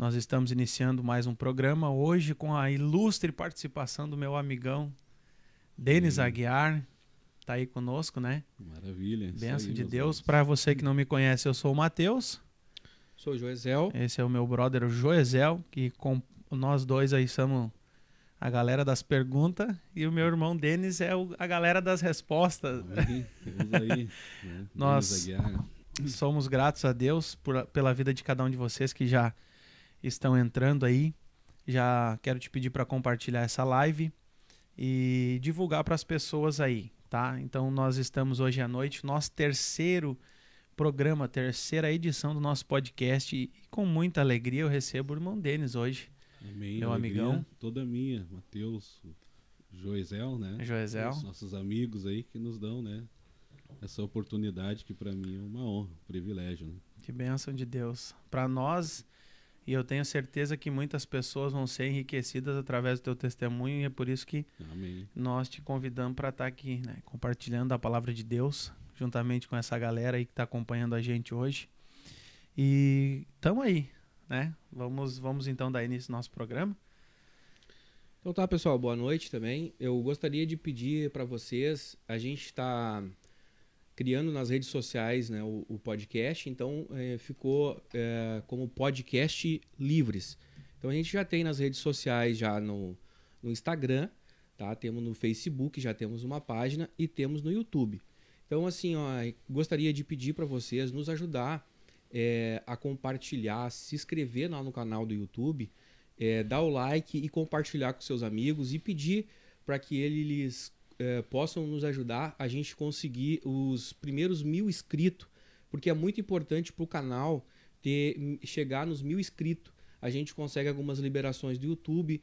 Nós estamos iniciando mais um programa hoje com a ilustre participação do meu amigão Denis Sim. Aguiar. Tá aí conosco, né? Maravilha. Benção aí, de Deus. Para você que não me conhece, eu sou o Matheus. Sou Joesel. Esse é o meu brother, o Joesel, que com nós dois aí somos a galera das perguntas e o meu irmão Denis é o- a galera das respostas. Temos aí. Né? Nós-. Somos gratos a Deus por- pela vida de cada um de vocês que já estão entrando aí. Já quero te pedir para compartilhar essa live e divulgar para as pessoas aí, tá? Então nós estamos hoje à noite, nosso terceiro programa, terceira edição do nosso podcast e com muita alegria eu recebo o irmão Denis hoje, Amém. Meu amigão. Toda minha. Matheus, Joisel, né? Joesel. Os nossos amigos aí que nos dão, né? Essa oportunidade que para mim é uma honra, um privilégio, né? Que bênção de Deus. Para nós, e eu tenho certeza que muitas pessoas vão ser enriquecidas através do teu testemunho e é por isso que Amém. nós te convidamos para estar aqui, né, compartilhando a palavra de Deus, juntamente com essa galera aí que está acompanhando a gente hoje. E estamos aí, né? Vamos, vamos então dar início ao nosso programa. Então tá, pessoal, boa noite também. Eu gostaria de pedir para vocês, a gente está criando nas redes sociais né, o, o podcast, então eh, ficou eh, como podcast livres. Então a gente já tem nas redes sociais, já no, no Instagram, tá? Temos no Facebook, já temos uma página e temos no YouTube. Então assim, ó, gostaria de pedir para vocês nos ajudar eh, a compartilhar, se inscrever lá no canal do YouTube, é, dar o like e compartilhar com seus amigos e pedir para que eles é, possam nos ajudar a gente conseguir os primeiros mil inscritos, porque é muito importante para o canal ter chegar nos mil inscritos. A gente consegue algumas liberações do YouTube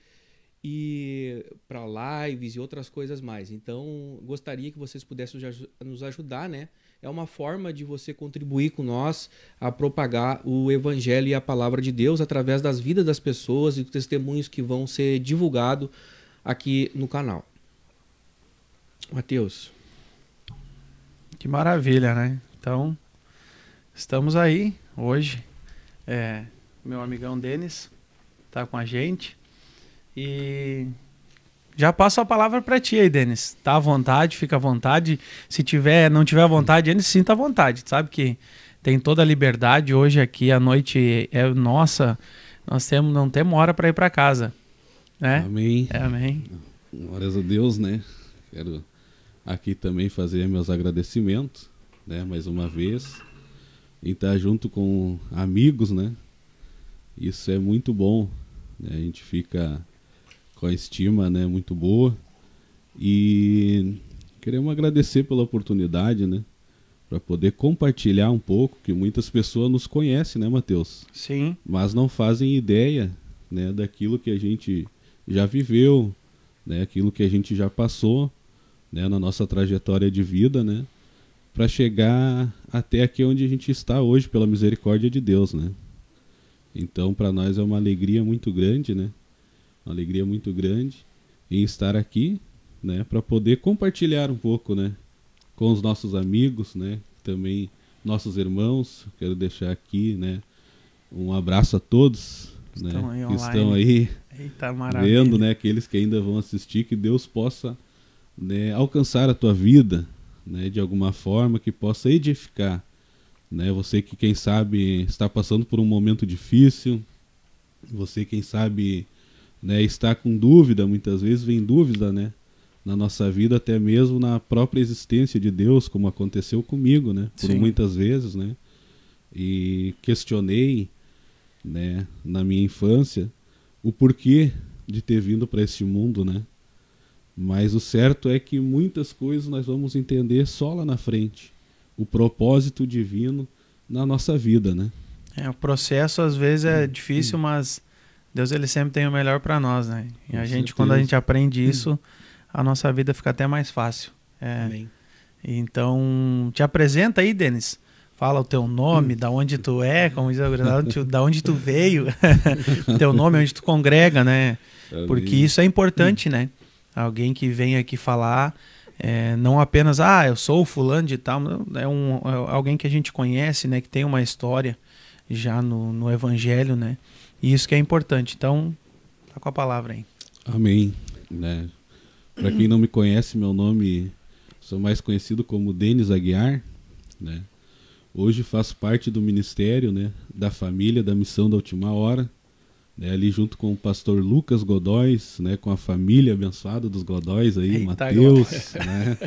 e para lives e outras coisas mais. Então, gostaria que vocês pudessem nos ajudar, né? É uma forma de você contribuir com nós a propagar o evangelho e a palavra de Deus através das vidas das pessoas e dos testemunhos que vão ser divulgados aqui no canal. Mateus, Que maravilha, né? Então, estamos aí hoje. É, meu amigão Denis tá com a gente. E já passo a palavra para ti aí, Denis. Tá à vontade, fica à vontade. Se tiver, não tiver à vontade, Denis, sinta à vontade. Sabe que tem toda a liberdade hoje aqui, a noite é nossa. Nós temos, não temos hora para ir para casa, né? Amém. É, amém. Glórias a Deus, né? Quero aqui também fazer meus agradecimentos, né? Mais uma vez. E estar junto com amigos, né? Isso é muito bom. Né? A gente fica com a estima, né? Muito boa. E queremos agradecer pela oportunidade, né? Para poder compartilhar um pouco, que muitas pessoas nos conhecem, né, Matheus? Sim, mas não fazem ideia né, daquilo que a gente já viveu, né, aquilo que a gente já passou né, na nossa trajetória de vida, né, para chegar até aqui onde a gente está hoje, pela misericórdia de Deus. Né. Então, para nós é uma alegria muito grande, né, uma alegria muito grande em estar aqui né, para poder compartilhar um pouco né, com os nossos amigos, né, também nossos irmãos. Quero deixar aqui né, um abraço a todos né, Estão aí que estão aí eita vendo, né, aqueles que ainda vão assistir, que Deus possa né, alcançar a tua vida, né, de alguma forma, que possa edificar, né, você que quem sabe está passando por um momento difícil, você quem sabe, né, está com dúvida, muitas vezes vem dúvida, né, na nossa vida, até mesmo na própria existência de Deus, como aconteceu comigo, né, por Sim. muitas vezes, né, e questionei, né, na minha infância, o porquê de ter vindo para este mundo, né? Mas o certo é que muitas coisas nós vamos entender só lá na frente. O propósito divino na nossa vida, né? É, o processo às vezes é difícil, mas Deus ele sempre tem o melhor para nós, né? E Com a gente certeza. quando a gente aprende isso, a nossa vida fica até mais fácil. É, amém. então, te apresenta aí, Denis. Fala o teu nome, da onde tu é, como diz a gurizada, tu- da onde tu veio, teu nome, onde tu congrega, né? Porque isso é importante, né? Alguém que vem aqui falar, é, não apenas, ah, eu sou o fulano de tal, é, um, é alguém que a gente conhece, né? Que tem uma história já no, no evangelho, né? E isso que é importante. Então, tá com a palavra aí. Amém. Né? Para quem não me conhece, meu nome sou mais conhecido como Denis Aguiar, né? Hoje faço parte do ministério, né, da família da missão da última hora, né, ali junto com o pastor Lucas Godóis, né, com a família abençoada dos Godóis aí, Mateus, né?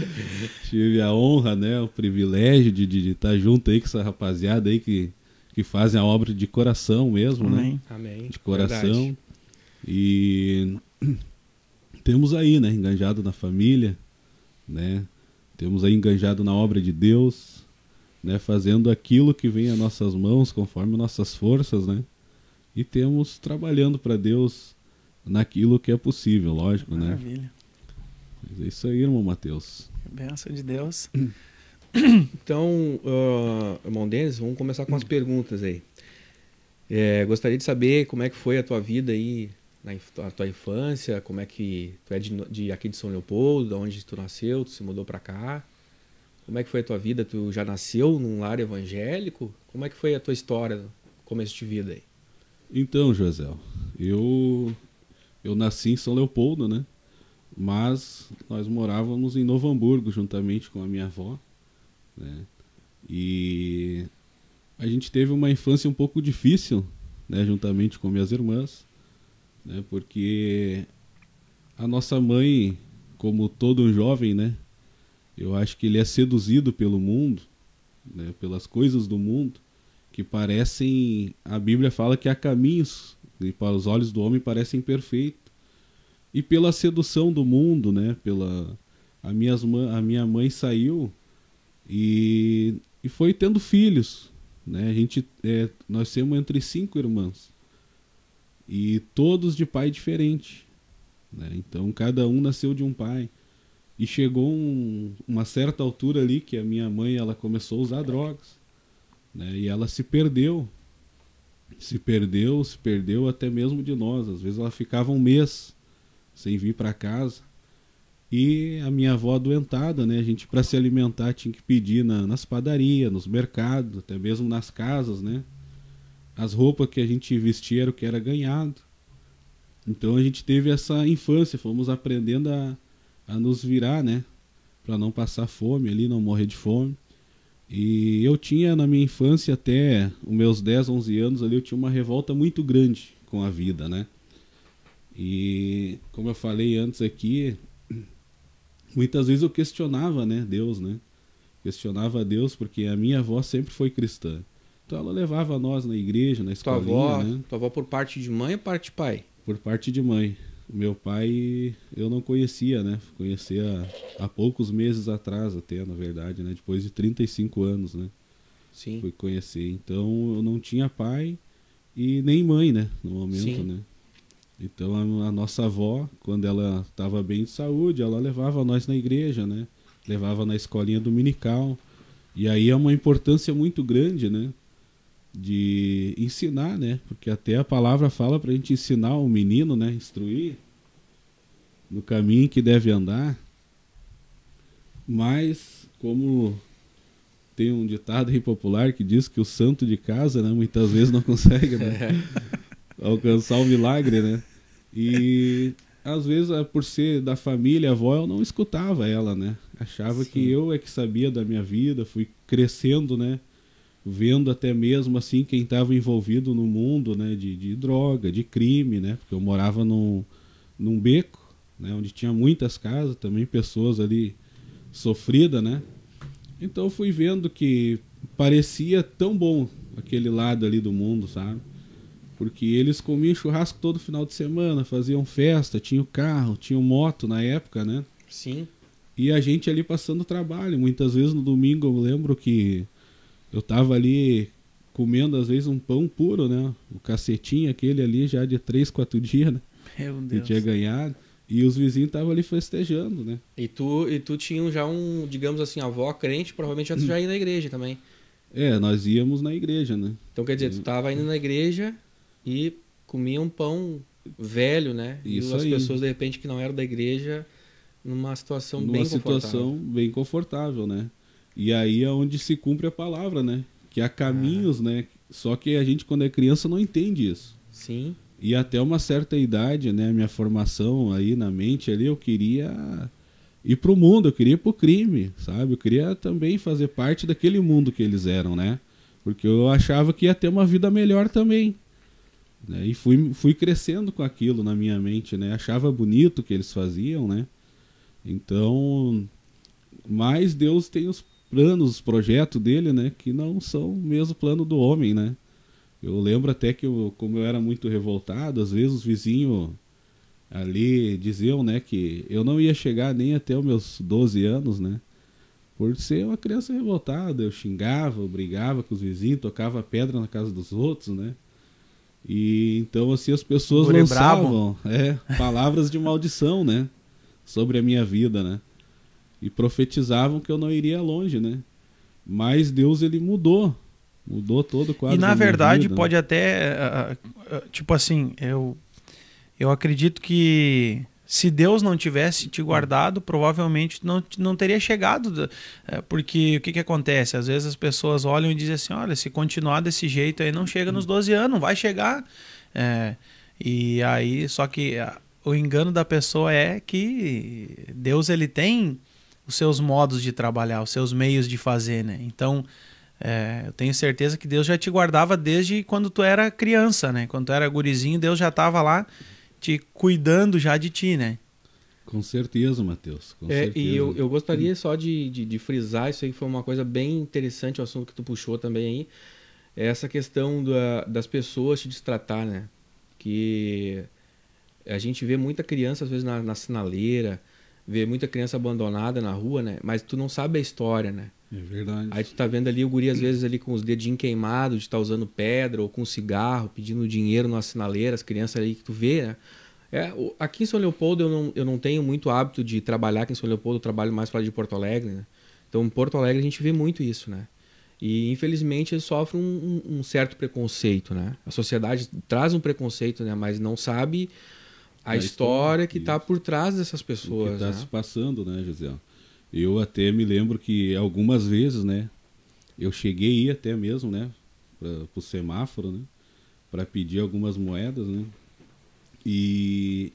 Tive a honra, né, o privilégio de, de, de, estar junto aí com essa rapaziada aí que, que fazem a obra de coração mesmo, Amém. né? Amém. De coração. Verdade. E temos aí, né, enganjado na família, né? Temos aí enganjado na obra de Deus, né, fazendo aquilo que vem às nossas mãos, conforme nossas forças, né? E temos trabalhando para Deus naquilo que é possível, lógico, Maravilha. né? Mas é isso aí, irmão Mateus. Benção de Deus. Então, uh, irmão Denis, vamos começar com as perguntas aí. É, gostaria de saber como é que foi a tua vida aí, na tua infância, como é que tu é de, de aqui de São Leopoldo, de onde tu nasceu, tu se mudou para cá. Como é que foi a tua vida? Tu já nasceu num lar evangélico? Como é que foi a tua história, no começo de vida aí? Então, José, eu eu nasci em São Leopoldo, né? Mas nós morávamos em Novo Hamburgo juntamente com a minha avó, né? E a gente teve uma infância um pouco difícil, né, juntamente com minhas irmãs, né? Porque a nossa mãe, como todo jovem, né, eu acho que ele é seduzido pelo mundo, né, pelas coisas do mundo que parecem. A Bíblia fala que há caminhos que para os olhos do homem parecem perfeitos. E pela sedução do mundo, né? Pela a, minhas, a minha mãe saiu e, e foi tendo filhos, né? A gente é, nós temos entre cinco irmãos e todos de pai diferente, né? Então cada um nasceu de um pai e chegou um- uma certa altura ali que a minha mãe ela começou a usar drogas né? E ela se perdeu. Se perdeu, se perdeu até mesmo de nós. Às vezes ela ficava um mês sem vir para casa. E a minha avó adoentada, né? A gente para se alimentar tinha que pedir na, nas padarias, nos mercados, até mesmo nas casas, né? As roupas que a gente vestia era o que era ganhado. Então a gente teve essa infância, fomos aprendendo a, a nos virar, né? Para não passar fome ali, não morrer de fome. E eu tinha na minha infância até os meus 10, 11 anos ali, eu tinha uma revolta muito grande com a vida, né? E como eu falei antes aqui, muitas vezes eu questionava, né, Deus, né? Questionava Deus porque a minha avó sempre foi cristã. Então ela levava nós na igreja, na Tua escolinha, avó, né? tua avó por parte de mãe ou parte de pai? Por parte de mãe. Meu pai eu não conhecia, né? Conheci há, há poucos meses atrás até, na verdade, né? Depois de 35 anos, né? Sim. fui conhecer. Então eu não tinha pai e nem mãe, né? No momento, Sim. né? Então a, a nossa avó, quando ela estava bem de saúde, ela levava nós na igreja, né? Levava na escolinha dominical. E aí é uma importância muito grande, né? De ensinar, né? Porque até a palavra fala pra gente ensinar o menino, né? Instruir no caminho que deve andar. Mas, como tem um ditado aí popular que diz que o santo de casa, né, muitas vezes não consegue né, alcançar o milagre, né? E às vezes, eh, por ser da família, a avó, eu não escutava ela, né? Achava que Sim. eu é que sabia da minha vida, fui crescendo, né? Vendo até mesmo assim quem estava envolvido no mundo, né? De, de droga, de crime, né? Porque eu morava num, num beco, né? Onde tinha muitas casas, também pessoas ali sofridas, né? Então eu fui vendo que parecia tão bom aquele lado ali do mundo, sabe? Porque eles comiam churrasco todo final de semana, faziam festa, tinham carro, tinham moto na época, né? Sim. E a gente ali passando trabalho. Muitas vezes no domingo eu lembro que eu tava ali comendo às vezes um pão puro, né? O cacetinho aquele ali já de três, quatro dias, né? Meu Que Deus. tinha ganhado. E os vizinhos estavam ali festejando, né? E tu, e tu tinha já um, digamos assim, avó crente, provavelmente já tu já ia na igreja também. É, nós íamos na igreja, né? Então quer dizer, tu tava indo na igreja e comia um pão velho, né? Isso e as aí. pessoas, de repente, que não eram da igreja, numa situação numa bem situação confortável. bem confortável, né? E aí é onde se cumpre a palavra, né? Que há caminhos, né? Só que a gente, quando é criança, não entende isso. Sim. E até uma certa idade, né, minha formação aí na mente ali, eu queria ir pro mundo, eu queria ir pro crime, sabe? Eu queria também fazer parte daquele mundo que eles eram, né? Porque eu achava que ia ter uma vida melhor também. Né? E fui, fui crescendo com aquilo na minha mente, né? Achava bonito o que eles faziam, né? Então, mas Deus tem os planos, os projetos dele, né? Que não são o mesmo plano do homem, né? Eu lembro até que, eu, como eu era muito revoltado, às vezes os vizinhos ali diziam, né, que eu não ia chegar nem até os meus 12 anos, né? Por ser uma criança revoltada, eu xingava, eu brigava com os vizinhos, tocava pedra na casa dos outros, né? E então assim as pessoas Guri lançavam é, palavras de maldição, né, sobre a minha vida, né? E profetizavam que eu não iria longe, né? Mas Deus ele mudou, mudou todo o quadro E na verdade vida, né? pode até, ah, ah, tipo assim, eu, eu acredito que se Deus não tivesse te guardado, provavelmente não, não teria chegado. eh, Porque o que, que acontece? Às vezes as pessoas olham e dizem assim: olha, se continuar desse jeito aí, não chega nos 12 anos, não vai chegar. É, e aí, só que ah, o engano da pessoa é que Deus ele tem os seus modos de trabalhar, os seus meios de fazer, né? Então, é, eu tenho certeza que Deus já te guardava desde quando tu era criança, né? Quando tu era gurizinho, Deus já estava lá te cuidando já de ti, né? Com certeza, Matheus. Com É, certeza. e eu, eu gostaria só de, de, de frisar, isso aí foi uma coisa bem interessante, o assunto que tu puxou também aí, é essa questão da, das pessoas te destratar, né? Que a gente vê muita criança, às vezes, na, na sinaleira, vê muita criança abandonada na rua, né? Mas tu não sabe a história, né? É verdade. Aí tu tá vendo ali o guri, às vezes, ali com os dedinhos queimados, de estar usando pedra ou com cigarro, pedindo dinheiro numa sinaleira, as crianças ali que tu vê, né? É, aqui em São Leopoldo eu não, eu não tenho muito hábito de trabalhar aqui em São Leopoldo, eu trabalho mais para de Porto Alegre, né? Então em Porto Alegre a gente vê muito isso, né? E infelizmente eles sofrem um, um- um certo preconceito, né? A sociedade traz um preconceito, né? Mas não sabe a, A história, que está por trás dessas o pessoas, que está né? se passando, né, José? Eu até me lembro que algumas vezes, né, eu cheguei até mesmo, né, para o semáforo, né, para pedir algumas moedas, né, e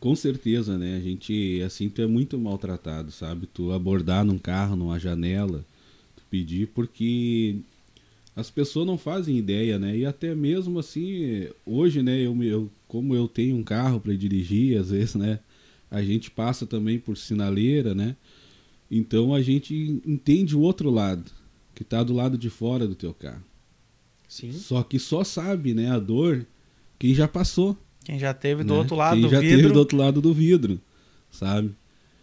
com certeza, né, a gente, assim, tu é muito maltratado, sabe? Tu abordar num carro, numa janela, tu pedir, porque as pessoas não fazem ideia, né? E até mesmo assim, hoje, né, eu, eu como eu tenho um carro para dirigir, às vezes, né, a gente passa também por sinaleira, né? Então a gente entende o outro lado, que está do lado de fora do teu carro. Sim. Só que só sabe, né, a dor quem já passou. Quem já teve do né? outro lado quem do já vidro. teve do outro lado do vidro, sabe?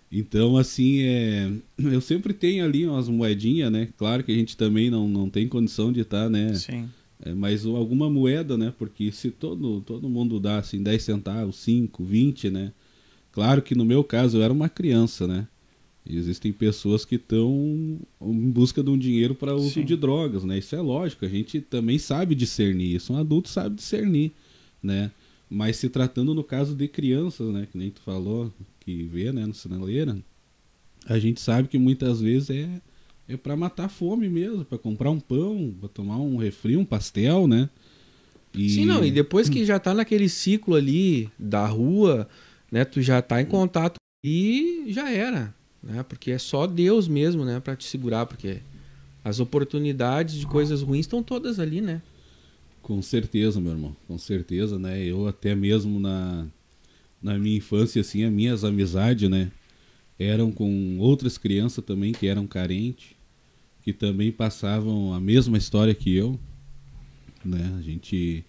Então, assim, é... eu sempre tenho ali umas moedinhas, né? Claro que a gente também não, não tem condição de estar, né? Sim. É, mas alguma moeda, né? Porque se todo, todo mundo dá assim 10 centavos, 5, 20, né? Claro que no meu caso eu era uma criança, né? E existem pessoas que estão em busca de um dinheiro para uso Sim. de drogas, né? Isso é lógico, a gente também sabe discernir isso, um adulto sabe discernir, né? Mas se tratando no caso de crianças, né? Que nem tu falou, que vê, né? No sinaleira, a gente sabe que muitas vezes é é para matar a fome mesmo, para comprar um pão, para tomar um refri, um pastel, né? E... Sim, não, e depois que já tá naquele ciclo ali da rua, né, tu já tá em contato e já era, né? Porque é só Deus mesmo, né, para te segurar, porque as oportunidades de coisas ruins estão todas ali, né? Com certeza, meu irmão, com certeza, né? Eu até mesmo na, na minha infância, assim, as minhas amizades, né? Eram com outras crianças também que eram carentes, que também passavam a mesma história que eu, né? A gente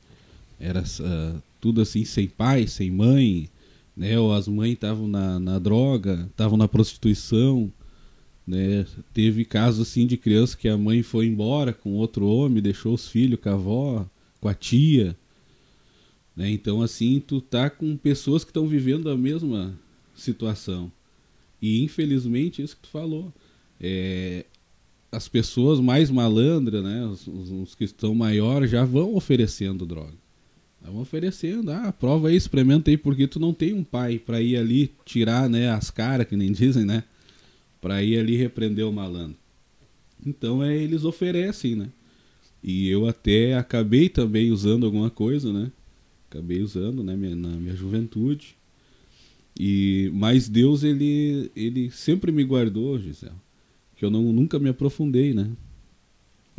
era ah, tudo assim, sem pai, sem mãe, né? Ou as mães estavam na, na droga, estavam na prostituição, né? Teve casos assim de criança que a mãe foi embora com outro homem, deixou os filhos com a avó, com a tia, né? Então assim, tu tá com pessoas que estão vivendo a mesma situação. E infelizmente isso que tu falou, é, as pessoas mais malandras, né, os, os- que estão maiores já vão oferecendo droga. Vão oferecendo, ah, prova aí, experimenta aí, porque tu não tem um pai para ir ali tirar, né, as caras, que nem dizem, né, para ir ali repreender o malandro. Então é, eles oferecem, né. E eu até acabei também usando alguma coisa, né? Acabei usando, né, minha, na minha juventude. E mas Deus ele ele sempre me guardou, Gisele. Que eu não nunca me aprofundei, né?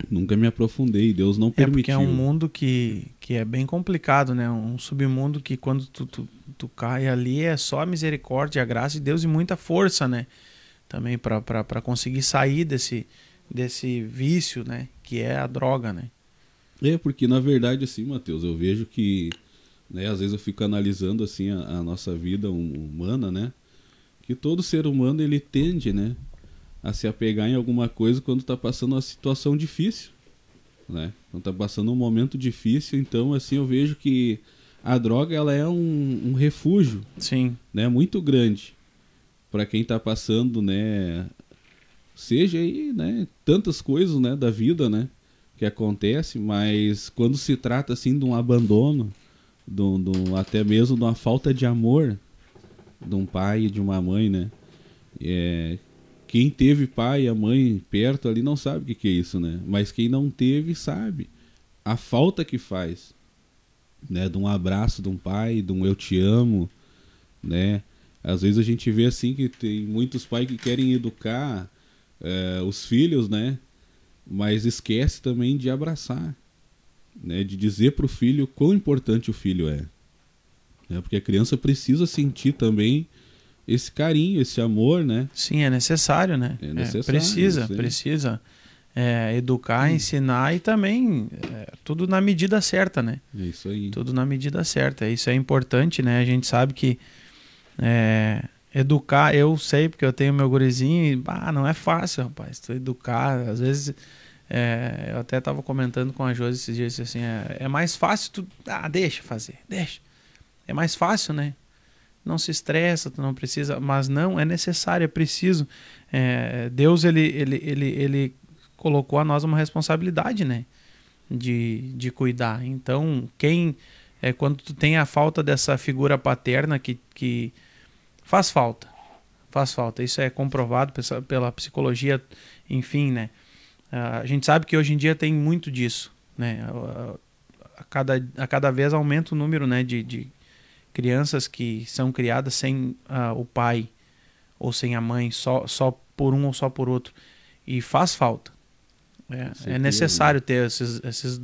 Nunca me aprofundei, Deus não permitiu. É porque é um mundo que, que é bem complicado, né? Um submundo que quando tu, tu, tu cai ali é só a misericórdia, a graça de Deus e muita força, né? Também para conseguir sair desse, desse vício, né? Que é a droga, né? É, porque na verdade, assim, Mateus, eu vejo que, né, às vezes eu fico analisando, assim, a, a nossa vida humana, né? Que todo ser humano, ele tende, né? A se apegar em alguma coisa quando está passando uma situação difícil, né? Quando está passando um momento difícil, então assim eu vejo que a droga ela é um, um refúgio, sim, né? Muito grande para quem está passando, né? Seja aí, né? Tantas coisas, né? Da vida, né? Que acontece, mas quando se trata assim de um abandono, do, do, até mesmo de uma falta de amor de um pai e de uma mãe, né? É, quem teve pai e a mãe perto ali não sabe o que, que é isso, né? Mas quem não teve sabe a falta que faz, né? De um abraço de um pai, de um eu te amo, né? Às vezes a gente vê assim que tem muitos pais que querem educar é, os filhos, né? Mas esquece também de abraçar, né? De dizer para o filho quão importante o filho é, né? Porque a criança precisa sentir também esse carinho, esse amor, né? Sim, é necessário, né? É necessário. É, precisa, sim. precisa é, educar, hum. ensinar e também é, tudo na medida certa, né? É isso aí. Tudo na medida certa. Isso é importante, né? A gente sabe que é, educar, eu sei porque eu tenho meu gurizinho e ah, não é fácil, rapaz. Tu educar, às vezes. É, eu até estava comentando com a Josi esses dias assim, é, é mais fácil tu, ah, deixa fazer, deixa. É mais fácil, né? Não se estressa, tu não precisa, mas não, é necessário, é preciso. É, Deus, ele, ele, ele, ele colocou a nós uma responsabilidade, né? De, de cuidar. Então, quem, é, quando tu tem a falta dessa figura paterna que, que faz falta, faz falta, isso é comprovado pela psicologia, enfim, né? A gente sabe que hoje em dia tem muito disso, né? A cada, a cada vez aumenta o número né, de, de crianças que são criadas sem uh, o pai ou sem a mãe, só, só por um ou só por outro. E faz falta. É, é necessário ter esses, esses,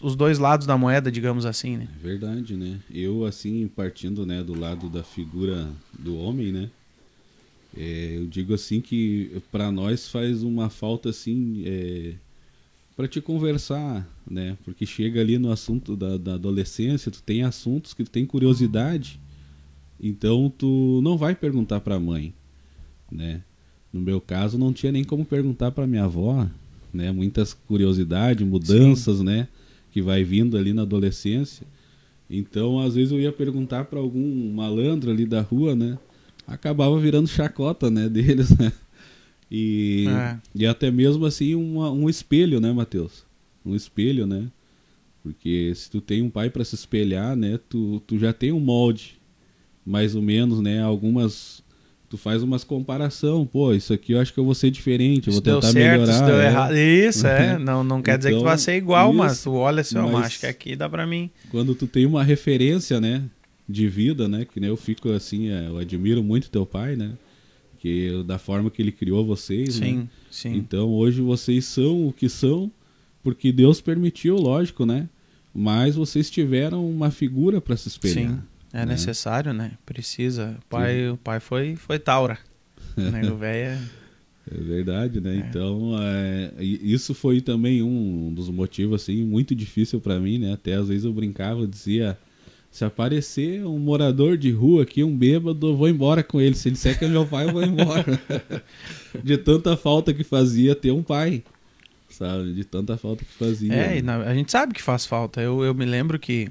os dois lados da moeda, digamos assim, né? É verdade, né? Eu, assim, partindo né, do lado da figura do homem, né? É, eu digo assim que para nós faz uma falta, assim, é, para te conversar, né? Porque chega ali no assunto da, da adolescência, tu tem assuntos que tu tem curiosidade, então tu não vai perguntar para a mãe, né? No meu caso, não tinha nem como perguntar para minha avó, né? Muitas curiosidades, mudanças, Sim. né? Que vai vindo ali na adolescência. Então, às vezes eu ia perguntar para algum malandro ali da rua, né? Acabava virando chacota, né? Deles, né? E, é. e até mesmo assim uma, um espelho, né, Matheus? Um espelho, né? Porque se tu tem um pai para se espelhar, né, tu, tu já tem um molde, mais ou menos, né? Algumas tu faz umas comparação, pô, isso aqui eu acho que eu vou ser diferente, eu vou tentar deu certo, melhorar. Isso deu é. errado. Isso, é. Não, não quer então, dizer que tu vai ser igual, isso, mas tu olha assim, mas acho que aqui dá para mim. Quando tu tem uma referência, né, de vida, né, que nem eu fico assim, é, eu admiro muito teu pai, né? Porque da forma que ele criou vocês, sim, né? sim. Então hoje vocês são o que são porque Deus permitiu, lógico, né? Mas vocês tiveram uma figura para se espelhar. Sim, é né? necessário, né? Precisa. O pai, o pai foi, foi Taura. né? O velho é... é verdade, né? É. Então, é, isso foi também um dos motivos assim muito difícil para mim, né? Até às vezes eu brincava, dizia, se aparecer um morador de rua aqui, um bêbado, eu vou embora com ele. Se ele disser que é meu pai, eu vou embora. de tanta falta que fazia ter um pai. Sabe? De tanta falta que fazia. É, na, a gente sabe que faz falta. Eu, eu me lembro que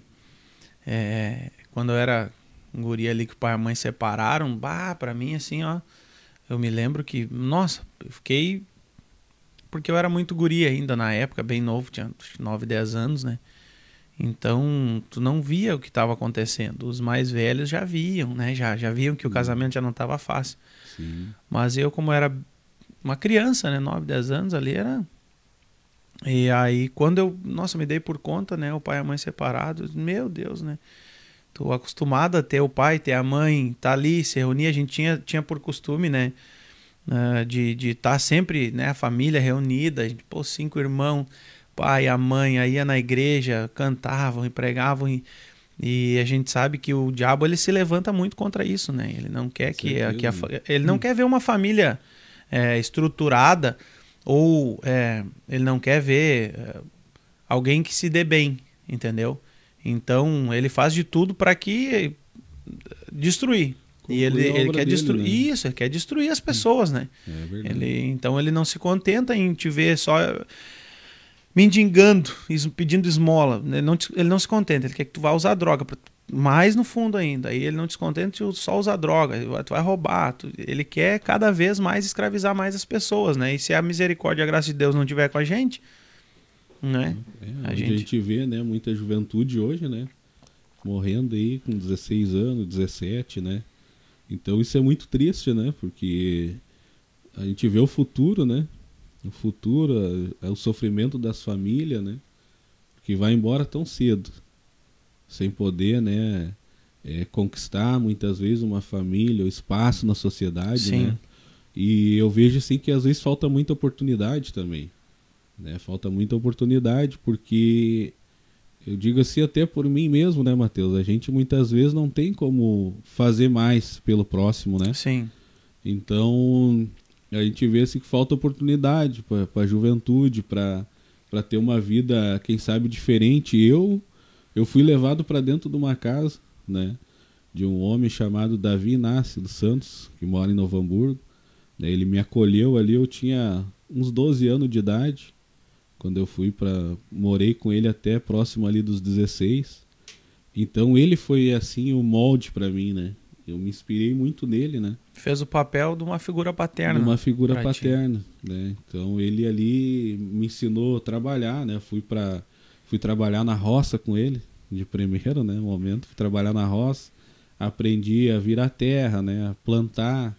é, quando eu era um guri ali que o pai e a mãe separaram, bah, pra mim assim, ó. Eu me lembro que, nossa, eu fiquei. Porque eu era muito guri ainda na época, bem novo, tinha 9, 10 anos, né? Então, tu não via o que estava acontecendo. Os mais velhos já viam, né? Já, já viam que o casamento já não estava fácil. Sim. Mas eu, como era uma criança, né? 9, 10 anos ali, era... E aí, quando eu, nossa, me dei por conta, né? O pai e a mãe separados, meu Deus, né? Tô acostumado a ter o pai, ter a mãe, tá ali, se reunir. A gente tinha, tinha por costume, né? Uh, de estar de tá sempre, né? A família reunida, a gente, pô, cinco irmãos, pai, a mãe, aí ia na igreja, cantavam e pregavam. E, e a gente sabe que o diabo ele se levanta muito contra isso, né? Ele não quer que, que a, ele não hum. quer ver uma família é, estruturada ou é, ele não quer ver é, alguém que se dê bem, entendeu? Então ele faz de tudo para que destruir. e ele, ele quer destruir né? isso, ele quer destruir as pessoas, né? É ele, então ele não se contenta em te ver só mendigando, pedindo esmola. Ele não, ele não se contenta, ele quer que tu vá usar droga. Mais no fundo ainda. Aí ele não te contenta de só usar droga, tu vai roubar. Tu, ele quer cada vez mais escravizar mais as pessoas, né? E se a misericórdia e a graça de Deus não tiver com a gente, né? É, a, gente... a gente vê, né, muita juventude hoje, né? Morrendo aí com 16 anos, 17, né? Então isso é muito triste, né? Porque a gente vê o futuro, né? O futuro, é, é o sofrimento das famílias, né? Que vai embora tão cedo, sem poder, né? É, conquistar muitas vezes uma família, o espaço na sociedade, Sim. né? E eu vejo assim que às vezes falta muita oportunidade também, né? Falta muita oportunidade porque eu digo assim até por mim mesmo, né, Mateus? A gente muitas vezes não tem como fazer mais pelo próximo, né? Sim. Então a gente vê assim, que falta oportunidade para a juventude, para ter uma vida, quem sabe, diferente. Eu eu fui levado para dentro de uma casa, né, de um homem chamado Davi Inácio dos Santos, que mora em Novo Hamburgo. Ele me acolheu ali, eu tinha uns 12 anos de idade, quando eu fui para morei com ele até próximo ali dos 16. Então ele foi assim o molde para mim, né? Eu me inspirei muito nele, né? Fez o papel de uma figura paterna. De uma figura paterna, ti. né? Então ele ali me ensinou a trabalhar, né? Fui para fui trabalhar na roça com ele de primeiro, né? Momento fui trabalhar na roça, aprendi a virar terra, né? A plantar,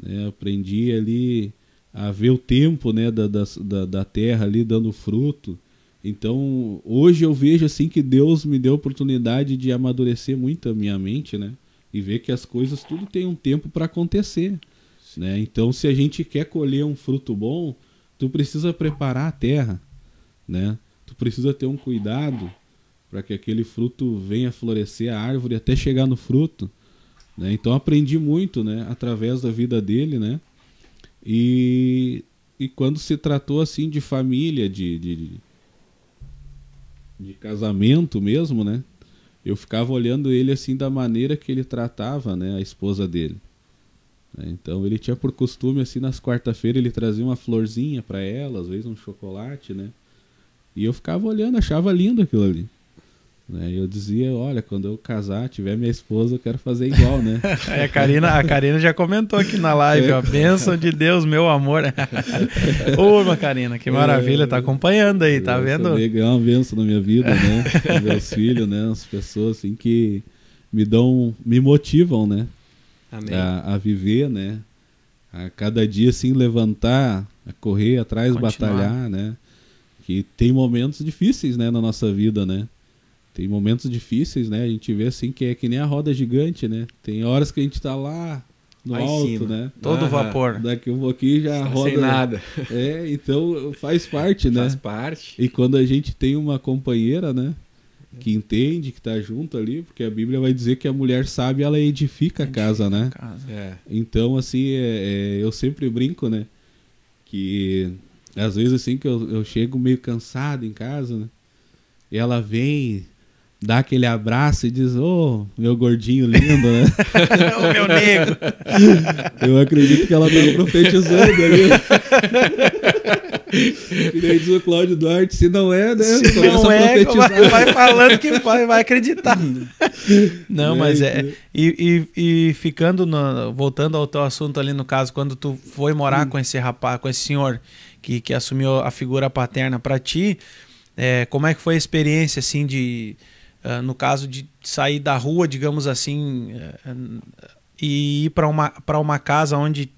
né? Aprendi ali a ver o tempo, né? Da, da, da terra ali dando fruto. Então hoje eu vejo assim que Deus me deu a oportunidade de amadurecer muito a minha mente, né? E ver que as coisas tudo tem um tempo para acontecer. Né? Então, se a gente quer colher um fruto bom, tu precisa preparar a terra, né? Tu precisa ter um cuidado para que aquele fruto venha florescer a árvore até chegar no fruto. Né? Então aprendi muito, né? Através da vida dele, né? E, e quando se tratou assim de família, de, de, de casamento mesmo, né? Eu ficava olhando ele assim da maneira que ele tratava né, a esposa dele. Então ele tinha por costume assim nas quarta-feiras ele trazia uma florzinha para ela, às vezes um chocolate, né? E eu ficava olhando, achava lindo aquilo ali. Né? Eu dizia, olha, quando eu casar, tiver minha esposa, eu quero fazer igual, né? é, a, Karina, a Karina já comentou aqui na live, é. ó, bênção de Deus, meu amor. Ô, Karina, que maravilha, tá acompanhando aí, tá vendo? É uma bênção na minha vida, né? Meus filhos, né? As pessoas assim que me dão, me motivam, né? A, a, viver, né? A cada dia assim levantar, a correr atrás, Continuar. batalhar, né? Que tem momentos difíceis, né, na nossa vida, né? Tem momentos difíceis, né? A gente vê assim que é que nem a roda gigante, né? Tem horas que a gente tá lá no Aí alto, cima. né? Todo ah, vapor. Daqui um pouquinho já Está roda. Sem nada. É, então faz parte, né? Faz parte. E quando a gente tem uma companheira, né? Que entende, que tá junto ali, porque a Bíblia vai dizer que a mulher sabe, ela edifica a casa, né? Casa. É. Então, assim, é, é, eu sempre brinco, né? Que às vezes assim que eu, eu chego meio cansado em casa, né? E ela vem, dá aquele abraço e diz: Ô, oh, meu gordinho lindo, né? o meu negro. Eu acredito que ela tá profetizando ali. e daí diz o Cláudio Duarte: se não é, né? Se não é, vai, vai, falando que vai, vai acreditar. Não, é, mas é. E, e, e, ficando, no, voltando ao teu assunto ali no caso, quando tu foi morar hum. com esse rapaz, com esse senhor que, que assumiu a figura paterna para ti. É, como é que foi a experiência assim de ah, no caso de sair da rua, digamos assim, uh, e ir para uma, uma casa onde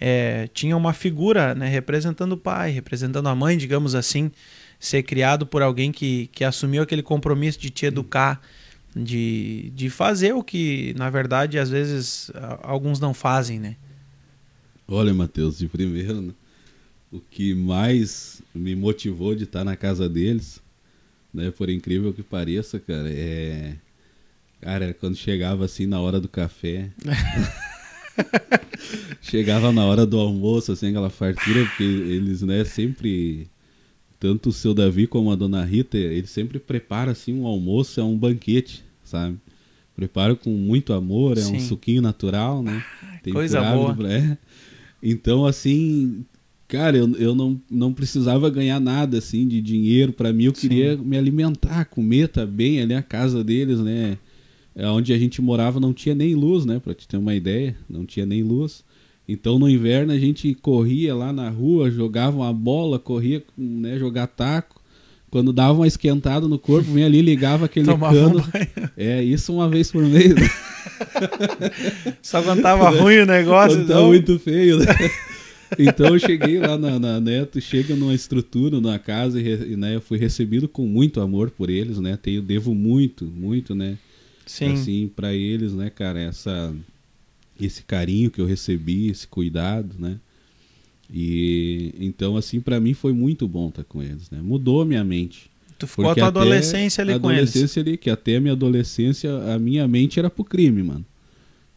é, tinha uma figura né, representando o pai, representando a mãe, digamos assim, ser criado por alguém que, que assumiu aquele compromisso de te educar, de, de fazer o que, na verdade, às vezes alguns não fazem, né? Olha, Matheus, de primeiro, né? o que mais me motivou de estar na casa deles, né, por incrível que pareça, cara, é Cara, quando chegava assim na hora do café. chegava na hora do almoço, assim, aquela fartura, porque eles, né, sempre. Tanto o seu Davi como a dona Rita, eles sempre preparam assim um almoço, é um banquete, sabe? Preparo com muito amor, é Sim. um suquinho natural, né? Tem Coisa boa. É. Então, assim, cara, eu, eu não, não precisava ganhar nada, assim, de dinheiro. para mim, eu queria Sim. me alimentar, comer, tá bem ali a casa deles, né? É, onde a gente morava não tinha nem luz, né? Para te ter uma ideia, não tinha nem luz. Então no inverno a gente corria lá na rua, jogava uma bola, corria, né, jogar taco. Quando dava uma esquentada no corpo, vinha ali ligava aquele Tomava cano. Um é, isso uma vez por mês. Né? Só quando tava ruim o negócio. Quando tá muito feio, né? Então eu cheguei lá na, na Neto, chega numa estrutura, numa casa, e, né, eu fui recebido com muito amor por eles, né? Tenho, devo muito, muito, né? Sim. Assim, para eles, né, cara, essa esse carinho que eu recebi, esse cuidado, né? E então assim, para mim foi muito bom estar com eles, né? Mudou a minha mente. Tu ficou a tua adolescência ali com eles. adolescência ali, que até a minha adolescência, a minha mente era pro crime, mano.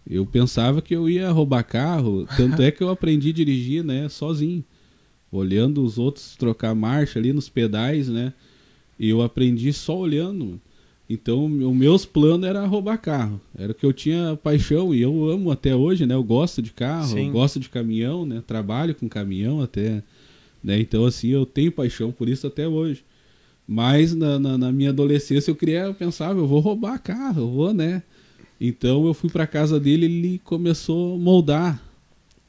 Eu pensava que eu ia roubar carro, tanto é que eu aprendi a dirigir, né, sozinho. Olhando os outros trocar marcha ali nos pedais, né? E eu aprendi só olhando. Então, o meus planos era roubar carro. Era o que eu tinha paixão e eu amo até hoje, né? Eu gosto de carro, eu gosto de caminhão, né? Trabalho com caminhão até, né? Então, assim, eu tenho paixão por isso até hoje. Mas na, na, na minha adolescência eu queria, eu pensava, eu vou roubar carro, eu vou, né? Então eu fui para casa dele, ele começou a moldar.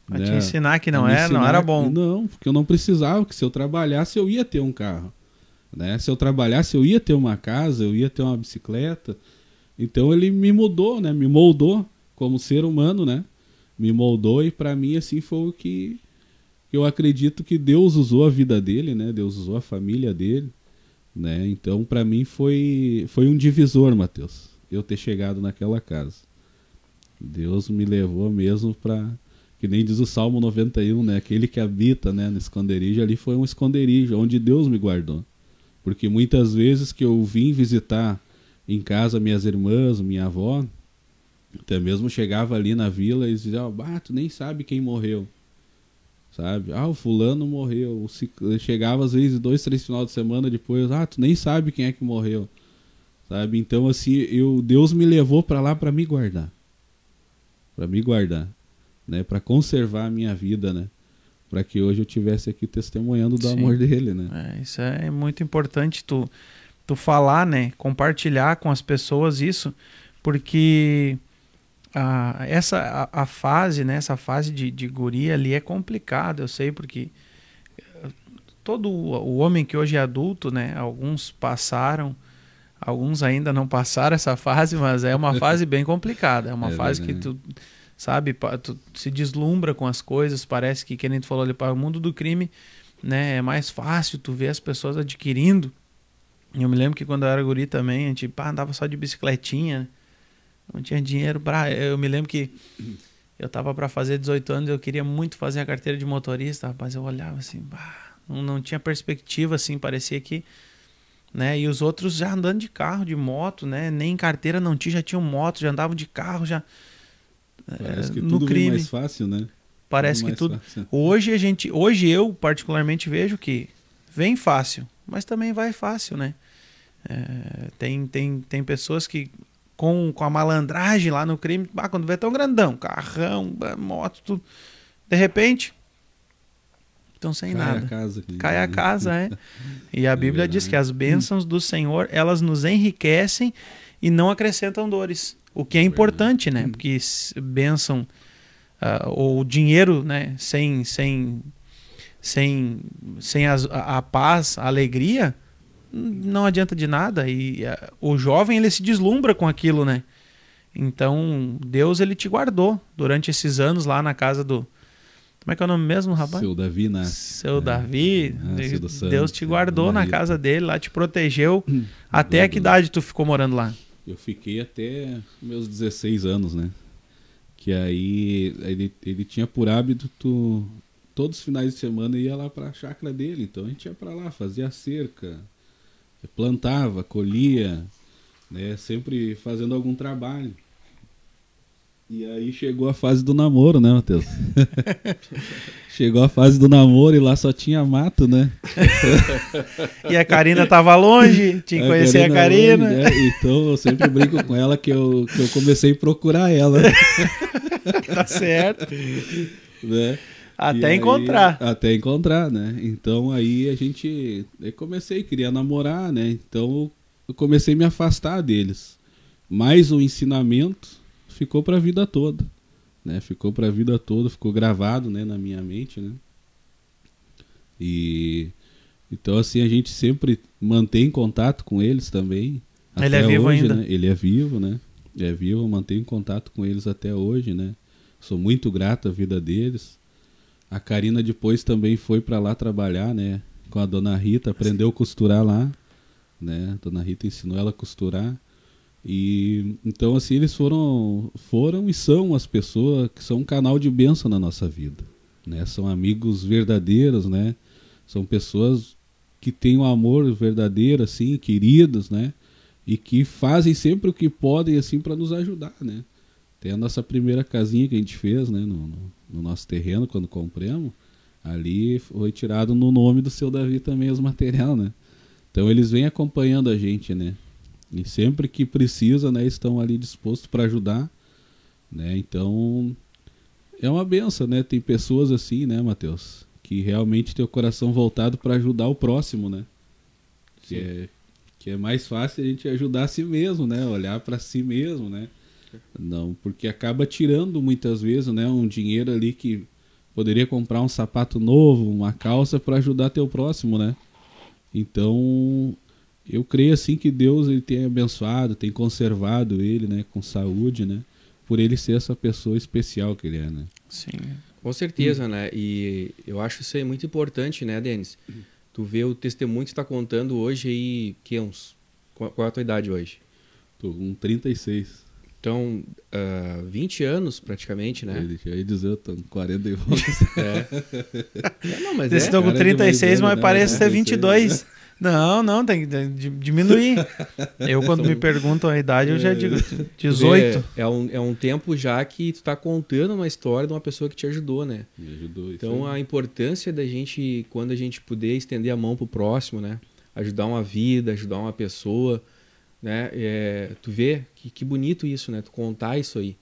Pra né? te ensinar que não era, não era bom. Não, porque eu não precisava, que se eu trabalhasse eu ia ter um carro. Né? Se eu trabalhasse, eu ia ter uma casa, eu ia ter uma bicicleta. Então ele me mudou, né? Me moldou como ser humano, né? Me moldou e para mim assim foi o que eu acredito que Deus usou a vida dele, né? Deus usou a família dele, né? Então para mim foi foi um divisor, Mateus, eu ter chegado naquela casa. Deus me levou mesmo para que nem diz o Salmo 91, né? Aquele que habita, né, no esconderijo ali foi um esconderijo onde Deus me guardou. Porque muitas vezes que eu vim visitar em casa minhas irmãs, minha avó, até mesmo chegava ali na vila e dizia, ah, tu nem sabe quem morreu. Sabe? Ah, o fulano morreu. Chegava às vezes dois, três final de semana depois, ah, tu nem sabe quem é que morreu. Sabe? Então assim, eu Deus me levou para lá para me guardar. Para me guardar, né? Para conservar a minha vida, né? para que hoje eu tivesse aqui testemunhando do Sim. amor dele, né? É, isso é muito importante tu tu falar, né? Compartilhar com as pessoas isso, porque a, essa a, a fase, né? Essa fase de, de guria ali é complicada, eu sei porque eh, todo o homem que hoje é adulto, né? Alguns passaram, alguns ainda não passaram essa fase, mas é uma fase bem complicada. É uma é fase verdade. que tu sabe? Tu se deslumbra com as coisas, parece que, nem tu falou ali, para o mundo do crime, né? É mais fácil tu ver as pessoas adquirindo. Eu me lembro que quando eu era guri também, a gente pá, andava só de bicicletinha, não tinha dinheiro para. Eu me lembro que eu tava para fazer 18 anos, eu queria muito fazer a carteira de motorista, rapaz. Eu olhava assim, bah, não, não tinha perspectiva, assim, parecia que. Né? E os outros já andando de carro, de moto, né? Nem carteira não tinha, já tinham moto, já andavam de carro, já Parece é, que tudo no crime. mais fácil, né? Parece tudo que tudo. Fácil. Hoje a gente, hoje eu particularmente vejo que vem fácil, mas também vai fácil, né? É, tem, tem, tem pessoas que com, com a malandragem lá no crime, ah, quando vê tão grandão, carrão, moto, tudo. De repente, estão sem Cai nada. A casa, Cai a casa, é. E a é Bíblia diz que as bênçãos do Senhor, elas nos enriquecem e não acrescentam dores. O que é importante, né? Porque bênção uh, ou dinheiro, né? Sem, sem, sem, sem a, a paz, a alegria, não adianta de nada. E uh, o jovem ele se deslumbra com aquilo, né? Então Deus ele te guardou durante esses anos lá na casa do Como é que é o nome mesmo, rapaz? Seu Davi na Seu É. Davi, Santos, Deus te guardou Dona na casa dele, lá te protegeu. Até Guardou. que idade tu ficou morando lá? Eu fiquei até meus 16 anos, né? Que aí ele, ele tinha por hábito, tu, todos os finais de semana ia lá pra chácara dele. Então a gente ia pra lá, fazia a cerca, plantava, colhia, né? Sempre fazendo algum trabalho. E aí chegou a fase do namoro, né, Matheus? chegou a fase do namoro e lá só tinha mato, né? E a Karina tava longe, tinha que conhecer a Karina. hoje, né? Então eu sempre brinco com ela que eu, que eu comecei a procurar ela. Tá certo. né? Até aí- encontrar. até encontrar, né? Então aí a gente. Eu comecei, queria namorar, né? Então eu comecei a me afastar deles. Mas o ensinamento ficou pra vida toda. Né? Ficou pra vida toda, ficou gravado né, na minha mente, né? E então assim a gente sempre mantém contato com eles também. Ele é vivo hoje, ainda? Né? Ele é vivo, né? Ele é vivo, eu mantenho contato com eles até hoje, né? Sou muito grato à vida deles. A Karina depois também foi para lá trabalhar, né? Com a dona Rita, aprendeu a costurar lá, né? A dona Rita ensinou ela a costurar. E então assim eles foram foram e são as pessoas que são um canal de bênção na nossa vida, né? São amigos verdadeiros, né? São pessoas que têm um amor verdadeiro assim, queridos, né? E que fazem sempre o que podem assim para nos ajudar, né? Tem a nossa primeira casinha que a gente fez, né, no, no, no nosso terreno quando compramos. Ali foi tirado no nome do seu Davi também os material, né? Então eles vêm acompanhando a gente, né? E sempre que precisa, né, estão ali dispostos para ajudar, né? Então é uma benção, né? Tem pessoas assim, né, Mateus, que realmente tem o coração voltado para ajudar o próximo, né? Que é, que é mais fácil a gente ajudar a si mesmo, né? Olhar para si mesmo, né? Não, porque acaba tirando muitas vezes, né, um dinheiro ali que poderia comprar um sapato novo, uma calça para ajudar teu próximo, né? Então, eu creio assim que Deus ele tem abençoado, tem conservado ele, né, com saúde, né, por ele ser essa pessoa especial que ele é, né? Sim. Com certeza, né? E eu acho isso aí muito importante, né, Denis? Tu vê o testemunho que tu tá contando hoje aí, que é uns... Qual é a tua idade hoje? Tô com 36. Então, ah, 20 anos praticamente, né? Ele ia dizer, eu tô com 40 e poucos. É, não, mas Vocês é. estão com cara de mais 36, velho, mas né? parece ter 36, 22. Não, não, tem que di- diminuir. Eu, quando me perguntam a idade, eu já digo Tu vê, 18. É um, é um tempo já que tu tá contando uma história de uma pessoa que te ajudou, né? Me ajudou isso Então a importância da gente, quando a gente puder estender a mão pro próximo, né? Ajudar uma vida, ajudar uma pessoa, né? É, tu vê que, que bonito isso, né? Tu contar isso aí,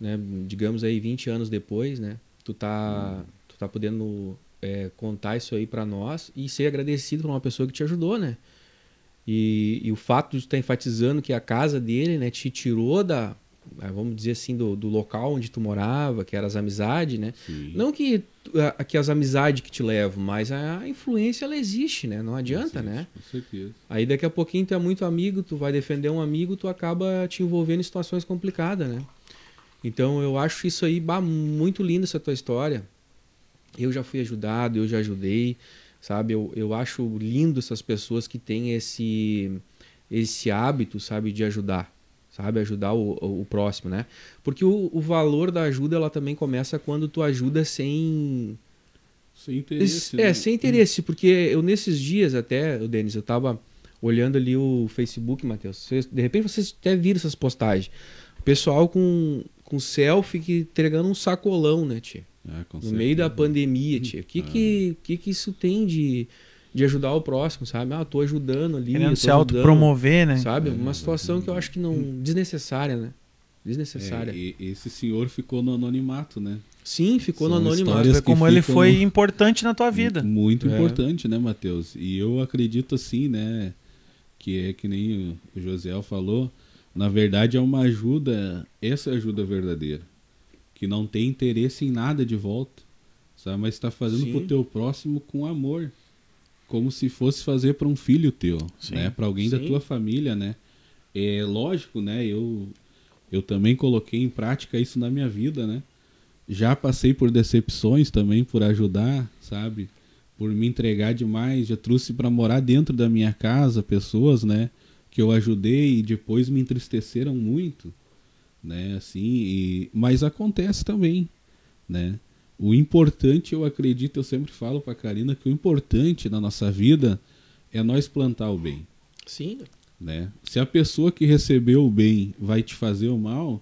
né? Digamos aí 20 anos depois, né? Tu tá, tu tá podendo é, contar isso aí para nós e ser agradecido por uma pessoa que te ajudou, né? E, e o fato de estar enfatizando que a casa dele, né, te tirou da, ah, vamos dizer assim, do, do local onde tu morava, que eram as amizades, né? Sim. Não que, a- que as amizades que te levam, mas a influência ela existe, né? Não adianta, né? Com certeza. Aí daqui a pouquinho tu é muito amigo, tu vai defender um amigo, tu acaba te envolvendo em situações complicadas, né? Então eu acho isso aí bah, muito lindo essa tua história. Eu já fui ajudado, eu já ajudei, sabe? Eu, eu acho lindo essas pessoas que têm esse esse hábito, sabe, de ajudar, sabe, ajudar o, o, próximo, né? Porque o, o valor da ajuda ela também começa quando tu ajuda sem Sem interesse. é, né? sem interesse, porque eu nesses dias até, o Denis, eu tava olhando ali o Facebook, Matheus. De repente vocês até viram essas postagens. O pessoal com, com selfie que entregando um sacolão, né, tia? Com No certeza. meio da pandemia, tia. O que, Ah. que, que, que isso tem de, de ajudar o próximo, sabe? Ah, tô ajudando ali. Querendo se autopromover, né? Sabe? É, Uma situação que eu acho que não. desnecessária, né? Desnecessária. É, e- esse senhor ficou no anonimato, né? Sim, ficou no São anonimato. Ver que como ele foi no- importante na tua vida. Muito É. importante, né, Matheus? E eu acredito assim, né, que é que nem o Josiel falou, na verdade é uma ajuda, essa é a ajuda verdadeira, que não tem interesse em nada de volta, sabe? Mas está fazendo Sim. pro teu próximo com amor, como se fosse fazer para um filho teu, Sim. né? Para alguém da Sim. tua família, né? É lógico, né? Eu eu também coloquei em prática isso na minha vida, né? já passei por decepções também por ajudar, sabe? Por me entregar demais, já trouxe para morar dentro da minha casa pessoas, né, que eu ajudei e depois me entristeceram muito, né, assim, e... mas acontece também, né? O importante, eu acredito, eu sempre falo para Karina que o importante na nossa vida é nós plantar o bem. Sim. Né? Se a pessoa que recebeu o bem vai te fazer o mal,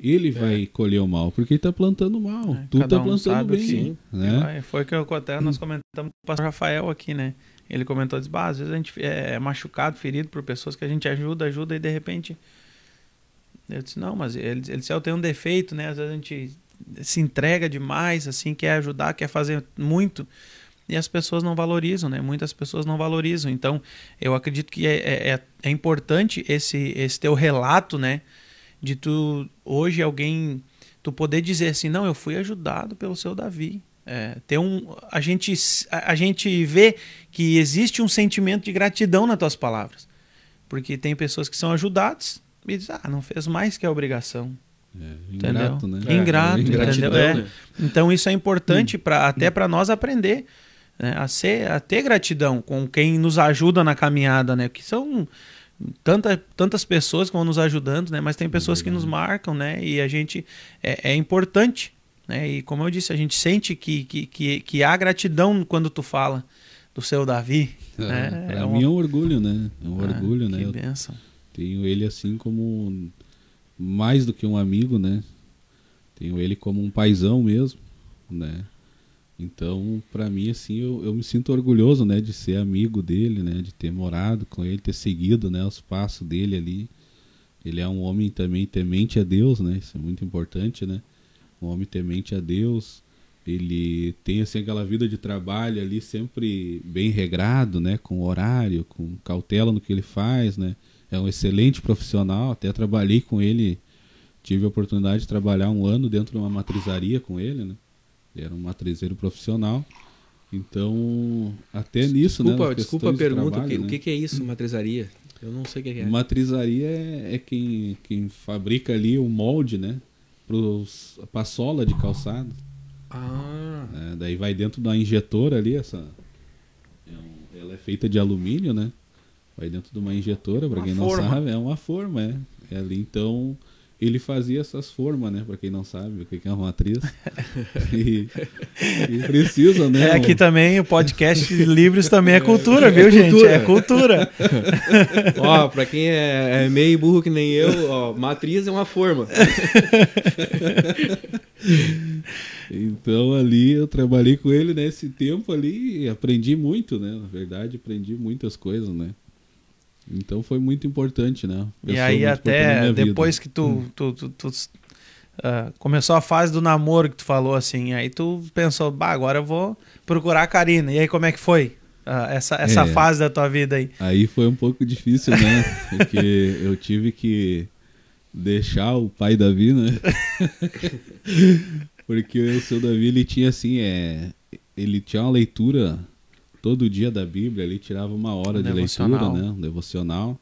ele É. vai colher o mal, porque ele está plantando o mal. É, tu cada tá um plantando bem. que- Né? Foi que eu, até nós comentamos com o pastor Rafael aqui, né? Ele comentou, disse, às vezes a gente é machucado, ferido por pessoas que a gente ajuda, ajuda e de repente... Eu disse, não, mas ele, ele disse, eu tenho um defeito, né? Às vezes a gente se entrega demais, assim, quer ajudar, quer fazer muito e as pessoas não valorizam, né? Muitas pessoas não valorizam. Então, eu acredito que é, é, é- é importante esse, esse teu relato, né? De tu, hoje, alguém, tu poder dizer assim, não, eu fui ajudado pelo seu Davi. É, ter um, a, gente, a, a gente vê que existe um sentimento de gratidão nas tuas palavras. Porque tem pessoas que são ajudadas e dizem, ah, não fez mais que a obrigação. É, Entendeu? ingrato, né? É, Ingrato, Ingratidão, entendeu? É. né? Então isso é importante para até para nós aprender né, a ser a ter gratidão com quem nos ajuda na caminhada, né? Que são tanta, tantas pessoas que vão nos ajudando, né? Mas tem pessoas que nos marcam, né? E a gente é, é importante, né? E como eu disse, a gente sente que, que, que, que há gratidão quando tu fala do seu Davi, É, né? É mim é um orgulho, né? É um Ah, orgulho, né? Que Eu benção. Tenho ele assim como mais do que um amigo, né? Tenho ele como um paizão mesmo, né? Então, pra mim, assim, eu, eu me sinto orgulhoso, né? De ser amigo dele, né? De ter morado com ele, ter seguido, né? Os passos dele ali. Ele é um homem também temente a Deus, né? Isso é muito importante, né? Um homem temente a Deus. Ele tem, assim, aquela vida de trabalho ali sempre bem regrado, né? Com horário, com cautela no que ele faz, né? É um excelente profissional. Até trabalhei com ele, tive a oportunidade de trabalhar um ano dentro de uma matrizaria com ele, né? Ele era um matrizeiro profissional. Então, até nisso, né? Desculpa, desculpa a pergunta. trabalho, o, que, né? o que é isso, matrizaria? Eu não sei o que é. Matrizaria é, é quem, quem fabrica ali o molde, né? Para sola de calçado. Ah, né? Daí vai dentro da injetora ali, essa. é ela é feita de alumínio, né? Vai dentro de uma injetora, para quem forma. não sabe, é uma forma, é. É ali, então, ele fazia essas formas, né? Para quem não sabe o que que é uma matriz. e, e precisa, né? É, aqui um- também o podcast Livres também é cultura, viu, gente? cultura. É cultura. ó, pra quem é, é meio burro que nem eu, ó, matriz é uma forma. Então ali eu trabalhei com ele nesse tempo ali e aprendi muito, né? Na verdade, aprendi muitas coisas, né? Então foi muito importante, né? E aí até minha vida. depois que tu, tu, tu- tu, ah, começou a fase do namoro que tu falou assim, aí tu pensou, bah, agora eu vou procurar a Karina. E aí como é que foi ah, essa, essa É. fase da tua vida aí? Aí foi um pouco difícil, né? Porque eu tive que deixar o pai Davi, né? Porque o seu Davi, ele tinha assim, é... ele tinha uma leitura todo dia da Bíblia, ele tirava uma hora Um de devocional. leitura, né? Um devocional.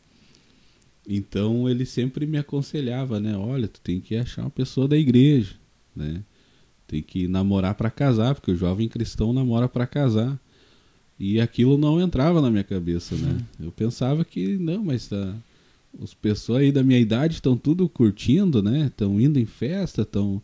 Então ele sempre me aconselhava, né? Olha, tu tem que achar uma pessoa da igreja, né? Tem que namorar para casar, porque o jovem cristão namora para casar. E aquilo não entrava na minha cabeça, né? Eu pensava que não, mas ah, as pessoas aí da minha idade estão tudo curtindo, né? Estão indo em festa, estão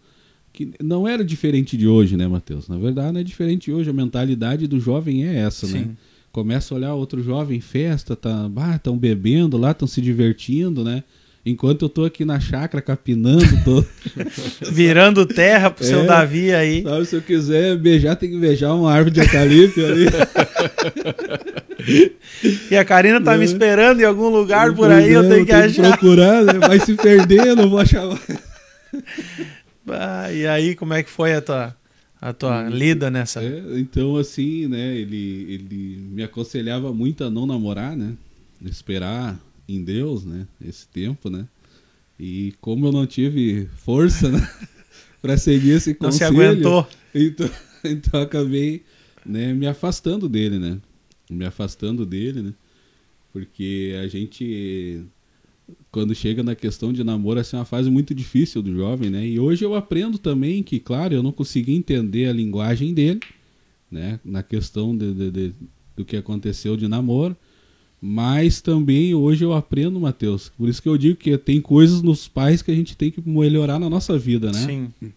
que não era diferente de hoje, né, Matheus? Na verdade, não é diferente de hoje. A mentalidade do jovem é essa, né? Sim. Começa a olhar outro jovem em festa, tá, bah, estão bebendo lá, estão se divertindo, né? Enquanto eu tô aqui na chácara capinando, tô, Virando terra pro seu É. Davi aí. sabe, se eu quiser beijar, tem que beijar uma árvore de eucalipto ali. E a Karina tá me É. esperando em algum lugar por Pois aí, é, eu tenho que achar. procurar, né? Vai se perder, eu não vou achar. Ah, e aí, como é que foi a tua, a tua lida nessa? É, então, assim, né, ele, ele me aconselhava muito a não namorar, né? Esperar em Deus, né? Esse tempo, né? E como eu não tive força, né? pra seguir esse Não se conselho... aguentou. Então, então acabei né, me afastando dele, né? Me afastando dele, né? Porque a gente quando chega na questão de namoro, assim, é uma fase muito difícil do jovem, né? E hoje eu aprendo também que, claro, eu não consegui entender a linguagem dele, né? Na questão de, de, de do que aconteceu de namoro. Mas também hoje eu aprendo, Mateus. Por isso que eu digo que tem coisas nos pais que a gente tem que melhorar na nossa vida, né? Sim.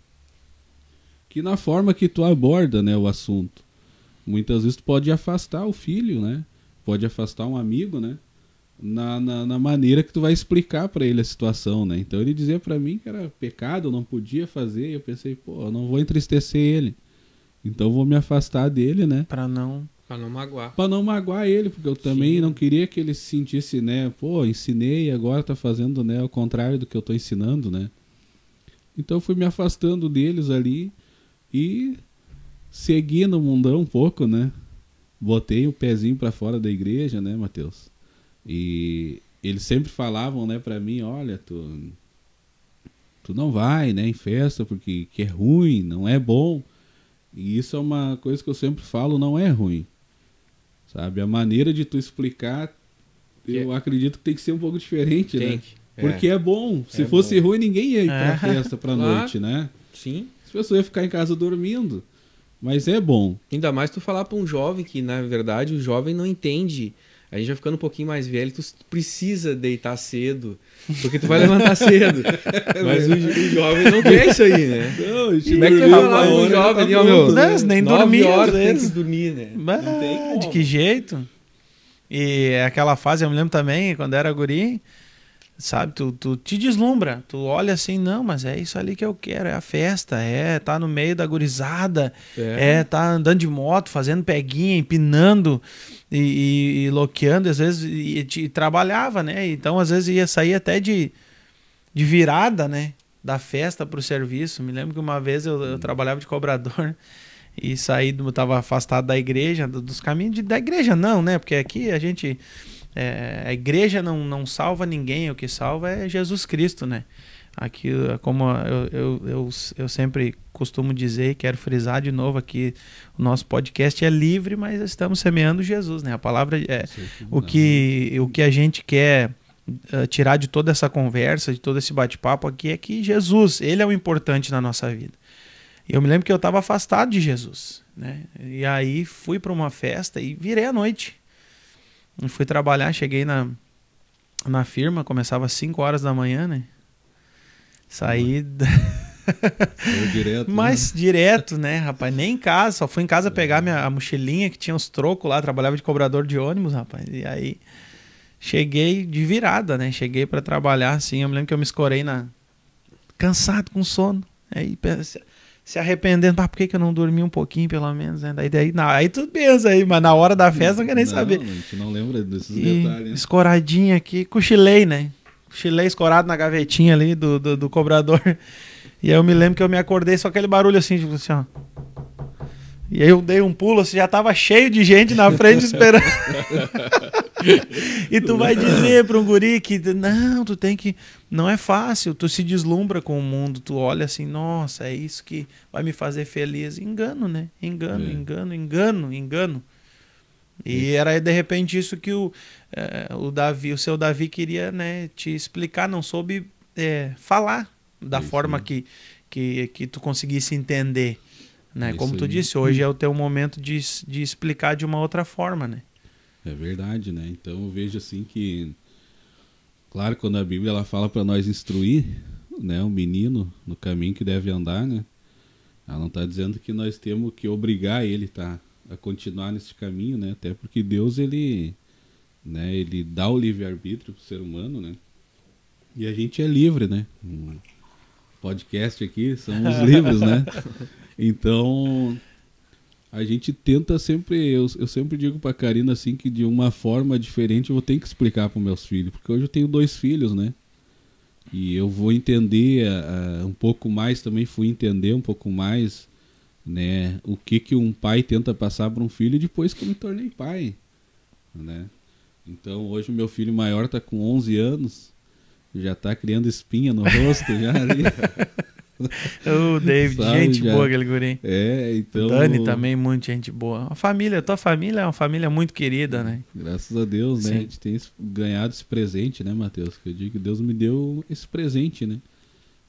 Que na forma que tu aborda, né, o assunto. Muitas vezes tu pode afastar o filho, né? Pode afastar um amigo, né? Na, na, na maneira que tu vai explicar para ele a situação, né? Então ele dizia para mim que era pecado, não podia fazer. E eu pensei, pô, eu não vou entristecer ele. Então eu vou me afastar dele, né? Para não Pra não magoar. Pra não magoar ele, porque eu também Sim. não queria que ele se sentisse, né? Pô, ensinei e agora tá fazendo, né? O contrário do que eu tô ensinando, né? Então eu fui me afastando deles ali e segui no mundão um pouco, né? Botei o pezinho pra fora da igreja, né, Mateus? E eles sempre falavam, né, pra mim, olha, tu, tu não vai, né, em festa porque que é ruim, não é bom. E isso é uma coisa que eu sempre falo, não é ruim. Sabe? A maneira de tu explicar, eu acredito que tem que ser um pouco diferente, Tem né? que. Porque é, bom. Se É fosse bom. ruim, ninguém ia ir pra É. festa pra Claro. noite, né? Sim. As pessoas iam ficar em casa dormindo. Mas é bom. Ainda mais tu falar pra um jovem que, na verdade, o jovem não entende. A gente vai ficando um pouquinho mais velho, tu precisa deitar cedo, porque tu vai levantar cedo. Mas o, o jovem não quer isso aí, né? Não, gente Como é que tu vai falar pro jovem tá ali, ó, meu? Não, nem dormir, horas tem que dormir, né? Bah, Não tem como. de que jeito? E aquela fase, eu me lembro também, quando era guri, sabe, tu, tu te deslumbra, tu olha assim, não, mas é isso ali que eu quero, é a festa, é tá no meio da gurizada, é, tá andando de moto, fazendo peguinha, empinando e, e, e loqueando, às vezes, e, e- trabalhava, né, então às vezes ia sair até de, de virada, né, da festa pro serviço, me lembro que uma vez eu, eu trabalhava de cobrador, e saí, do, tava afastado da igreja, do- dos caminhos de- da igreja não, né? Porque aqui a gente, é, a igreja não, não salva ninguém, o que salva é Jesus Cristo, né? Aqui, é como eu, eu, eu, eu sempre costumo dizer e quero frisar de novo aqui, o nosso podcast é livre, mas estamos semeando Jesus, né? A palavra é, o que, o que a gente quer eh, tirar de toda essa conversa, de todo esse bate-papo aqui é que Jesus, ele é o importante na nossa vida. E eu me lembro que eu estava afastado de Jesus, né? E aí fui para uma festa e virei à noite. E fui trabalhar, cheguei na, na firma, começava às 5 horas da manhã, né? Saí, da- direto. mas direto, né, rapaz? Nem em casa, só fui em casa pegar minha a mochilinha que tinha uns trocos lá, trabalhava de cobrador de ônibus, rapaz. E aí cheguei de virada, né? Cheguei pra trabalhar assim, eu me lembro que eu me escorei na cansado com sono. Aí pe- se- arrependendo, ah, por que, que eu não dormi um pouquinho pelo menos, né? Daí, daí na, aí tudo pensa aí, mas na hora da festa não quer nem Não, saber. A gente não lembra desses E detalhes. escoradinha aqui, cochilei, né? Cochilei escorado na gavetinha ali do, do, do cobrador. E aí eu me lembro que eu me acordei só aquele barulho assim, tipo assim, ó. E aí eu dei um pulo, assim, já tava cheio de gente na frente esperando. e tu vai dizer pra um guri que, não, tu tem que. Não é fácil, tu se deslumbra com o mundo, tu olha assim, nossa, é isso que vai me fazer feliz. Engano, né? Engano, É. engano, engano, engano. E era de repente isso que o, eh, o Davi, o seu Davi queria, né, te explicar, não soube eh, falar da Isso forma que, que, que tu conseguisse entender. Né? Isso Como tu aí. disse, hoje é o teu momento de, de explicar de uma outra forma, né? É verdade, né? Então eu vejo assim que, claro, quando a Bíblia ela fala para nós instruir, né, o menino no caminho que deve andar, né? Ela não está dizendo que nós temos que obrigar ele, tá, a continuar nesse caminho, né? Até porque Deus ele, né, ele dá o livre arbítrio pro ser humano, né? E a gente é livre, né? Um podcast aqui são os livros, né? Então, a gente tenta sempre, eu, eu sempre digo pra Karina assim que de uma forma diferente eu vou ter que explicar para meus filhos, porque hoje eu tenho dois filhos, né? E eu vou entender ah, um pouco mais também, fui entender um pouco mais, né, o que que um pai tenta passar para um filho depois que eu me tornei pai, né? Então, hoje o meu filho maior tá com 11 anos, já tá criando espinha no rosto já ali. O David, Sabe, gente já. boa aquele guri. É, então. Dani também, muito gente boa. A família, tua família é uma família muito querida, né? Graças a Deus, né? Sim. A gente tem ganhado esse presente, né, Matheus? Que eu digo que Deus me deu esse presente, né?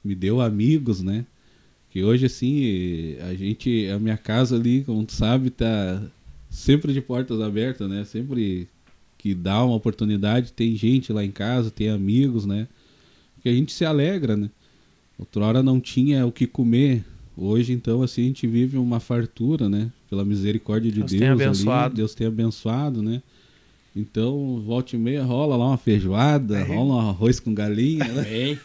Me deu amigos, né? Que hoje, assim, a gente, a minha casa ali, como tu sabe, tá sempre de portas abertas, né? Sempre que dá uma oportunidade, tem gente lá em casa, tem amigos, né? Que a gente se alegra, né? Outrora não tinha o que comer. Hoje, então, assim, a gente vive uma fartura, né? Pela misericórdia de Deus Deus. tem ali. abençoado. Deus tem abençoado, né? Então, volta e meia rola lá uma feijoada, rola um arroz com galinha, né? Bem,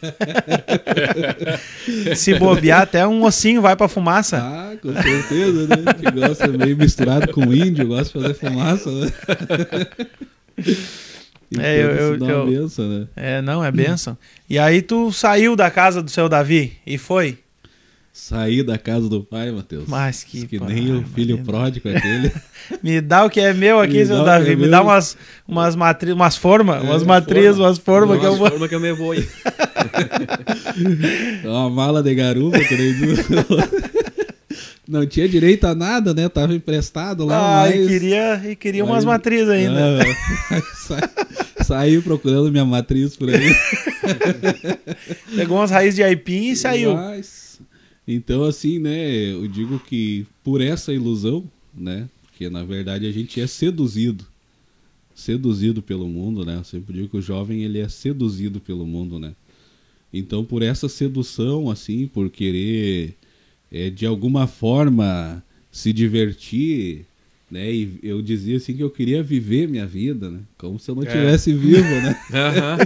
Se bobear, até um ossinho vai pra fumaça. Ah, com certeza, né? Que gosta meio misturado com índio, gosta de fazer fumaça, né? É, eu- eu- dá uma eu- benção, né? É, não, é benção. E aí tu saiu da casa do seu Davi e foi? Sair da casa do pai, Matheus. Mas que Diz que pai, nem o filho Maria. pródigo aquele. Me dá o que é meu aqui, Me seu Davi. é Me meu. dá umas, umas matrizes, umas formas, umas É, matrizes, forma. umas formas que eu vou. forma que eu me vou. É uma mala de garupa, que nem Não tinha direito a nada, né? Tava emprestado lá, Ah, mas... e queria, e queria umas mas- matrizes ainda. Ah, sa- Saí procurando minha matriz por aí. Pegou umas raízes de aipim e saiu. Mas, então, assim, né? Eu digo que por essa ilusão, né? Porque na verdade a gente é seduzido. Seduzido pelo mundo, né? Eu sempre digo que o jovem ele é seduzido pelo mundo, né? Então, por essa sedução, assim, por querer é, de alguma forma se divertir, né? E eu dizia assim que eu queria viver minha vida, né? Como se eu não É. tivesse vivo, né? Aham.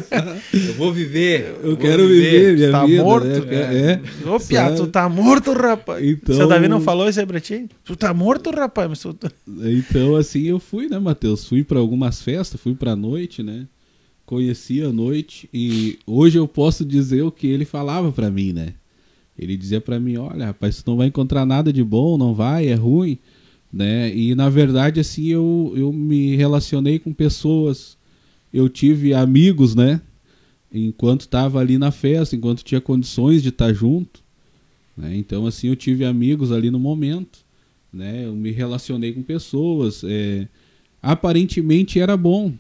Eu vou viver. Eu vou quero viver, minha Tá vida, morto? né? Eu quero- é. Ô, Pia, tu tá morto, rapaz. Então- Seu Davi não falou isso aí pra ti? Tu tá morto, rapaz. Mas tu... tá- Então, assim, eu fui, né, Matheus? Fui pra algumas festas, fui pra noite, né? Conheci a noite e hoje eu posso dizer o que ele falava pra mim, né? Ele dizia pra mim, olha, rapaz, tu não vai encontrar nada de bom, não vai, é ruim, né? E na verdade, assim, eu, eu me relacionei com pessoas, eu tive amigos, né? Enquanto estava ali na festa, enquanto tinha condições de estar junto, né? Então, assim, eu tive amigos ali no momento, né? Eu me relacionei com pessoas, é, aparentemente era bom,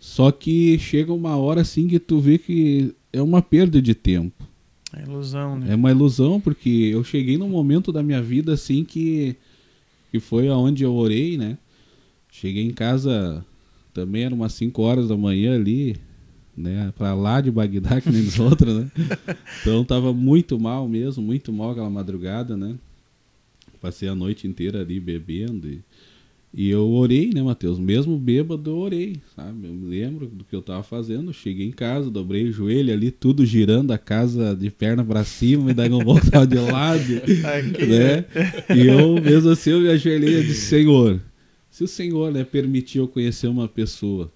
só que chega uma hora assim que tu vê que é uma perda de tempo. É ilusão, né? É uma ilusão, porque eu cheguei num momento da minha vida assim que, que foi aonde eu orei, né? Cheguei em casa, também era umas 5 horas da manhã ali, né? Pra lá de Bagdá, que nem os outros, né? Então tava muito mal mesmo, muito mal aquela madrugada, né? Passei a noite inteira ali bebendo e, e eu orei, né, Matheus? Mesmo bêbado, eu orei, sabe? Eu me lembro do que eu tava fazendo. Cheguei em casa, dobrei o joelho ali, tudo girando a casa de perna pra cima e daí não voltava de lado, Aqui, né? E eu, mesmo assim, eu me ajoelhei e disse: Senhor, se o Senhor né, permitir eu conhecer uma pessoa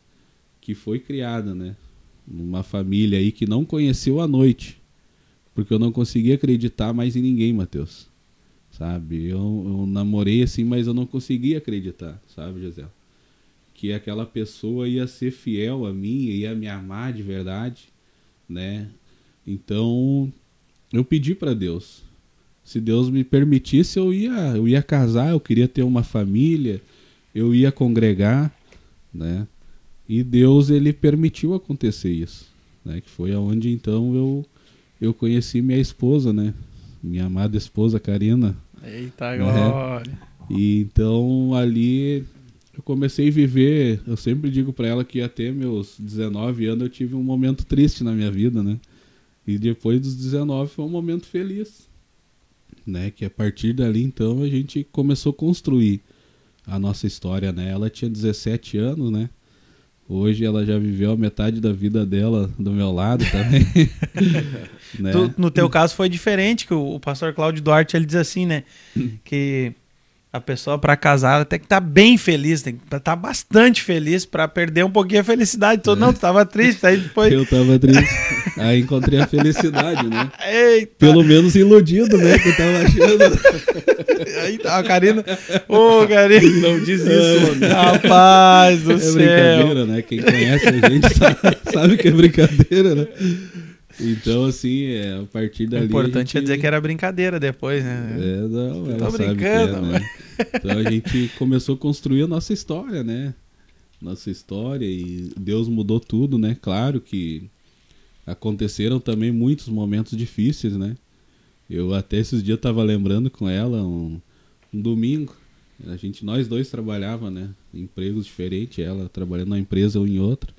que foi criada, né? Numa família aí que não conheceu a noite, porque eu não conseguia acreditar mais em ninguém, Mateus. Sabe? Eu, eu namorei assim, mas eu não conseguia acreditar, sabe, Gisele? Que aquela pessoa ia ser fiel a mim, ia me amar de verdade, né? Então, eu pedi para Deus. Se Deus me permitisse, eu ia, eu ia casar, eu queria ter uma família, eu ia congregar, né? E Deus ele permitiu acontecer isso, né? Que foi aonde então eu eu conheci minha esposa, né? Minha amada esposa Karina. Eita glória. E então ali eu comecei a viver, eu sempre digo pra ela que até meus 19 anos eu tive um momento triste na minha vida, né? E depois dos 19 foi um momento feliz, né? Que a partir dali então a gente começou a construir a nossa história, né? Ela tinha 17 anos, né? Hoje ela já viveu a metade da vida dela do meu lado também. né? Tu- no teu caso foi diferente, que o, o pastor Cláudio Duarte ele diz assim, né? Que a pessoa para casar ela tem que estar bem feliz, tem que estar bastante feliz para perder um pouquinho a felicidade. Tu, Não, tu tava triste, aí foi. Eu tava triste. Aí encontrei a felicidade, né? Eita! Pelo menos iludido, né? Que eu tava achando. Aí tá a Karina. Ô, Karina. Não diz isso. Rapaz do É céu. brincadeira, né? Quem conhece a gente sabe, sabe que é brincadeira, né? Então, assim, é, a partir O dali. importante a gente... é dizer que era brincadeira depois, né? É, não, ela Tô sabe que é, brincando, né? Então a gente começou a construir a nossa história, né? Nossa história e Deus mudou tudo, né? Claro que aconteceram também muitos momentos difíceis, né? Eu até esses dias tava lembrando com ela um, um domingo. A gente, nós dois trabalhava, né? Em empregos diferentes, ela trabalhando numa empresa ou em outra.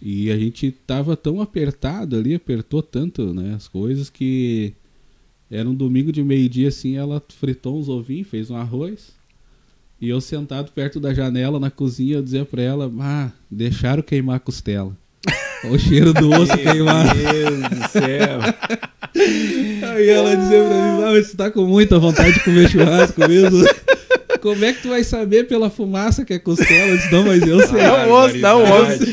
E a gente tava tão apertado ali, apertou tanto, né? As coisas que era um domingo de meio-dia assim, ela fritou uns ovinhos, fez um arroz. E eu sentado perto da janela na cozinha, eu dizia pra ela: "Ah, deixaram queimar a costela". Olha o cheiro do osso queimado. Meu Deus do céu. Aí ela dizia pra mim: "Ah, mas você tá com muita vontade de comer churrasco mesmo?" Como é que tu vai saber pela fumaça que é costela? Eu disse, não, mas eu sei. É o osso, não, o osso.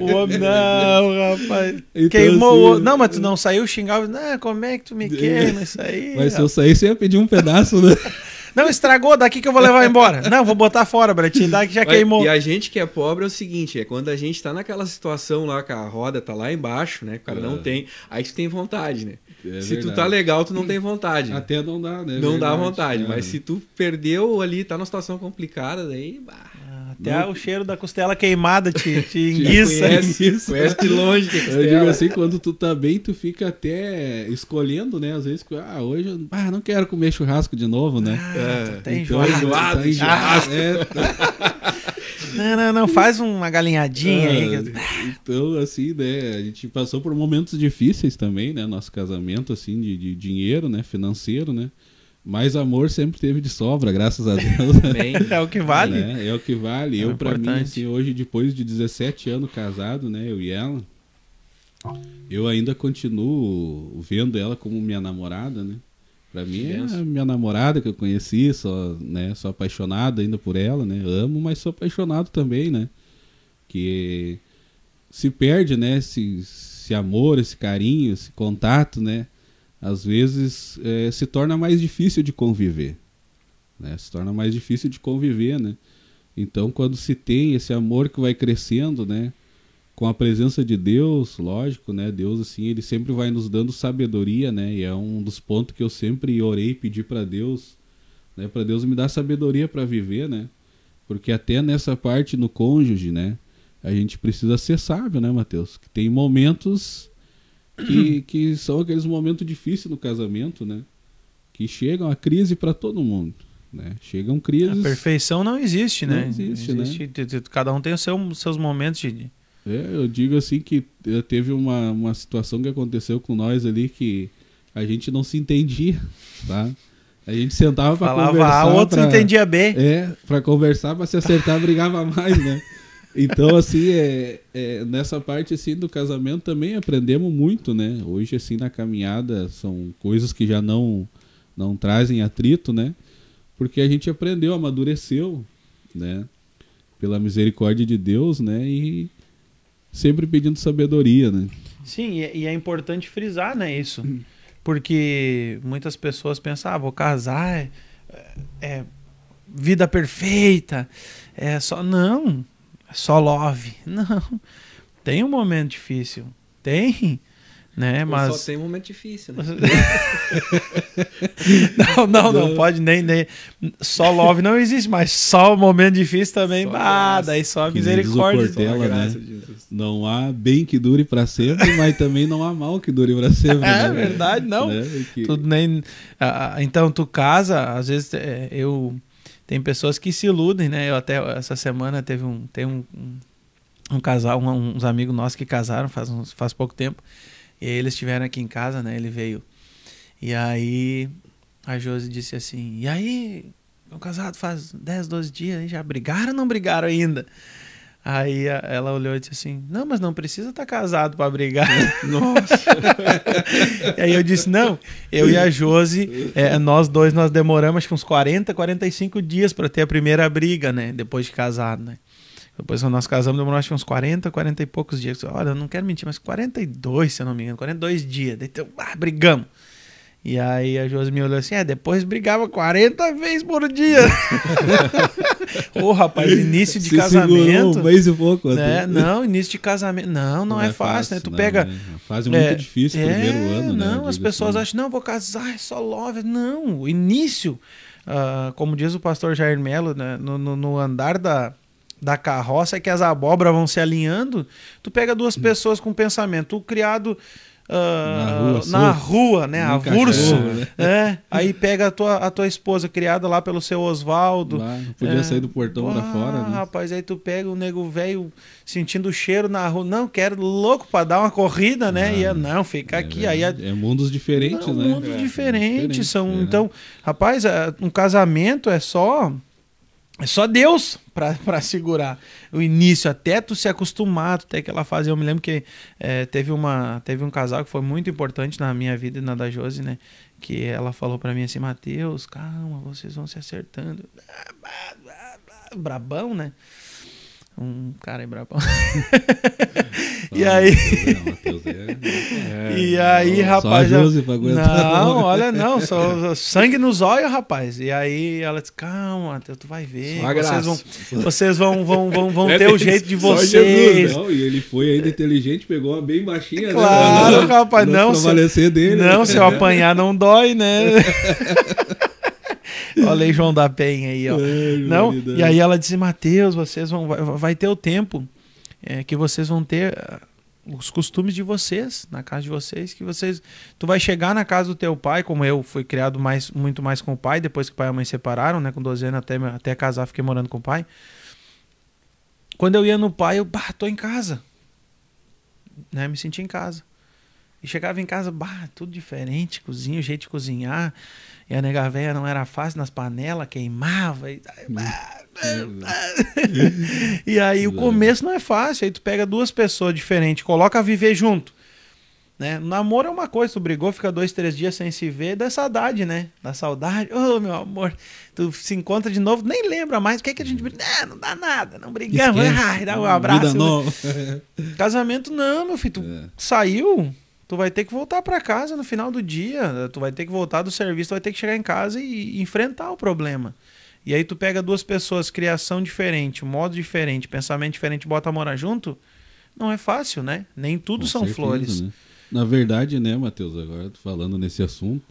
O homem, não, rapaz. Então, Queimou assim, o osso. Não, mas tu não saiu xingava. Não, como é que tu me queima isso aí? Mas se eu saísse, eu ia pedir um pedaço, né? Não, estragou, daqui que eu vou levar embora. Não, vou botar fora, Bratinho, daqui já queimou. E a gente que é pobre é o seguinte, é quando a gente tá naquela situação lá que a roda tá lá embaixo, né? que O cara não É. tem, aí tu tem vontade, né? É se tu tá legal, tu não tem vontade. Até não dá, né? não dá Verdade. vontade, É. mas se tu perdeu ali, tá numa situação complicada, daí, bah, Até o cheiro da costela queimada te, te enguiça. conhece, isso. conhece de longe Eu digo assim, quando tu tá bem, tu fica até escolhendo, né? Às vezes, ah, hoje eu ah, não quero comer churrasco de novo, né? É. Tá Então, enjoado. tá enjoado, é. Não, não, não, faz uma galinhadinha aí. Ah, Então, assim, né, a gente passou por momentos difíceis também, né? Nosso casamento, assim, de, de dinheiro, né? Financeiro, né? Mas amor sempre teve de sobra, graças a Deus. Bem, É o que vale. né? É o que vale. É eu, pra mim, assim, hoje, depois de 17 anos casado, né? Eu e ela, eu ainda continuo vendo ela como minha namorada, né? Pra mim é a minha namorada que eu conheci, sou, né, sou apaixonado ainda por ela, né? Amo, mas sou apaixonado também, né? Que se perde, né? Esse, esse amor, esse carinho, esse contato, né? Às vezes eh, se torna mais difícil de conviver, né? Se torna mais difícil de conviver, né? Então, quando se tem esse amor que vai crescendo, né? Com a presença de Deus, lógico, né? Deus, assim, ele sempre vai nos dando sabedoria, né? E é um dos pontos que eu sempre orei e pedi para Deus, né? Para Deus me dar sabedoria para viver, né? Porque até nessa parte no cônjuge, né? A gente precisa ser sábio, né, Mateus? Que tem momentos que, que são aqueles momentos difíceis no casamento, né? Que chegam a crise para todo mundo, né? Chegam A crises. perfeição não existe, né? Não existe, né? t- t- Cada um tem os seu- seus momentos de. É, eu digo assim que eh, teve uma, uma situação que aconteceu com nós ali que a gente não se entendia, tá? A gente sentava para Falava conversar. A, o outro pra- entendia B. É, para conversar, para se acertar, brigava mais, né? Então, assim, é, é, nessa parte assim do casamento também aprendemos muito, né? Hoje, assim, na caminhada, são coisas que já não, não trazem atrito, né? Porque a gente aprendeu, amadureceu, né? Pela misericórdia de Deus, né? E sempre pedindo sabedoria, né? Sim, e é- é importante frisar, né, isso. Porque muitas pessoas pensam, ah, vou casar, é, é vida perfeita, é só. Não, só love. Não. Tem um momento difícil. Tem, né? Mas. só tem momento difícil, né? não, não, não, pode nem, nem. Só love não existe, mas só o momento difícil também. Só graça. daí só o misericórdia. Cortella. Tela, Graça né? Não há bem que dure para sempre, mas também não há mal que dure para sempre. É né? verdade, não. Né? Que- Tu nem, ah, ah, então tu casa, às vezes é, eu tem pessoas que se iludem, né? Eu até essa semana teve um tem um, um, um casal, um- uns amigos nossos que casaram faz uns- faz pouco tempo. E aí eles estiveram aqui em casa, né? Ele veio. E aí a Josi disse assim: "E aí, estão casados faz 10, 12 dias, já brigaram ou não brigaram ainda?" Aí ela olhou e disse assim: Não, mas não precisa estar casado para brigar. Nossa. E aí eu disse, não, eu e a Josi, é, nós dois, nós demoramos acho que uns 40, 45 dias para ter a primeira briga, né? Depois de casado, né? Depois quando nós casamos, demorou acho que uns 40, 40 e poucos dias. Olha, eu não quero mentir, mas 42, se eu não me engano, 42 dias. Então, ah, brigamos. E aí a Josi me olhou assim, é, depois brigava 40 vezes por dia. Ô, rapaz, início de Se casamento. um mês e pouco. né? Não, início de casamento. Não, não, é, fácil, né? Tu não, pega. É uma fase muito É, difícil, é, primeiro ano, né? Não, as pessoas assim. acham, não, vou casar, é só love. Não, o início, ah, como diz o pastor Jair Melo, né, no, no- no andar da, da carroça é que as abóboras vão se alinhando. Tu pega duas Hum. pessoas com pensamento, o criado ah, Na rua, na solto. rua, né? No Avulso. cachorro, né? É, aí pega a tua, a tua esposa criada lá pelo seu Oswaldo. Podia É. sair do portão Ah, fora, né? rapaz, aí tu pega o nego velho sentindo o cheiro na rua. Não, quero louco pra dar uma corrida, né? Ah, e não, fica aqui. é, aí a- é mundos diferentes, não, né? mundos É, diferentes diferente, são. Então, rapaz, é, um casamento é só. É só Deus pra segurar o início, até tu se acostumar, tu ter aquela fase. Eu me lembro que é, teve, uma, teve um casal que foi muito importante na minha vida e na da Josi, né? Que ela falou pra mim assim: Mateus, calma, vocês vão se acertando. Brabão, né? Um cara é brabão. e aí. Matheus, é- E aí, Só rapaz. aguentar. Não, olha, não, só sangue nos olhos, rapaz. E aí ela disse: calma, Matheus, tu vai ver. Só Vocês vão, vocês vão, vão, vão, vão É ter o jeito de Só vocês. Não, e ele foi ainda inteligente, pegou uma bem baixinha, né? Claro, Pra não- rapaz, não, Não se- dele. Não, né? se eu apanhar não dói, né? Olha aí, João da Penha aí, ó. É, Não, e aí ela disse, Mateus, vocês vão, vai, vai ter o tempo é, que vocês vão ter ah, os costumes de vocês, na casa de vocês, que vocês, tu vai chegar na casa do teu pai, como eu fui criado mais, muito mais com o pai, depois que o pai e a mãe separaram, né, com 12 anos até, até casar, fiquei morando com o pai. Quando eu ia no pai, eu, bah, tô em casa, né, me senti em casa. E chegava em casa, bah, tudo diferente, cozinha, o jeito de cozinhar. E a nega véia não era fácil nas panelas, queimava. E, bah, e aí o Exato. começo não é fácil. Aí tu pega duas pessoas diferentes, coloca a viver junto. Né? Namoro é uma coisa, tu brigou, fica dois, três dias sem se ver, dá saudade, né? Dá saudade. Ô, meu amor, tu se encontra de novo, nem lembra mais. O que, é que a gente briga? Não, não dá nada, não brigamos. Esquece. Ai, dá um abraço. Casamento não, meu filho. Tu É. saiu, tu vai ter que voltar pra casa no final do dia. Tu vai ter que voltar do serviço, tu vai ter que chegar em casa e, e enfrentar o problema. E aí tu pega duas pessoas, criação diferente, modo diferente, pensamento diferente, bota a morar junto, não é fácil, né? Nem tudo Com são certeza, flores. né? Na verdade, né, Matheus, agora falando nesse assunto,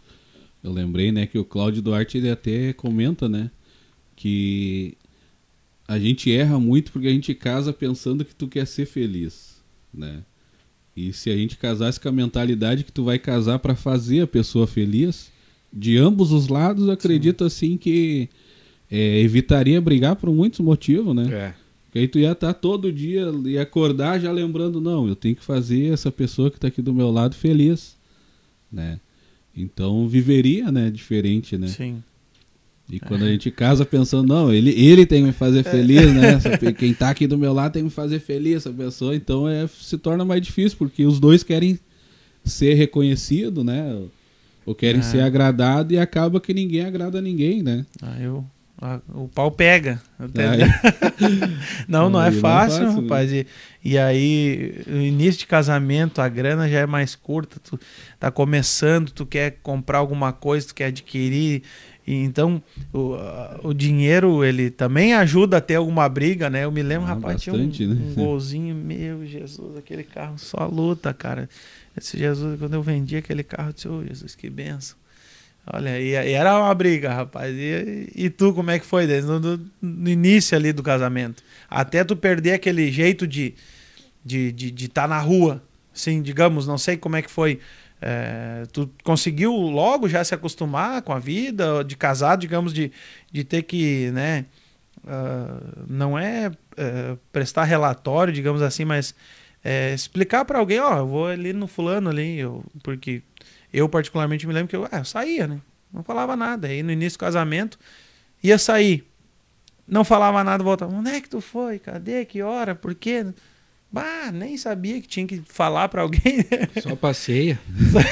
eu lembrei, né, que o Cláudio Duarte ele até comenta, né, que a gente erra muito porque a gente casa pensando que tu quer ser feliz, né? E se a gente casasse com a mentalidade que tu vai casar para fazer a pessoa feliz, de ambos os lados, eu acredito assim que é, evitaria brigar por muitos motivos, né? É. Porque aí tu ia estar todo dia e acordar já lembrando, não, eu tenho que fazer essa pessoa que está aqui do meu lado feliz, né? Então viveria, né, diferente, né? Sim. E quando a gente casa pensando, não, ele, ele tem que me fazer feliz, né? Pe- Quem tá aqui do meu lado tem que me fazer feliz, essa pessoa. Então é, se torna mais difícil, porque os dois querem ser reconhecido, né? Ou querem É. ser agradados e acaba que ninguém agrada ninguém, né? Aí eu, o pau pega. Não, não é Aí não é fácil, fácil, né? rapaz. E, e aí, o início de casamento, a grana já é mais curta, tu tá começando, tu quer comprar alguma coisa, tu quer adquirir. E então, o, o dinheiro, ele também ajuda a ter alguma briga, né? Eu me lembro, Ah, rapaz, bastante, tinha um, né? um golzinho, meu Jesus, aquele carro só luta, cara. Esse Jesus, quando eu vendi aquele carro, eu disse, ô Jesus, que benção. Olha, e, e era uma briga, rapaz. E, e tu, como é que foi desde no, no- início ali do casamento? Até tu perder aquele jeito de de de de estar na rua, assim, digamos, não sei como é que foi. É, tu conseguiu logo já se acostumar com a vida de casado, digamos, de, de ter que, né? ah, não é, é, prestar relatório, digamos assim, mas é, explicar para alguém, ó, eu vou ali no fulano ali, eu, porque eu particularmente me lembro que eu, ah, eu saía, né? Não falava nada. Aí no início do casamento ia sair, não falava nada, voltava, onde é que tu foi? Cadê? Que hora? Por quê? Bah, nem sabia que tinha que falar para alguém. né? Só passeia.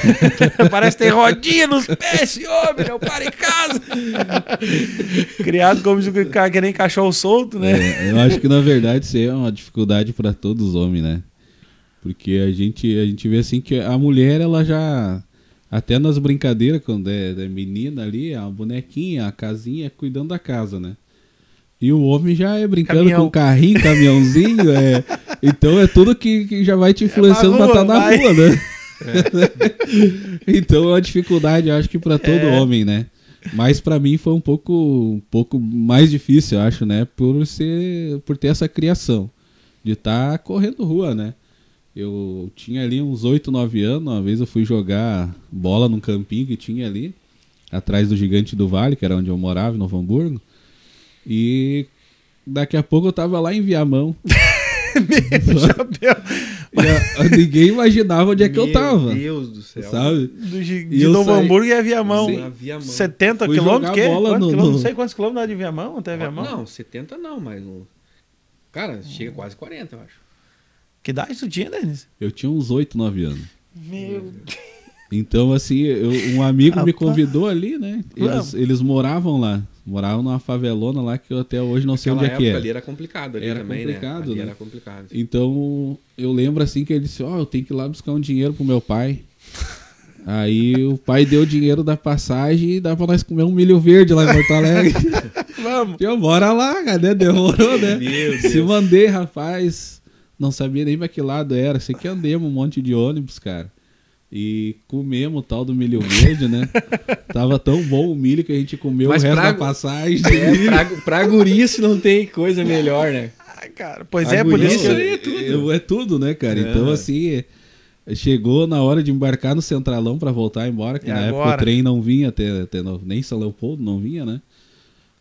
Parece ter rodinha nos pés, esse homem, eu paro em casa. Criado como se o cara que nem cachorro solto, né? É, eu acho que na verdade isso aí é uma dificuldade para todos os homens, né? Porque a gente, a gente vê assim que a mulher ela já Até nas brincadeiras, quando é, é menina ali, a bonequinha, a casinha, é cuidando da casa, né? E o homem já é brincando Caminhão. com carrinho, caminhãozinho, é. Então é tudo que, que já vai te influenciando pra rua, estar na vai. rua, né? então é uma dificuldade, eu acho que pra todo É. homem, né? Mas pra mim foi um pouco, um pouco mais difícil, eu acho, né? Por ser, por ter essa criação de estar correndo rua, né? Eu tinha ali uns 8, 9 anos, uma vez eu fui jogar bola num campinho que tinha ali, atrás do Gigante do Vale, que era onde eu morava, em Novo Hamburgo. E daqui a pouco eu tava lá em Viamão. Chapéu E a- a- ninguém imaginava onde é que eu tava. Meu Deus do céu. Sabe? do, de eu Novo saí- Hamburgo e a Viamão. Sim. Na Viamão. 70 Fui quilômetros? quê? bola no- quilômetros? no- Não sei quantos quilômetros dá de Viamão até Viamão. Não, 70 não, mas. Cara, chega quase 40, eu acho. Que idade tu tinha, Denis? Eu tinha uns 8, 9 anos. Meu Então, assim, eu- um amigo me convidou ali, né? Eles, eles moravam lá. Moravam numa favelona lá que eu até hoje não sei onde é que é. ali era complicado ali Era também, complicado, né? Ali né? era complicado. Então, eu lembro assim que ele disse, ó, eu tenho que ir lá buscar um dinheiro pro meu pai. Aí o pai deu o dinheiro da passagem e dá pra nós comer um milho verde lá em Porto Alegre. Vamos. eu, bora lá, cara, né? Demorou, né? Meu Se Deus. mandei, rapaz. Não sabia nem pra que lado era. Sei que andemos um monte de ônibus, cara. E comemos o tal do milho verde, né? Tava tão bom o milho que a gente comeu Mas o resto pra- da passagem. É, pra, pra gurice não tem coisa melhor, né? Ai, cara. Pois A é, por isso é tudo. É, tudo, né, cara? É. Então, assim, é- chegou na hora de embarcar no Centralão pra voltar embora, que E na época agora? o trem não vinha até, até no- nem São Leopoldo não vinha, né?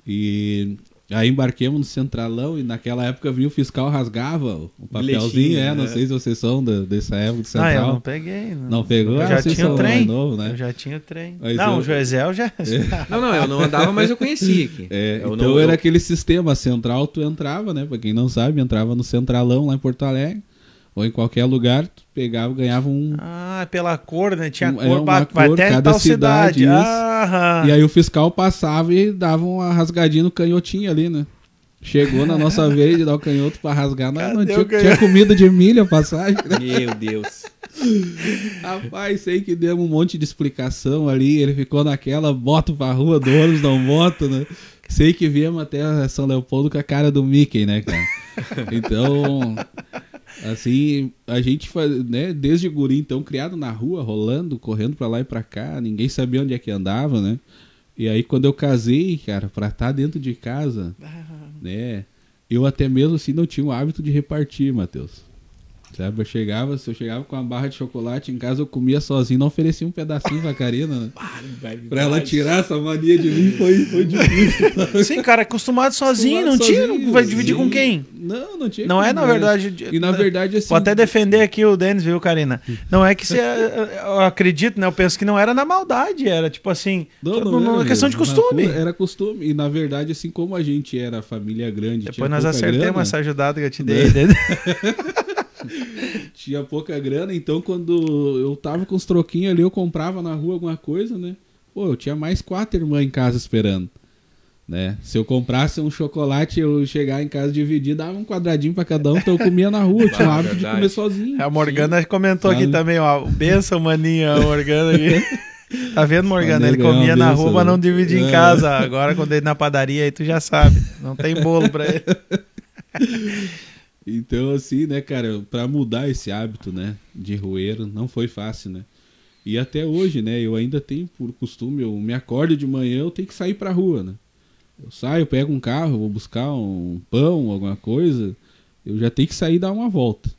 E aí embarquemos no Centralão e naquela época vinha o fiscal rasgava o papelzinho, Bilhetinho, é, não né? sei se vocês são da- dessa época do Ah, Central. eu não peguei. Não, Não pegou? Eu Ah, já vocês tinha o trem. novo, né? Eu já tinha o trem. Mas não, eu- o Joesel já... Não, não, eu não andava, mas eu conhecia aqui. É, Eu então não- era aquele sistema central, tu entrava, né? Pra quem não sabe, entrava no Centralão lá em Porto Alegre, ou em qualquer lugar, tu pegava, ganhava um. Ah, pela cor, né? Tinha Um- é cor, uma pra- cor, até cada tal cidade. cidade. Aham. E aí o fiscal passava e dava uma rasgadinha no canhotinho ali, né? Chegou na nossa vez de dar o canhoto pra rasgar, não, não tinha, tinha comida de milho a passagem. né? Meu Deus. Rapaz, sei que deu um monte de explicação ali. Ele ficou naquela, bota pra rua do ônibus, não bota, né? Sei que viemos até São Leopoldo com a cara do Mickey, né, cara? Então, assim, a gente faz, né, desde guri, então, criado na rua, rolando, correndo pra lá e pra cá, ninguém sabia onde é que andava, né? E aí, quando eu casei, cara, pra estar dentro de casa, né? Eu até mesmo assim não tinha o hábito de repartir, Matheus. Sabe, eu chegava, se eu chegava com uma barra de chocolate em casa, eu comia sozinho, não oferecia um pedacinho pra Karina, né? Pra ela tirar essa mania de mim foi, foi difícil. Sim, cara, acostumado sozinho, não tinha, não vai dividir com quem? Não, não tinha Não é, na né? verdade... de- E na verdade, assim. Vou até defender aqui o Denis, viu, Karina? Não é que você. Eu acredito, né? Eu penso que não era na maldade, era tipo assim. Não, não, não, não, era é questão de mesmo. costume. Na- Era costume. E na verdade, assim como a gente era família grande, tinha Depois nós pouca acertemos grana, essa ajudada que eu te dei. Denis. tinha pouca grana, então quando eu tava com os troquinhos ali, eu comprava na rua alguma coisa, né? Pô, eu tinha mais quatro irmãs em casa esperando. Né? Se eu comprasse um chocolate, eu chegar em casa dividir, dava um quadradinho pra cada um, então eu comia na rua, tinha o hábito de comer sozinho. A Morgana comentou aqui também, ó. Benção, maninha, a Morgana aqui. Tá vendo, Morgana? Ele comia na rua, mas não né? dividia em É. casa. Agora, quando ele na padaria, aí tu já sabe. Não tem bolo pra ele. Então, assim, né, cara, pra mudar esse hábito, né, de roeiro, não foi fácil, né? E até hoje, né, eu ainda tenho por costume, eu me acordo de manhã, eu tenho que sair pra rua, né? Eu saio, pego um carro, vou buscar um pão, alguma coisa, eu já tenho que sair e dar uma volta.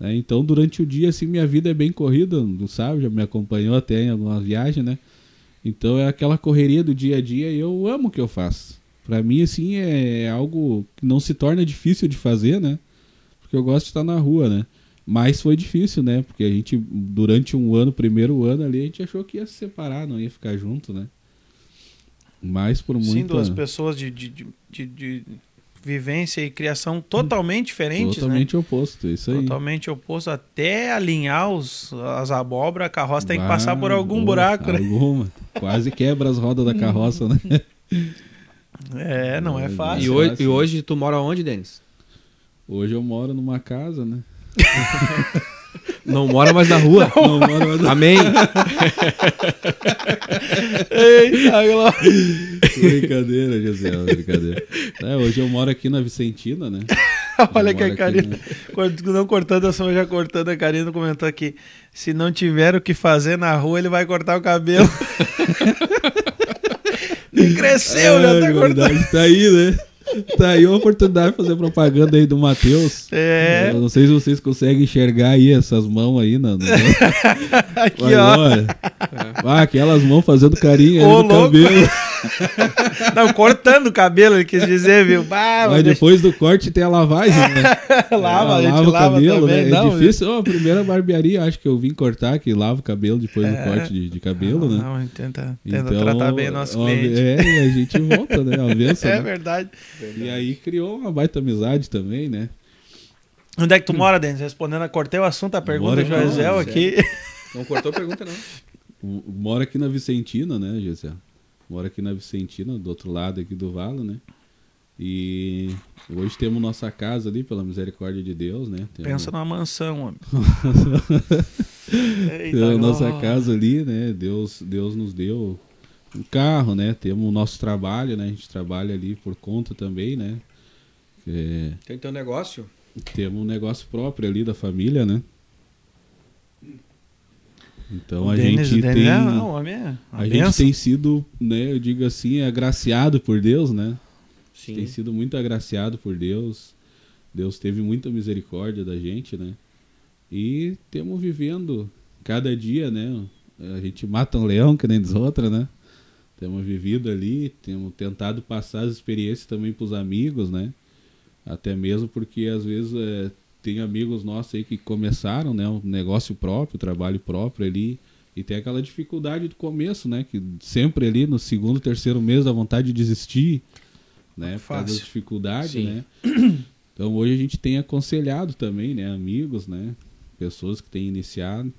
né? Então, durante o dia, assim, minha vida é bem corrida, não sabe? Já me acompanhou até em alguma viagem, né? Então, é aquela correria do dia a dia e eu amo o que eu faço. Pra mim, assim, é algo que não se torna difícil de fazer, né? Porque eu gosto de estar na rua, né? Mas foi difícil, né? Porque a gente, durante um ano, primeiro ano ali, a gente achou que ia se separar, não ia ficar junto, né? Mas por Sim, muita... duas pessoas de, de, de, de- vivência e criação totalmente diferentes, né? Totalmente oposto, isso aí. Totalmente oposto. Até alinhar os, as abóboras, a carroça tem que passar por algum boa, buraco, né? Alguma. Quase quebra as rodas da carroça, né? É, não é É, fácil. E hoje, fácil. e hoje tu mora onde, Denis? Hoje eu moro numa casa, né? Não mora mais na rua. Não mora mais na Amém. Eita, Glória. Brincadeira, Gisele, brincadeira. É, hoje eu moro aqui na Vicentina, né? Olha que a Karina, quando- não cortando a sua, já cortando a Karina comentou aqui. Se não tiver o que fazer na rua, ele vai cortar o cabelo. E cresceu, já tá cortando. verdade, tá aí, né? Tá aí uma oportunidade de fazer propaganda aí do Matheus. É, Eu não sei se vocês conseguem enxergar aí essas mãos aí, não. aqui Mas, ó. olha, ah, aquelas mãos fazendo carinho aí Ô, no louco. cabelo. Não, cortando o cabelo, ele quis dizer, viu? Bah, Mas depois do corte tem a lavagem, né? lava, a Ela gente lava, também. né? não, é difícil. Ó, a primeira barbearia, acho que eu vim cortar, que lava o cabelo depois do É. corte de, de cabelo, não, né? Não, a gente tenta, tenta Então, tratar bem o nosso ó, cliente. É, e a gente volta, né? A benção, É né? verdade. E aí criou uma baita amizade também, né? Onde é que tu mora, Denis? Respondendo, cortei o assunto, a pergunta do aqui, não, aqui. Não cortou a pergunta, não. Mora aqui na Vicentina, né, Gisele? Mora aqui na Vicentina, do outro lado aqui do vale, né? E hoje temos nossa casa ali, pela misericórdia de Deus, né? Temos- Pensa numa mansão, homem. Eita, Temos a nossa casa ali, né? Deus, Deus nos deu um carro, né? Temos o nosso trabalho, né? A gente trabalha ali por conta também, né? É, Tem teu negócio? temos um negócio próprio ali da família, né? Então O a Denis- gente tem é, não, o homem é a gente tem sido, né, eu digo assim, agraciado por Deus, né? Sim. Tem sido muito agraciado por Deus. Deus teve muita misericórdia da gente, né? E temos vivendo cada dia, né? A gente mata um leão, que nem diz outra, né? Temos vivido ali, temos tentado passar as experiências também para os amigos, né? Até mesmo porque às vezes é, tem amigos nossos aí que começaram, né? Um negócio próprio, trabalho próprio ali. E tem aquela dificuldade do começo, né? Que sempre ali no segundo, terceiro mês dá vontade de desistir, né? Por causa dificuldades, Sim. né? Então hoje a gente tem aconselhado também, né? Amigos, né? Pessoas que têm iniciado.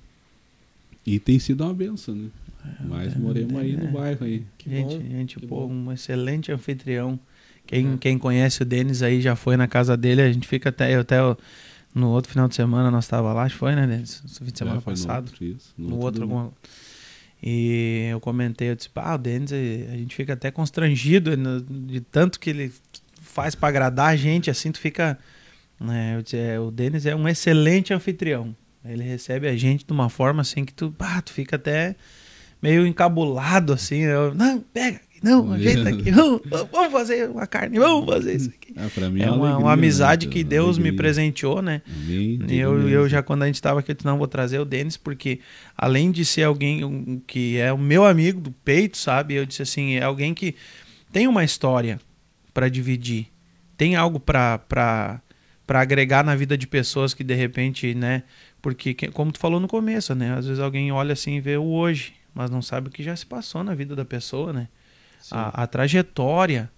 E tem sido uma benção, né? Mas é, moremos aí é. no bairro aí. Que gente, bom, gente que pô, bom. um excelente anfitrião. Quem, É. quem conhece o Denis aí já foi na casa dele, a gente fica até, eu até no outro final de semana nós tava lá, acho que foi, né, Denis? No fim de semana É, foi no passado. outro, isso, no outro domingo. alguma- e eu comentei, eu disse, ah, o Denis, eh, a gente fica até constrangido né, de tanto que ele faz pra agradar a gente, assim, tu fica, né, eu disse, é, o Denis é um excelente anfitrião, ele recebe a gente de uma forma assim que tu, ah, tu fica até meio encabulado, assim, eu, não, pega, não, ajeita aqui, vamos, vamos fazer uma carne, vamos fazer isso aqui. Ah, mim É uma, alegria, uma amizade né? que Deus me alegria. presenteou, né? Amém. E eu, Tudo eu já, quando a gente estava aqui, eu disse, não, vou trazer o Denis, porque além de ser alguém que é o meu amigo do peito, sabe? Eu disse assim, é alguém que tem uma história para dividir, tem algo para para agregar na vida de pessoas que de repente, né? Porque, que- como tu falou no começo, né? Às vezes alguém olha assim e vê o hoje, mas não sabe o que já se passou na vida da pessoa, né? A, a trajetória,